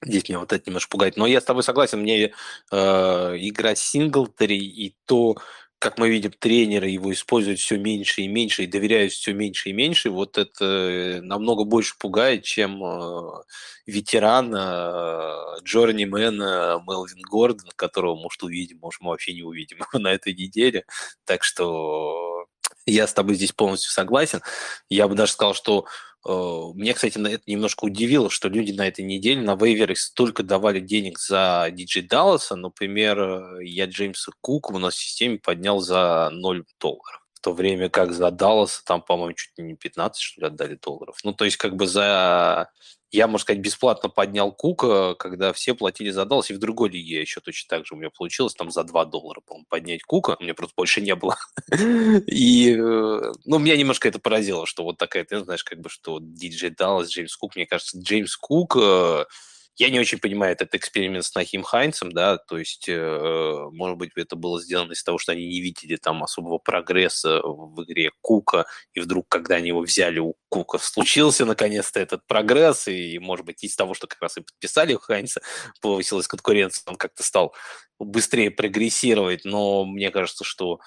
Здесь меня вот это немножко пугает. Но я с тобой согласен, мне э, игра Синглтери и то, как мы видим, тренеры его используют все меньше и меньше и доверяют все меньше и меньше, вот это намного больше пугает, чем э, ветеран э, journeyman Мелвин Гордон, которого, может, увидим, может, мы вообще не увидим на этой неделе. Так что я с тобой здесь полностью согласен. Я бы даже сказал, что Э, мне, кстати, на это немножко удивило, что люди на этой неделе на вейвере столько давали денег за диджей Далласа. Например, э, я Джеймса Кука у нас в системе поднял за 0 долларов. То время как за Далласа там, по-моему, чуть не 15, что ли, отдали долларов. Ну, то есть, как бы за я, можно сказать, бесплатно поднял Кука, когда все платили за Даллас, и в другой лиге еще точно так же у меня получилось, там за 2 доллара, по поднять Кука, у меня просто больше не было. И, э, ну, меня немножко это поразило, что вот такая, ты знаешь, как бы, что диджей Даллас, Джеймс Кук, мне кажется, Джеймс Кук э, я не очень понимаю этот эксперимент с Нахим Хайнцем, да, то есть, э, может быть, это было сделано из-за того, что они не видели там особого прогресса в игре Кука, и вдруг, когда они его взяли у Кука, случился наконец-то этот прогресс, и, может быть, из того, что как раз и подписали Хайнца, повысилась конкуренция, он как-то стал быстрее прогрессировать, но мне кажется, что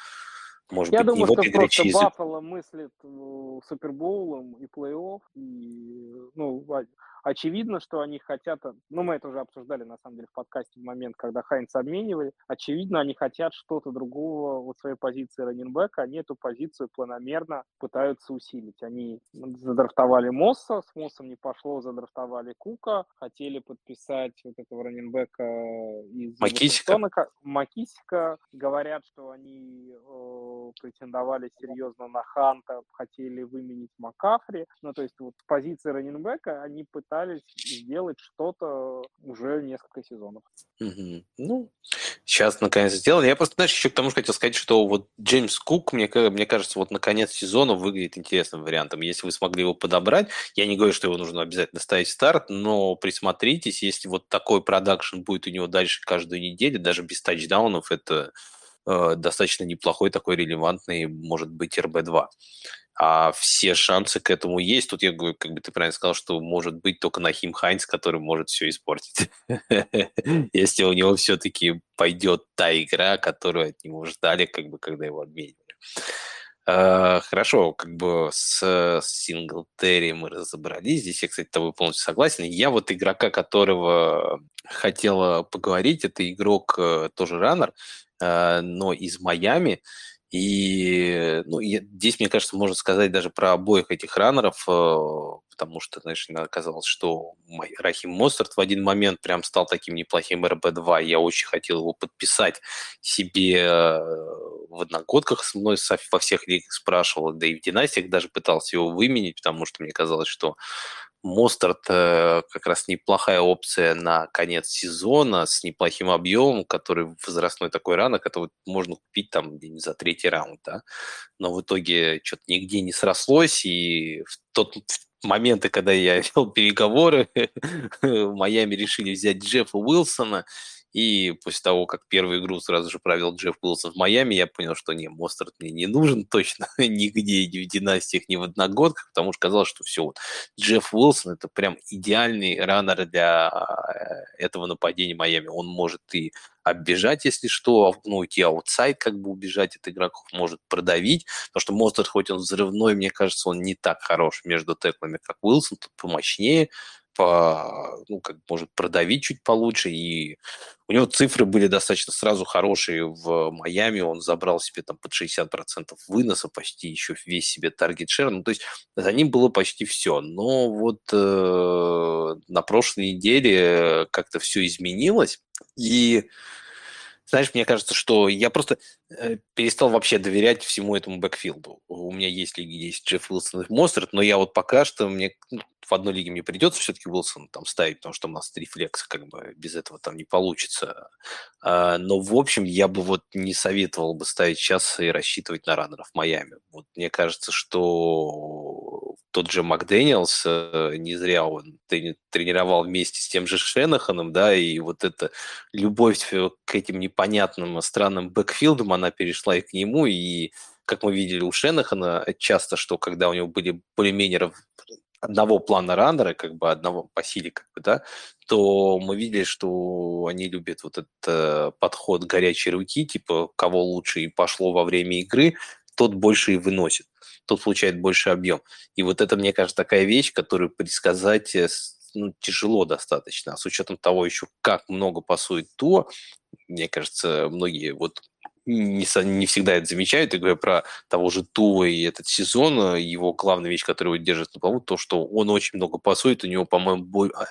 может Я быть, думаю, что просто Баффало мыслит Супербоулом и плей-офф, и, ну, Очевидно, что они хотят, ну, мы это уже обсуждали, на самом деле, в подкасте в момент, когда Хайнца обменивали, очевидно, они хотят что-то другого вот своей позиции раненбека, они эту позицию планомерно пытаются усилить. Они задрафтовали Мосса, с Моссом не пошло, задрафтовали Кука, хотели подписать вот этого раненбека из Макисика. Макисика. Говорят, что они э, претендовали серьезно на Ханта, хотели выменить Макафри. Ну, то есть вот позиции раненбека они пытаются пытались сделать что-то уже несколько сезонов. Угу. Ну, сейчас наконец сделали. Я просто, знаешь, еще к тому же хотел сказать, что вот Джеймс Кук, мне, мне кажется, вот на конец сезона выглядит интересным вариантом. Если вы смогли его подобрать, я не говорю, что его нужно обязательно ставить старт, но присмотритесь, если вот такой продакшн будет у него дальше каждую неделю, даже без тачдаунов, это э, достаточно неплохой такой релевантный, может быть, РБ-2 а все шансы к этому есть. Тут я говорю, как бы ты правильно сказал, что может быть только Нахим Хайнц, который может все испортить. Если у него все-таки пойдет та игра, которую от него ждали, как бы, когда его обменивали. Uh, хорошо, как бы с Синглтери мы разобрались. Здесь я, кстати, с тобой полностью согласен. Я вот игрока, которого хотела поговорить, это игрок э, тоже раннер, но из Майами. И ну, и здесь, мне кажется, можно сказать даже про обоих этих раннеров, э, потому что, знаешь, оказалось, что Рахим Мостарт в один момент прям стал таким неплохим РБ-2. Я очень хотел его подписать себе э, в одногодках со мной во всех лигах спрашивал, да и в династиях даже пытался его выменить, потому что мне казалось, что Мостарт э, как раз неплохая опция на конец сезона с неплохим объемом, который возрастной такой рано, который можно купить там за третий раунд, да. Но в итоге что-то нигде не срослось, и в тот моменты, когда я вел переговоры, в Майами решили взять Джеффа Уилсона, и после того, как первую игру сразу же провел Джефф Уилсон в Майами, я понял, что не, Мостерт мне не нужен точно нигде, ни в династиях, ни в одногодках, потому что казалось, что все, вот Джефф Уилсон это прям идеальный раннер для э, этого нападения Майами. Он может и оббежать, если что, ну, уйти аутсайд, как бы убежать от игроков, может продавить, потому что Мостер, хоть он взрывной, мне кажется, он не так хорош между теклами, как Уилсон, тут помощнее, по, ну, как может продавить чуть получше. И у него цифры были достаточно сразу хорошие в Майами. Он забрал себе там под 60% выноса, почти еще весь себе таргет шер. Ну, то есть за ним было почти все. Но вот э, на прошлой неделе как-то все изменилось. И знаешь, мне кажется, что я просто э, перестал вообще доверять всему этому бэкфилду. У меня есть лиги, есть Джефф Уилсон и Мостерт, но я вот пока что, мне ну, в одной лиге мне придется все-таки Уилсон там ставить, потому что у нас три флекса, как бы без этого там не получится. А, но, в общем, я бы вот не советовал бы ставить сейчас и рассчитывать на раннеров Майами. Вот мне кажется, что тот же Макдэниелс, э, не зря он тренировал вместе с тем же Шенаханом, да, и вот эта любовь к этим непонятным странным бэкфилдам, она перешла и к нему, и как мы видели у Шенахана часто, что когда у него были более-менее одного плана раннера, как бы одного по силе, как бы, да, то мы видели, что они любят вот этот э, подход горячей руки, типа кого лучше и пошло во время игры, тот больше и выносит, тот получает больше объем. И вот это, мне кажется, такая вещь, которую предсказать э, ну, тяжело достаточно. А с учетом того еще, как много пасует то, мне кажется, многие вот не, не всегда это замечают, и говоря про того же Туа и этот сезон, его главная вещь, которая его держит на плаву, то, что он очень много пасует, у него, по-моему, бо... А,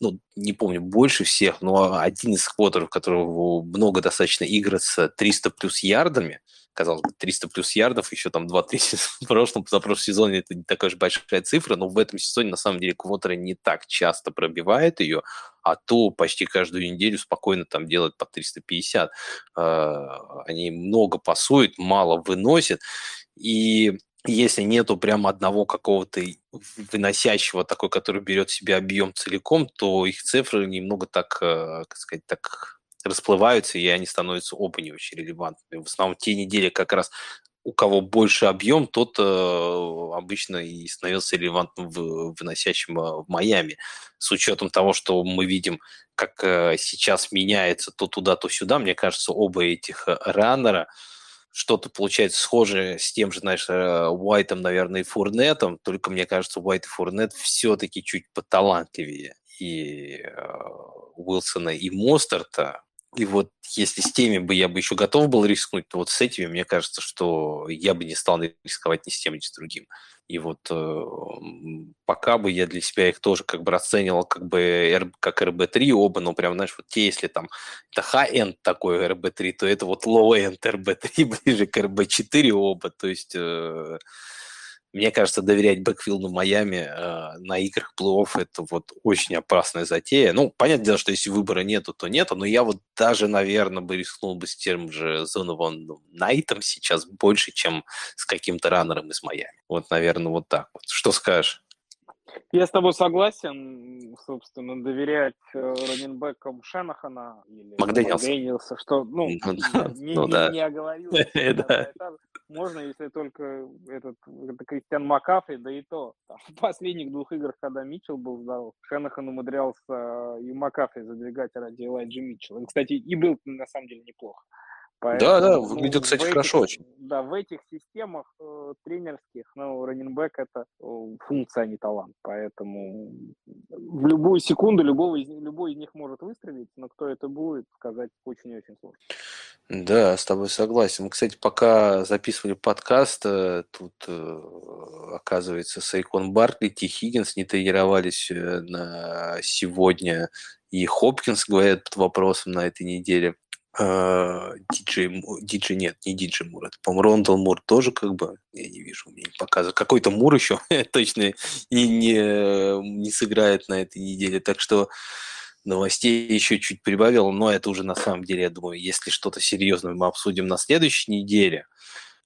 ну, не помню, больше всех, но один из квотеров, которого много достаточно игр с 300 плюс ярдами, казалось бы, 300 плюс ярдов, еще там 2-3 в прошлом, за прошлом сезоне это не такая же большая цифра, но в этом сезоне на самом деле квотеры не так часто пробивают ее, а то почти каждую неделю спокойно там делают по 350. А, они много пасуют, мало выносят, и если нету прям одного какого-то выносящего такой, который берет в себя объем целиком, то их цифры немного так, э, как сказать, так расплываются, и они становятся оба не очень релевантными. В основном те недели как раз у кого больше объем, тот э, обычно и становился релевантным в, выносящим э, в Майами. С учетом того, что мы видим, как э, сейчас меняется то туда, то сюда, мне кажется, оба этих э, раннера что-то получается схожее с тем же, знаешь, э, Уайтом, наверное, и Фурнетом, только мне кажется, Уайт и Фурнет все-таки чуть поталантливее и э, Уилсона, и Мостерта, и вот если с теми бы я бы еще готов был рискнуть, то вот с этими, мне кажется, что я бы не стал рисковать ни с тем, ни с другим. И вот э, пока бы я для себя их тоже как бы расценивал как бы как RB3 оба, но прям, знаешь, вот те, если там это high-end такой RB3, то это вот low-end RB3 ближе к RB4 оба. То есть э, мне кажется, доверять бэкфилду Майами э, на играх плей-офф это вот очень опасная затея. Ну, понятное дело, что если выбора нету, то нету, но я вот даже, наверное, бы рискнул бы с тем же Зонован Найтом сейчас больше, чем с каким-то раннером из Майами. Вот, наверное, вот так вот. Что скажешь? Я с тобой согласен, собственно, доверять э, раненбекам Шенахана или Макдэниелса, что, ну, ну, да, не, ну, не, да. не оговорился. Можно, если только этот это Кристиан Макафри, да и то. Там, в последних двух играх, когда Митчелл был здоров, Шенахан умудрялся э, и Макафри задвигать ради Элайджи Митчелла. Кстати, и был на самом деле неплохо. Поэтому, да, да, выглядел, кстати, этих, хорошо очень. Да, в этих системах э, тренерских, ну, раненбэк это э, функция, а не талант. Поэтому в любую секунду любого из, любой из них может выстрелить, но кто это будет, сказать очень-очень сложно. Да, с тобой согласен. Мы, кстати, пока записывали подкаст, э, тут, э, оказывается, Сайкон Баркли, Ти Хиггинс не тренировались э, на сегодня, и Хопкинс говорят под вопросом на этой неделе. А, диджей, диджей нет, не диджей Мур, это, по-моему, Рондал Мур тоже как бы, я не вижу, мне не показывает. Какой-то Мур еще точно не, не, не сыграет на этой неделе, так что новостей еще чуть прибавил, но это уже на самом деле, я думаю, если что-то серьезное мы обсудим на следующей неделе.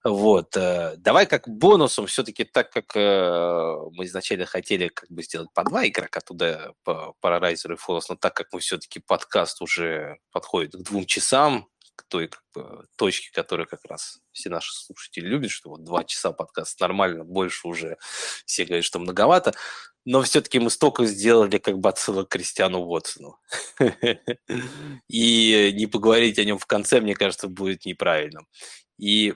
Вот. Э, давай как бонусом, все-таки так как э, мы изначально хотели как бы сделать по два игрока туда, по Pararizer и Фолос, но так как мы все-таки подкаст уже подходит к двум часам, к той как бы, точке, которую как раз все наши слушатели любят, что вот два часа подкаст нормально, больше уже все говорят, что многовато, но все-таки мы столько сделали как бы отсылок к Кристиану Уотсону. И не поговорить о нем в конце, мне кажется, будет неправильным. И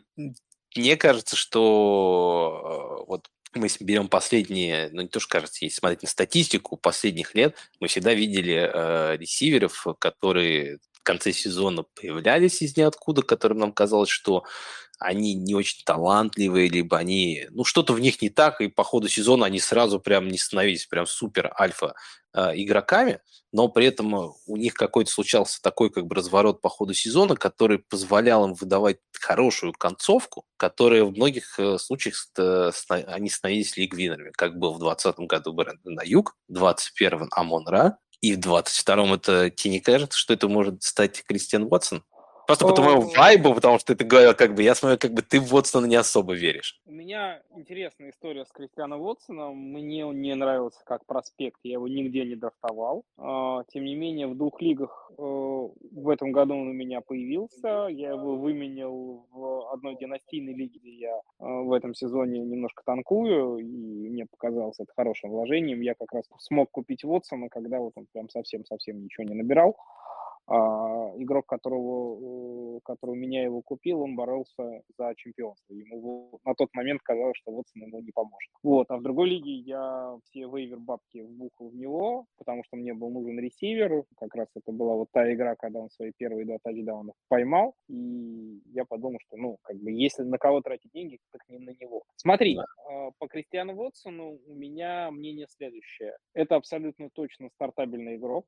мне кажется, что э, вот мы берем последние, ну не то, что кажется, если смотреть на статистику последних лет, мы всегда видели э, ресиверов, которые конце сезона появлялись из ниоткуда, которым нам казалось, что они не очень талантливые, либо они, ну, что-то в них не так, и по ходу сезона они сразу прям не становились прям супер альфа э, игроками, но при этом э, у них какой-то случался такой как бы разворот по ходу сезона, который позволял им выдавать хорошую концовку, которая в многих э, случаях э, они становились лиг-винерами, как был в 2020 году Брэндон на юг, в 2021 Амон Ра, и в 22-м это тебе не кажется, что это может стать Кристиан Уотсон? Просто по твоему вайбу, потому что ты говорил, как бы, я смотрю, как бы ты в Уотсона не особо веришь. У меня интересная история с Кристианом Уотсоном. Мне он не нравился как проспект, я его нигде не доставал. А, тем не менее, в двух лигах э, в этом году он у меня появился. Я его выменил в одной династийной лиге, где я э, в этом сезоне немножко танкую, и мне показалось это хорошим вложением. Я как раз смог купить Уотсона, когда вот он прям совсем-совсем ничего не набирал. А игрок, которого, который у меня его купил, он боролся за чемпионство. Ему на тот момент казалось, что Вотсон ему не поможет. Вот. А в другой лиге я все вейвер бабки вбухал в него, потому что мне был нужен ресивер. Как раз это была вот та игра, когда он свои первые два тачдауна поймал. И я подумал, что, ну, как бы, если на кого тратить деньги, так не на него. Смотри, да. А, по Кристиану Вотсону у меня мнение следующее. Это абсолютно точно стартабельный игрок.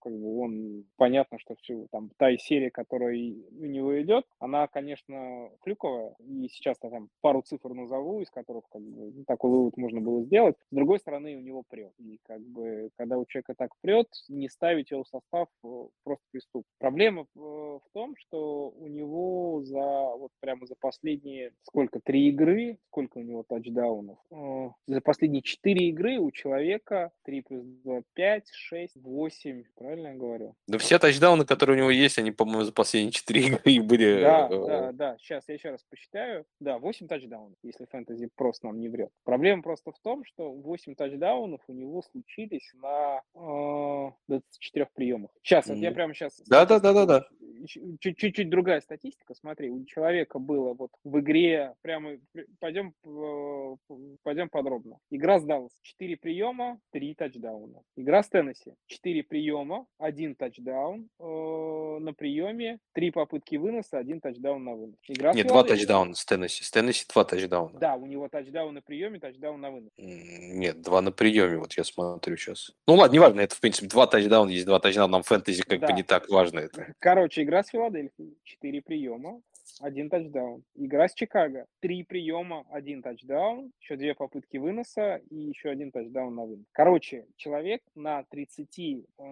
Как бы он понятно понятно, что всю там та серия, которая у него идет, она, конечно, клюковая. И сейчас я там пару цифр назову, из которых как бы, ну, такой вывод можно было сделать. С другой стороны, у него прет. И как бы, когда у человека так прет, не ставить его в состав э, просто преступ. Проблема э, в том, что у него за вот прямо за последние сколько три игры, сколько у него тачдаунов? Э, за последние четыре игры у человека 3 плюс 2, 5, 6, 8, правильно я говорю? Да все тачдауны, которые у него есть, они, по-моему, за последние 4 игры были... Да, э, да, да. Сейчас я еще раз посчитаю. Да, 8 тачдаунов, если фэнтези просто нам не врет. Проблема просто в том, что 8 тачдаунов у него случились на э, 24 приемах. Сейчас, вот я прямо сейчас... Да, да, да, да, да. Чуть-чуть другая статистика. Смотри, у человека было вот в игре, прямо пойдем, пойдем подробно. Игра с Даллас. 4 приема, 3 тачдауна. Игра с Теннесси. 4 приема, 1 тачдаун э, на приеме, три попытки выноса, один тачдаун на вынос. Игра Нет, два тачдауна с Теннесси. С Теннесси два тачдауна. Да, у него тачдаун на приеме, тачдаун на вынос. Нет, два на приеме, вот я смотрю сейчас. Ну ладно, неважно, это в принципе два тачдауна, есть два тачдауна, нам фэнтези как да. бы не так важно это. Короче, игра с Филадельфией, четыре приема, один тачдаун. Игра с Чикаго. Три приема, один тачдаун, еще две попытки выноса и еще один тачдаун на вынос. Короче, человек на 30, э,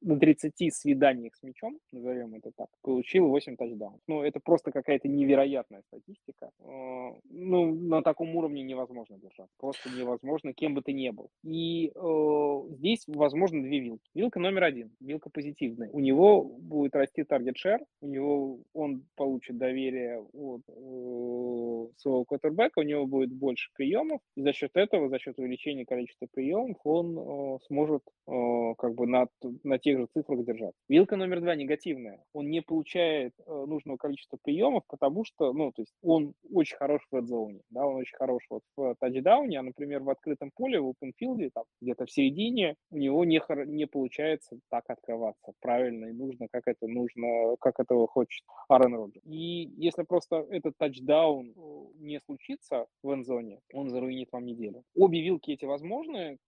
на 30 свиданиях с мячом, назовем это так, получил 8 тачдаунов. Ну, это просто какая-то невероятная статистика. Э, ну, на таком уровне невозможно держать. Просто невозможно, кем бы ты ни был. И э, здесь, возможно, две вилки. Вилка номер один, вилка позитивная. У него будет расти таргет шер, у него он получит доверие от э, своего квотербека, у него будет больше приемов, и за счет этого, за счет увеличения количества приемов, он э, сможет э, как бы на, на тех же цифрах держать. Вилка номер два негативная. Он не получает нужного количества приемов, потому что, ну, то есть он очень хорош в редзоне, да, он очень хорош вот в тачдауне, а, например, в открытом поле, в опенфилде, там, где-то в середине, у него не, не получается так открываться правильно и нужно, как это нужно, как этого хочет Аарон Роджер. И если просто этот тачдаун э, не случится в энзоне, он заруинит вам неделю. Обе вилки эти возможны,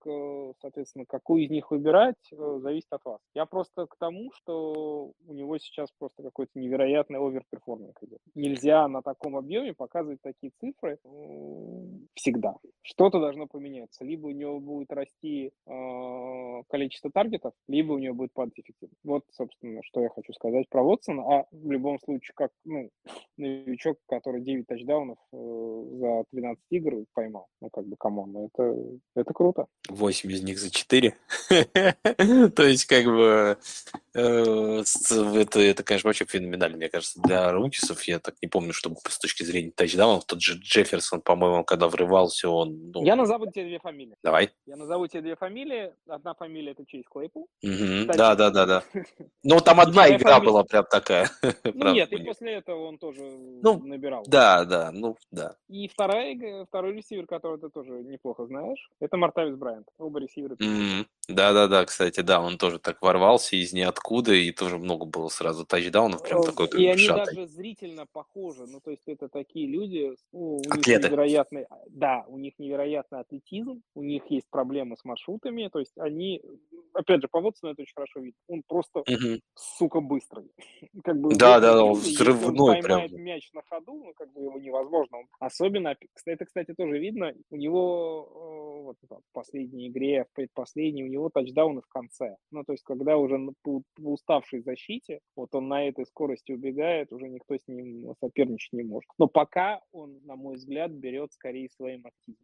соответственно, какую из них выбирать, э, зависит от вас. Я просто к тому, что у него сейчас просто какой-то невероятный overperforming идет. Нельзя на таком объеме показывать такие цифры всегда. Что-то должно поменяться. Либо у него будет расти э, количество таргетов, либо у него будет падать эффективность. Вот, собственно, что я хочу сказать про Вотсона. А в любом случае, как ну, новичок, который 9 тачдаунов э, за 13 игр поймал. Ну, как бы, come on, ну, это, это круто. 8 из них за 4. То есть, как бы, это, это, конечно, вообще феноменально, мне кажется, для рукисов. Я так не помню, чтобы с точки зрения тачдаунов, тот же Джефферсон, по-моему, когда врывался, он... Ну... Я назову тебе две фамилии. Давай. Я назову тебе две фамилии. Одна фамилия это Чейз Клейпл. Да, да, да, да. Ну, там одна игра была прям такая. Ну, нет, и после этого он тоже ну, набирал. Да, да, ну, да. И вторая, второй ресивер, который ты тоже неплохо знаешь, это Мартавис Брайант. Оба ресивера. Mm-hmm. Да-да-да, кстати, да, он тоже так ворвался из ниоткуда, и тоже много было сразу тачдаунов, прям такой как И они сжатый. даже зрительно похожи, ну, то есть это такие люди, ну, у Атлеты. них невероятный, да, у них невероятный атлетизм, у них есть проблемы с маршрутами, то есть они, опять же, по Вотсону это очень хорошо видно, он просто, угу. сука, быстрый. как бы да, да, он взрывной он прям. мяч на ходу, ну, как бы его невозможно. Особенно, это, кстати, тоже видно, у него вот в последней игре, в предпоследней, у него него тачдауны в конце. Ну, то есть, когда уже по уставшей защите, вот он на этой скорости убегает, уже никто с ним соперничать не может. Но пока он, на мой взгляд, берет скорее своим активом.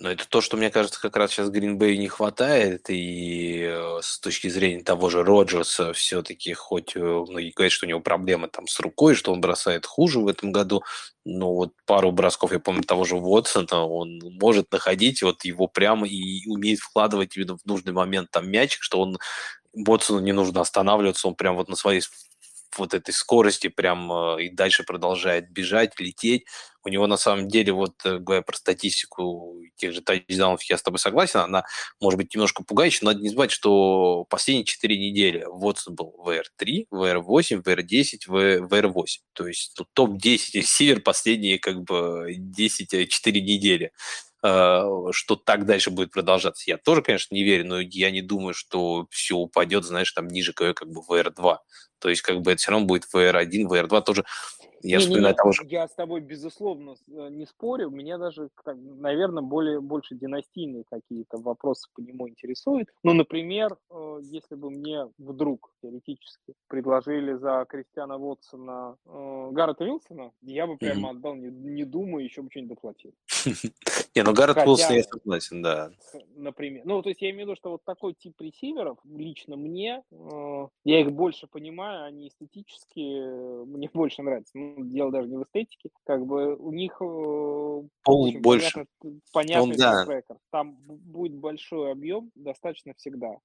Но это то, что, мне кажется, как раз сейчас Гринбей не хватает, и э, с точки зрения того же Роджерса все-таки, хоть э, многие говорят, что у него проблемы там с рукой, что он бросает хуже в этом году, но вот пару бросков, я помню, того же Уотсона, он может находить вот его прямо и умеет вкладывать именно в нужный момент там мячик, что он Уотсону не нужно останавливаться, он прям вот на своей вот этой скорости прям э, и дальше продолжает бежать, лететь. У него на самом деле, вот э, говоря про статистику тех же тачдаунов, я с тобой согласен, она может быть немножко пугающая, но надо не забывать, что последние 4 недели вот был VR3, VR8, VR10, VR8. То есть ну, топ-10 ресивер последние как бы 10-4 недели что так дальше будет продолжаться. Я тоже, конечно, не верю, но я не думаю, что все упадет, знаешь, там ниже как бы VR2. То есть, как бы это все равно будет VR1, VR2 тоже я не, вспоминаю не, того же. Я с тобой, безусловно, э, не спорю. Меня даже, наверное, более, больше династийные какие-то вопросы по нему интересуют. Ну, например, э, если бы мне вдруг теоретически предложили за Кристиана Вотсона э, Гаррета Вилсона, я бы прямо отдал, не, не думаю, еще бы что-нибудь доплатил. Не, ну Гаррет Вилсон я согласен, да. Например. Ну, то есть я имею в виду, что вот такой тип ресиверов лично мне, я их больше понимаю, они эстетически мне больше нравятся. Ну, дело даже не в эстетике, как бы у них э, Пол больше. понятный, понятный Он, да. Там будет большой объем достаточно всегда.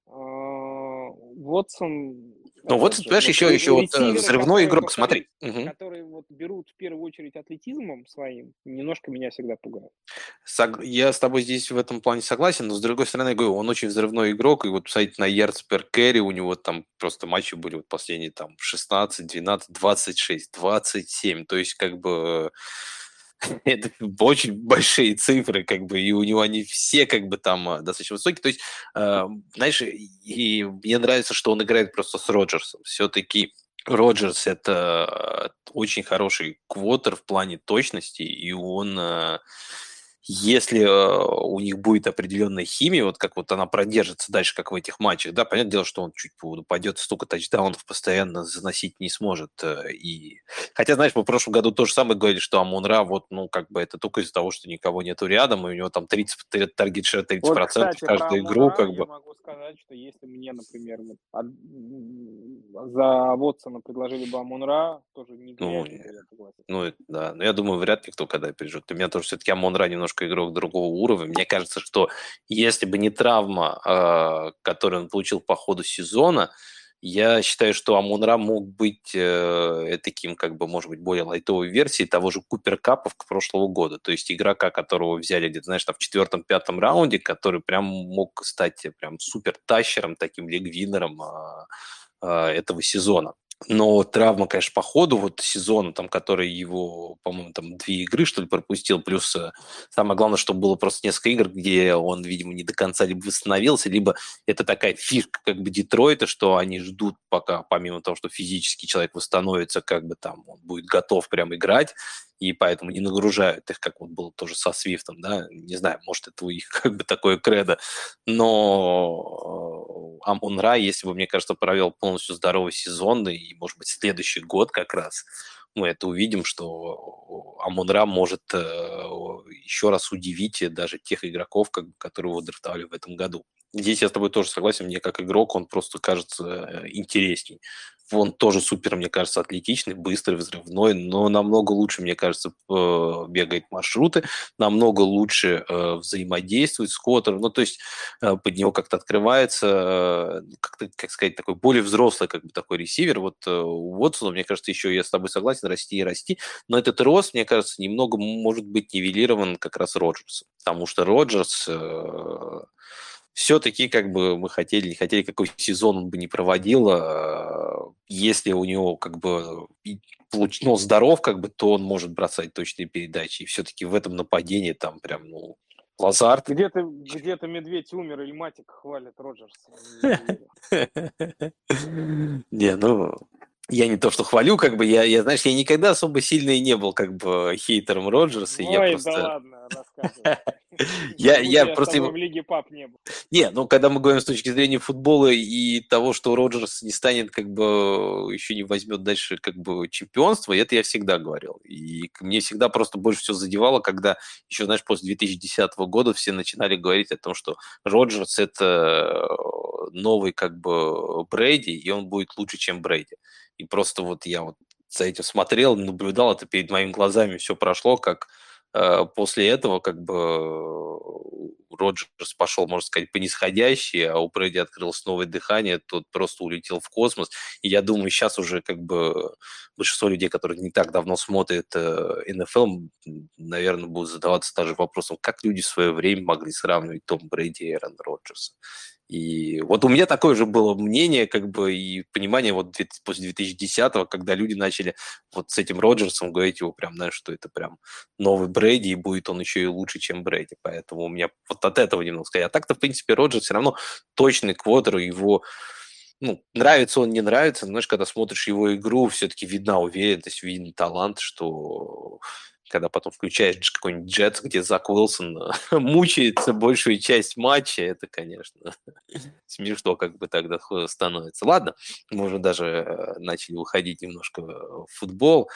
Вотсон... Ну вот, понимаешь, еще, еще вот э, взрывной игрок, смотри. Которые вот берут в первую очередь атлетизмом своим, немножко меня всегда пугают. Я с тобой здесь в этом плане согласен, но с другой стороны, я говорю, он очень взрывной игрок, и вот, посмотрите, на ярдс кэрри у него там просто матчи были вот последние там 16, 12, 26, 27, то есть как бы это очень большие цифры, как бы, и у него они все, как бы, там э, достаточно высокие. То есть, э, знаешь, и мне нравится, что он играет просто с Роджерсом. Все-таки Роджерс – это очень хороший квотер в плане точности, и он э, если э, у них будет определенная химия, вот как вот она продержится дальше, как в этих матчах, да, понятное дело, что он чуть упадет, столько тачдаунов постоянно заносить не сможет. Э, и... Хотя, знаешь, мы в прошлом году то же самое говорили, что Амунра, вот, ну, как бы это только из-за того, что никого нету рядом, и у него там 30, таргет шер 30% вот, кстати, каждую игру, как бы. Я могу сказать, что если мне, например, вот, от... за Вотсона предложили бы Амунра, тоже не ну, ну, да, но я думаю, вряд ли кто когда перейдет. У меня тоже все-таки Амунра немножко немножко игрок другого уровня. Мне кажется, что если бы не травма, э, которую он получил по ходу сезона, я считаю, что Амунра мог быть э, таким, как бы, может быть, более лайтовой версией того же Купер Капов прошлого года. То есть игрока, которого взяли где-то, знаешь, там в четвертом-пятом раунде, который прям мог стать прям супер тащером, таким лигвинером э, э, этого сезона. Но травма, конечно, по ходу вот сезона, там, который его, по-моему, там две игры, что ли, пропустил, плюс э, самое главное, что было просто несколько игр, где он, видимо, не до конца либо восстановился, либо это такая фишка как бы Детройта, что они ждут пока, помимо того, что физически человек восстановится, как бы там он будет готов прям играть, и поэтому не нагружают их, как вот было тоже со Свифтом, да, не знаю, может, это у них как бы такое кредо, но э, Амон Ра, если бы, мне кажется, провел полностью здоровый сезон, и, может быть, следующий год как раз, мы это увидим, что Амон Ра может э, еще раз удивить даже тех игроков, как, которые его драфтовали в этом году. Здесь я с тобой тоже согласен, мне как игрок он просто кажется э, интересней. Он тоже супер, мне кажется, атлетичный, быстрый, взрывной, но намного лучше, мне кажется, бегает маршруты, намного лучше э, взаимодействует с Коттером. Ну, то есть э, под него как-то открывается, как, как сказать, такой более взрослый как бы такой ресивер. Вот у Уотсона, мне кажется, еще я с тобой согласен, расти и расти. Но этот рост, мне кажется, немного может быть нивелирован как раз Роджерсом. Потому что Роджерс все-таки как бы мы хотели, не хотели, какой сезон он бы не проводил, а, если у него как бы ну, здоров, как бы, то он может бросать точные передачи. И все-таки в этом нападении там прям, ну, Лазард. Где-то где медведь умер или матик хвалит Роджерса. Не, ну, я не то, что хвалю, как бы, я, я, знаешь, я никогда особо сильно и не был, как бы, хейтером Роджерса. Ой, я просто... да ладно. Я, я просто... в Лиге Пап не был. Не, ну, когда мы говорим с точки зрения футбола и того, что Роджерс не станет, как бы, еще не возьмет дальше, как бы, чемпионство, это я всегда говорил. И мне всегда просто больше всего задевало, когда еще, знаешь, после 2010 года все начинали говорить о том, что Роджерс – это новый, как бы, Брейди, и он будет лучше, чем Брейди. И просто вот я вот за этим смотрел, наблюдал это перед моими глазами, все прошло, как э, после этого как бы Роджерс пошел, можно сказать, по нисходящей, а у Брэди открылось новое дыхание, тот просто улетел в космос. И я думаю, сейчас уже как бы большинство людей, которые не так давно смотрят э, НФЛ, наверное, будут задаваться даже вопросом, как люди в свое время могли сравнивать Том Брэди и Эрон Роджерса. И вот у меня такое же было мнение, как бы, и понимание вот после 2010-го, когда люди начали вот с этим Роджерсом говорить его прям, знаешь, что это прям новый Брэди, и будет он еще и лучше, чем Брэди. Поэтому у меня вот от этого немного сказать. А так-то, в принципе, Роджерс все равно точный квотер, его ну, нравится он, не нравится, но, знаешь, когда смотришь его игру, все-таки видна уверенность, виден талант, что когда потом включаешь какой-нибудь джет, где Зак Уилсон мучается большую часть матча, это, конечно, смешно как бы тогда становится. Ладно, мы уже даже э, начали выходить немножко в футбол,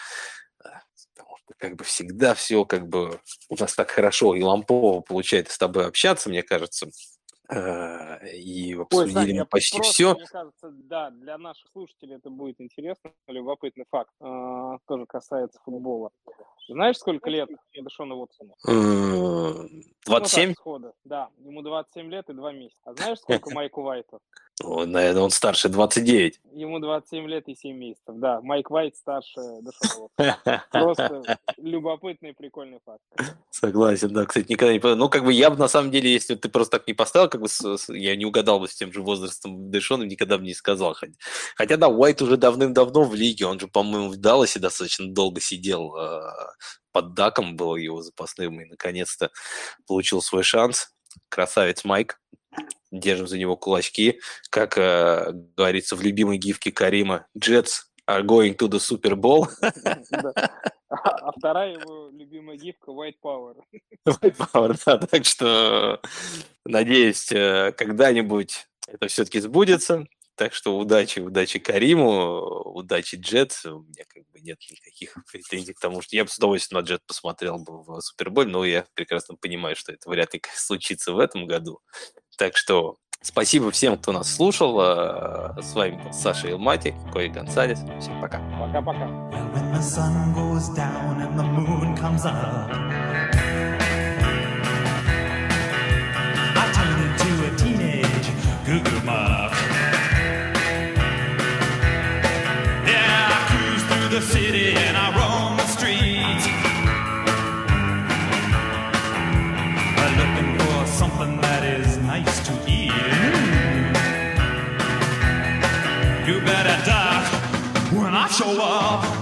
э, потому что как бы всегда все как бы у нас так хорошо и лампово получается с тобой общаться, мне кажется. Э, и обсудили Ой, Саня, почти просто, все. Мне кажется, да, для наших слушателей это будет интересно, любопытный факт, э, тоже касается футбола. Знаешь, сколько лет Дэшону Уотсону? 27? Ну, да, ему 27 лет и 2 месяца. А знаешь, сколько Майку Уайту? Ну, наверное, он старше 29. Ему 27 лет и 7 месяцев, да. Майк Вайт старше Дэшона Уотсона. Просто любопытный и прикольный факт. Согласен, да, кстати, никогда не... Ну, как бы я бы, на самом деле, если ты просто так не поставил, как бы я не угадал бы с тем же возрастом Дэшона, никогда бы не сказал. Хотя, да, Уайт уже давным-давно в лиге, он же, по-моему, в Далласе достаточно долго сидел а, под Даком был его запасным и наконец-то получил свой шанс. Красавец Майк. Держим за него кулачки. Как э, говорится в любимой гифке Карима, are going to the Super Bowl. А вторая его любимая гифка White Power. White Power, да. Так что надеюсь, э, когда-нибудь это все-таки сбудется. Так что удачи, удачи Кариму, удачи Джет. У меня как бы нет никаких претензий к тому, что я бы с удовольствием на Джет посмотрел бы в Суперболь, но я прекрасно понимаю, что это вряд ли случится в этом году. Так что спасибо всем, кто нас слушал. А, с вами был Саша Илмати, Кори Гонсалес. Всем пока. Пока-пока. the 我